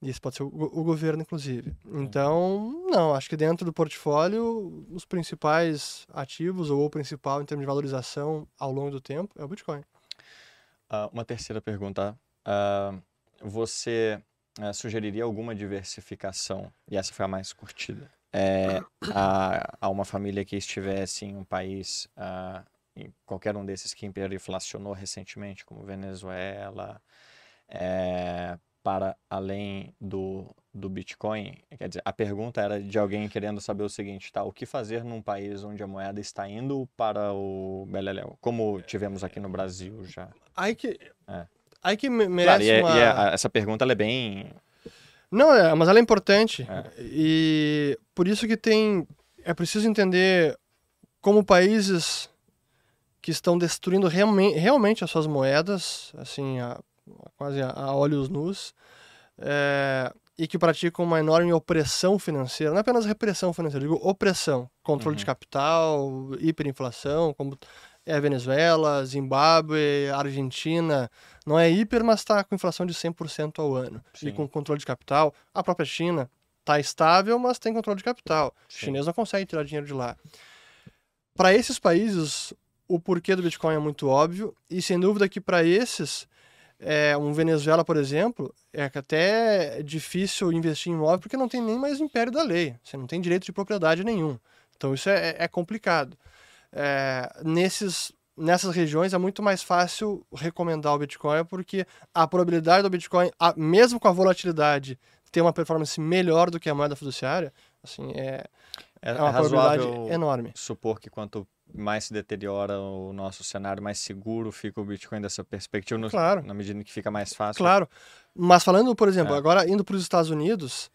Isso pode ser o, o, governo, inclusive. Então, não, acho que dentro do portfólio, os principais ativos, ou o principal em termos de valorização ao longo do tempo, é o Bitcoin. Uh, uma terceira pergunta. Uh, você uh, sugeriria alguma diversificação? E essa foi a mais curtida. É, a, a, uma família que estivesse em um país, em qualquer um desses que hiperinflacionou recentemente, como Venezuela, é, para além do, do Bitcoin? Quer dizer, a pergunta era de alguém querendo saber o seguinte, tá? O que fazer num país onde a moeda está indo para o Beleléu? Como tivemos aqui no Brasil já. Aí que, é. aí que merece claro, e, é, uma... e é, essa pergunta é bem... Não, é, mas ela é importante. É. E por isso que tem... É preciso entender como países que estão destruindo realmente, realmente as suas moedas, assim, a, quase a, olhos nus, é, e que praticam uma enorme opressão financeira, não é apenas repressão financeira, digo opressão, controle uhum. de capital, hiperinflação, como é a Venezuela, Zimbábue, Argentina, não é hiper, mas está com inflação de 100% ao ano, Sim. e com controle de capital, a própria China está estável, mas tem controle de capital, Sim. o chinês não consegue tirar dinheiro de lá. Para esses países, o porquê do Bitcoin é muito óbvio, e sem dúvida que para esses é, um Venezuela, por exemplo, é até difícil investir em imóvel porque não tem nem mais império da lei. Você não tem direito de propriedade nenhum. Então isso é, é complicado. É, nesses, nessas regiões é muito mais fácil recomendar o Bitcoin porque a probabilidade do Bitcoin, a, mesmo com a volatilidade, ter uma performance melhor do que a moeda fiduciária, assim, é, é, é uma probabilidade enorme. supor que quanto mais se deteriora o nosso cenário, mais seguro fica o Bitcoin dessa perspectiva, no, claro. na medida que fica mais fácil. Claro. Mas falando, por exemplo, é. agora indo para os Estados Unidos,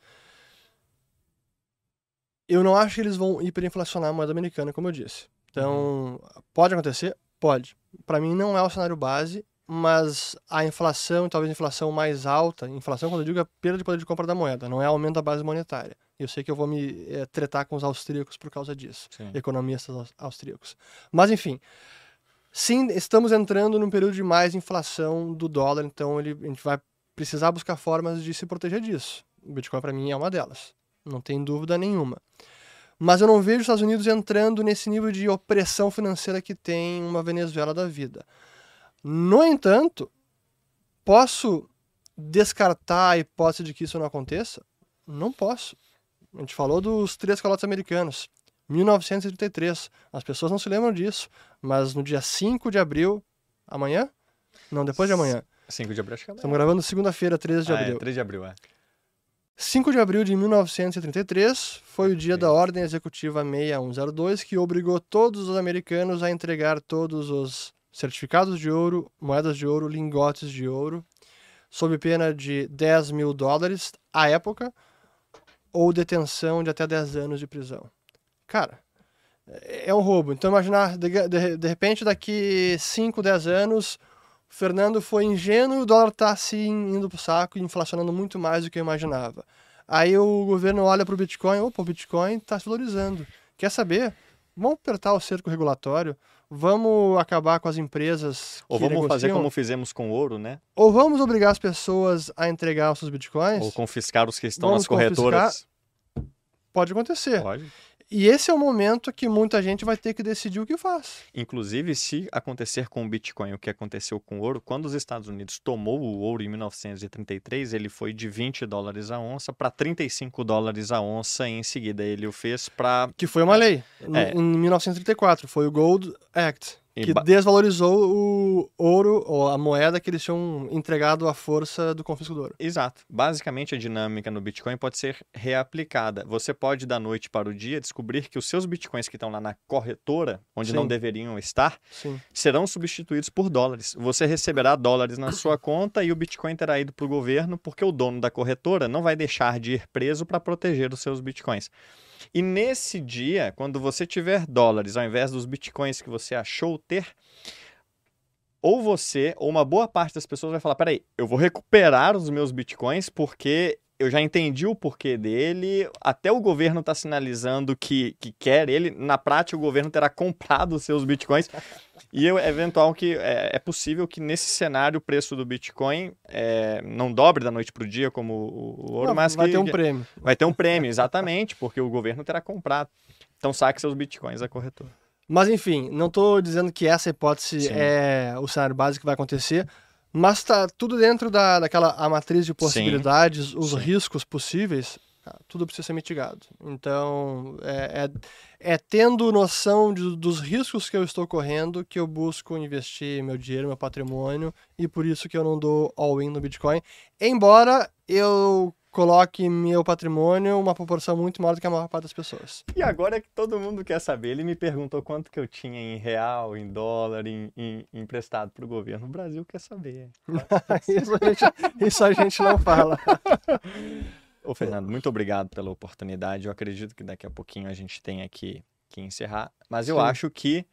eu não acho que eles vão hiperinflacionar a moeda americana, como eu disse. Então, pode acontecer? Pode. Para mim, não é o cenário base, mas a inflação, talvez a inflação mais alta, inflação quando eu digo é perda de poder de compra da moeda, não é aumento da base monetária. Eu sei que eu vou me é, tretar com os austríacos por causa disso, sim. economistas austríacos. Mas enfim, sim, estamos entrando num período de mais inflação do dólar, então ele, a gente vai precisar buscar formas de se proteger disso. O Bitcoin para mim é uma delas, não tem dúvida nenhuma. Mas eu não vejo os Estados Unidos entrando nesse nível de opressão financeira que tem uma Venezuela da vida. No entanto, posso descartar a hipótese de que isso não aconteça? Não posso. A gente falou dos três calotes americanos. 1933. As pessoas não se lembram disso, mas no dia 5 de abril, amanhã? Não, depois de amanhã. 5 de abril, acho que é amanhã. Estamos gravando segunda-feira, 13 de ah, abril. É, 3 de abril, é. 5 de abril de 1933 foi o dia da Ordem Executiva 6102, que obrigou todos os americanos a entregar todos os certificados de ouro, moedas de ouro, lingotes de ouro, sob pena de 10 mil dólares à época, ou detenção de até 10 anos de prisão. Cara, é, é um roubo. Então, imaginar, de, de, de repente, daqui 5, 10 anos, Fernando foi ingênuo e o dólar está assim, indo para o saco e inflacionando muito mais do que eu imaginava. Aí o governo olha para o Bitcoin, opa, o Bitcoin está se valorizando. Quer saber? Vamos apertar o cerco regulatório, vamos acabar com as empresas. Ou vamos negociam, fazer como fizemos com ouro, né? Ou vamos obrigar as pessoas a entregar os seus bitcoins. Ou confiscar os que estão nas corretoras. Pode acontecer. Pode. E esse é o momento que muita gente vai ter que decidir o que faz. Inclusive, se acontecer com o Bitcoin o que aconteceu com o ouro, quando os Estados Unidos tomou o ouro em 1933, ele foi de 20 dólares a onça para 35 dólares a onça. E em seguida, ele o fez para. Que foi uma lei. É. Em 1934, foi o Gold Act que desvalorizou o ouro ou a moeda que eles tinham entregado à força do confisco do ouro. Exato. Basicamente, a dinâmica no Bitcoin pode ser reaplicada. Você pode, da noite para o dia, descobrir que os seus Bitcoins que estão lá na corretora, onde Sim. não deveriam estar, Sim. serão substituídos por dólares. Você receberá dólares na sua conta e o Bitcoin terá ido para o governo, porque o dono da corretora não vai deixar de ir preso para proteger os seus Bitcoins. E nesse dia, quando você tiver dólares ao invés dos bitcoins que você achou ter, ou você, ou uma boa parte das pessoas vai falar: peraí, eu vou recuperar os meus bitcoins porque eu já entendi o porquê dele, até o governo está sinalizando que, que quer ele. Na prática, o governo terá comprado os seus bitcoins. E é eventual que é, é, possível que nesse cenário o preço do Bitcoin é, não dobre da noite para o dia como o, o ouro, não, mas vai que, ter um prêmio. Vai ter um prêmio, exatamente, porque o governo terá comprado. Então saque seus Bitcoins a corretora. Mas enfim, não estou dizendo que essa hipótese Sim. é o cenário básico que vai acontecer. Mas está tudo dentro da, daquela a matriz de possibilidades, Sim. os Sim. riscos possíveis, tudo precisa ser mitigado. Então, é, é, é tendo noção de, dos riscos que eu estou correndo que eu busco investir meu dinheiro, meu patrimônio, e por isso que eu não dou all-in no Bitcoin. Embora eu coloque meu patrimônio uma proporção muito maior do que a maior parte das pessoas. E agora é que todo mundo quer saber, ele me perguntou quanto que eu tinha em real, em dólar, em, em emprestado para o governo. O Brasil quer saber. isso, a gente, isso a gente não fala. Ô, Fernando, muito obrigado pela oportunidade. Eu acredito que daqui a pouquinho a gente tem aqui que encerrar. Mas eu Sim. acho que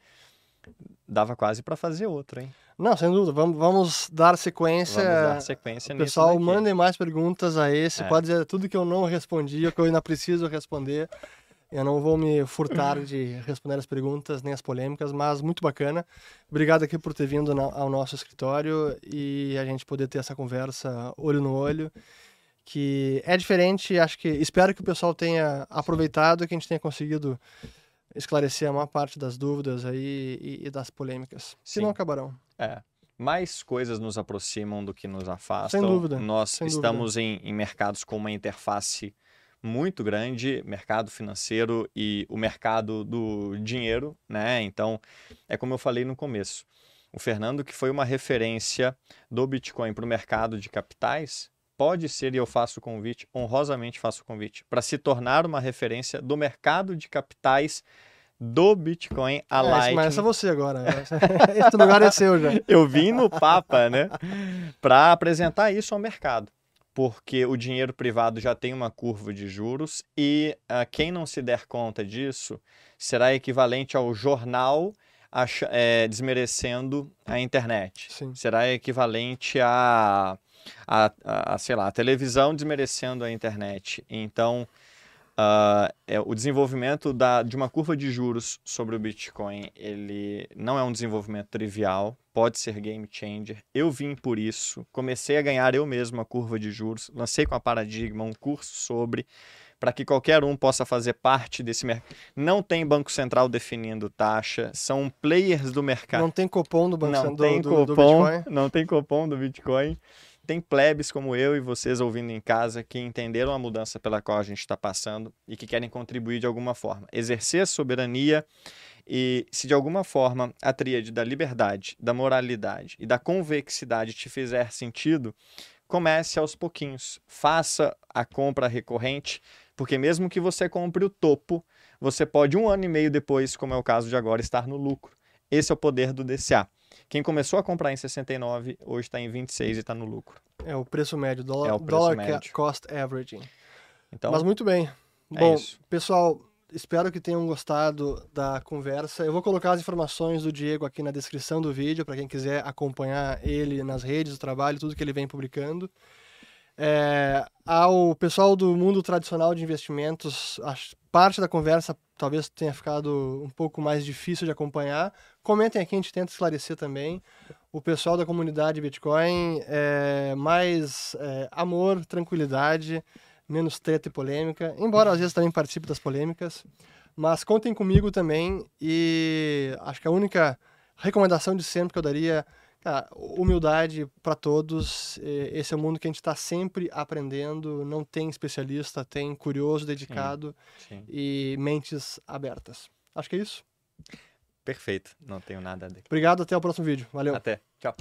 dava quase para fazer outro, hein? Não, sem dúvida. Vamos, vamos dar sequência. Vamos dar sequência Pessoal, mandem mais perguntas a esse. É. Pode dizer tudo que eu não respondi, ou que eu ainda preciso responder. Eu não vou me furtar de responder as perguntas nem as polêmicas, mas muito bacana. Obrigado aqui por ter vindo ao nosso escritório e a gente poder ter essa conversa olho no olho, que é diferente. Acho que espero que o pessoal tenha aproveitado, que a gente tenha conseguido esclarecer a maior parte das dúvidas aí e, e das polêmicas, se não acabarão. É. Mais coisas nos aproximam do que nos afastam. Sem dúvida. Nós sem estamos dúvida. Em, em mercados com uma interface muito grande, mercado financeiro e o mercado do dinheiro, né? Então, é como eu falei no começo. O Fernando, que foi uma referência do Bitcoin para o mercado de capitais, pode ser, e eu faço o convite, honrosamente faço o convite, para se tornar uma referência do mercado de capitais do Bitcoin a é, Lightning. Mas é você agora. Esse lugar é seu já. Eu vim no Papa, né, para apresentar isso ao mercado. Porque o dinheiro privado já tem uma curva de juros e uh, quem não se der conta disso será equivalente ao jornal é, desmerecendo a internet. Sim. Será equivalente a a, a, sei lá, a televisão desmerecendo a internet. Então, uh, é, o desenvolvimento da, de uma curva de juros sobre o Bitcoin, ele não é um desenvolvimento trivial, pode ser game changer. Eu vim por isso, comecei a ganhar eu mesmo a curva de juros, lancei com a Paradigma um curso sobre para que qualquer um possa fazer parte desse mercado. Não tem Banco Central definindo taxa, são players do mercado. Não tem cupom do Banco Central. Do, do não tem cupom do Bitcoin tem plebes como eu e vocês ouvindo em casa que entenderam a mudança pela qual a gente está passando e que querem contribuir de alguma forma. Exercer a soberania e, se de alguma forma a tríade da liberdade, da moralidade e da convexidade te fizer sentido, comece aos pouquinhos. Faça a compra recorrente, porque mesmo que você compre o topo, você pode um ano e meio depois, como é o caso de agora, estar no lucro. Esse é o poder do DCA. Quem começou a comprar em 69, hoje está em 26 e está no lucro. É o preço médio, dólar, é o preço dollar médio. cost averaging. Então, Mas muito bem. É Bom, isso. pessoal, espero que tenham gostado da conversa. Eu vou colocar as informações do Diego aqui na descrição do vídeo, para quem quiser acompanhar ele nas redes, o trabalho, tudo que ele vem publicando. É, ao pessoal do mundo tradicional de investimentos, a parte da conversa talvez tenha ficado um pouco mais difícil de acompanhar. Comentem aqui, a gente tenta esclarecer também. O pessoal da comunidade Bitcoin, é, mais é, amor, tranquilidade, menos treta e polêmica, embora às vezes também participe das polêmicas. Mas contem comigo também e acho que a única recomendação de sempre que eu daria Cara, humildade para todos. Esse é o mundo que a gente está sempre aprendendo. Não tem especialista, tem curioso, dedicado sim, sim. e mentes abertas. Acho que é isso. Perfeito. Não tenho nada a dizer. Obrigado, até o próximo vídeo. Valeu. Até. Tchau.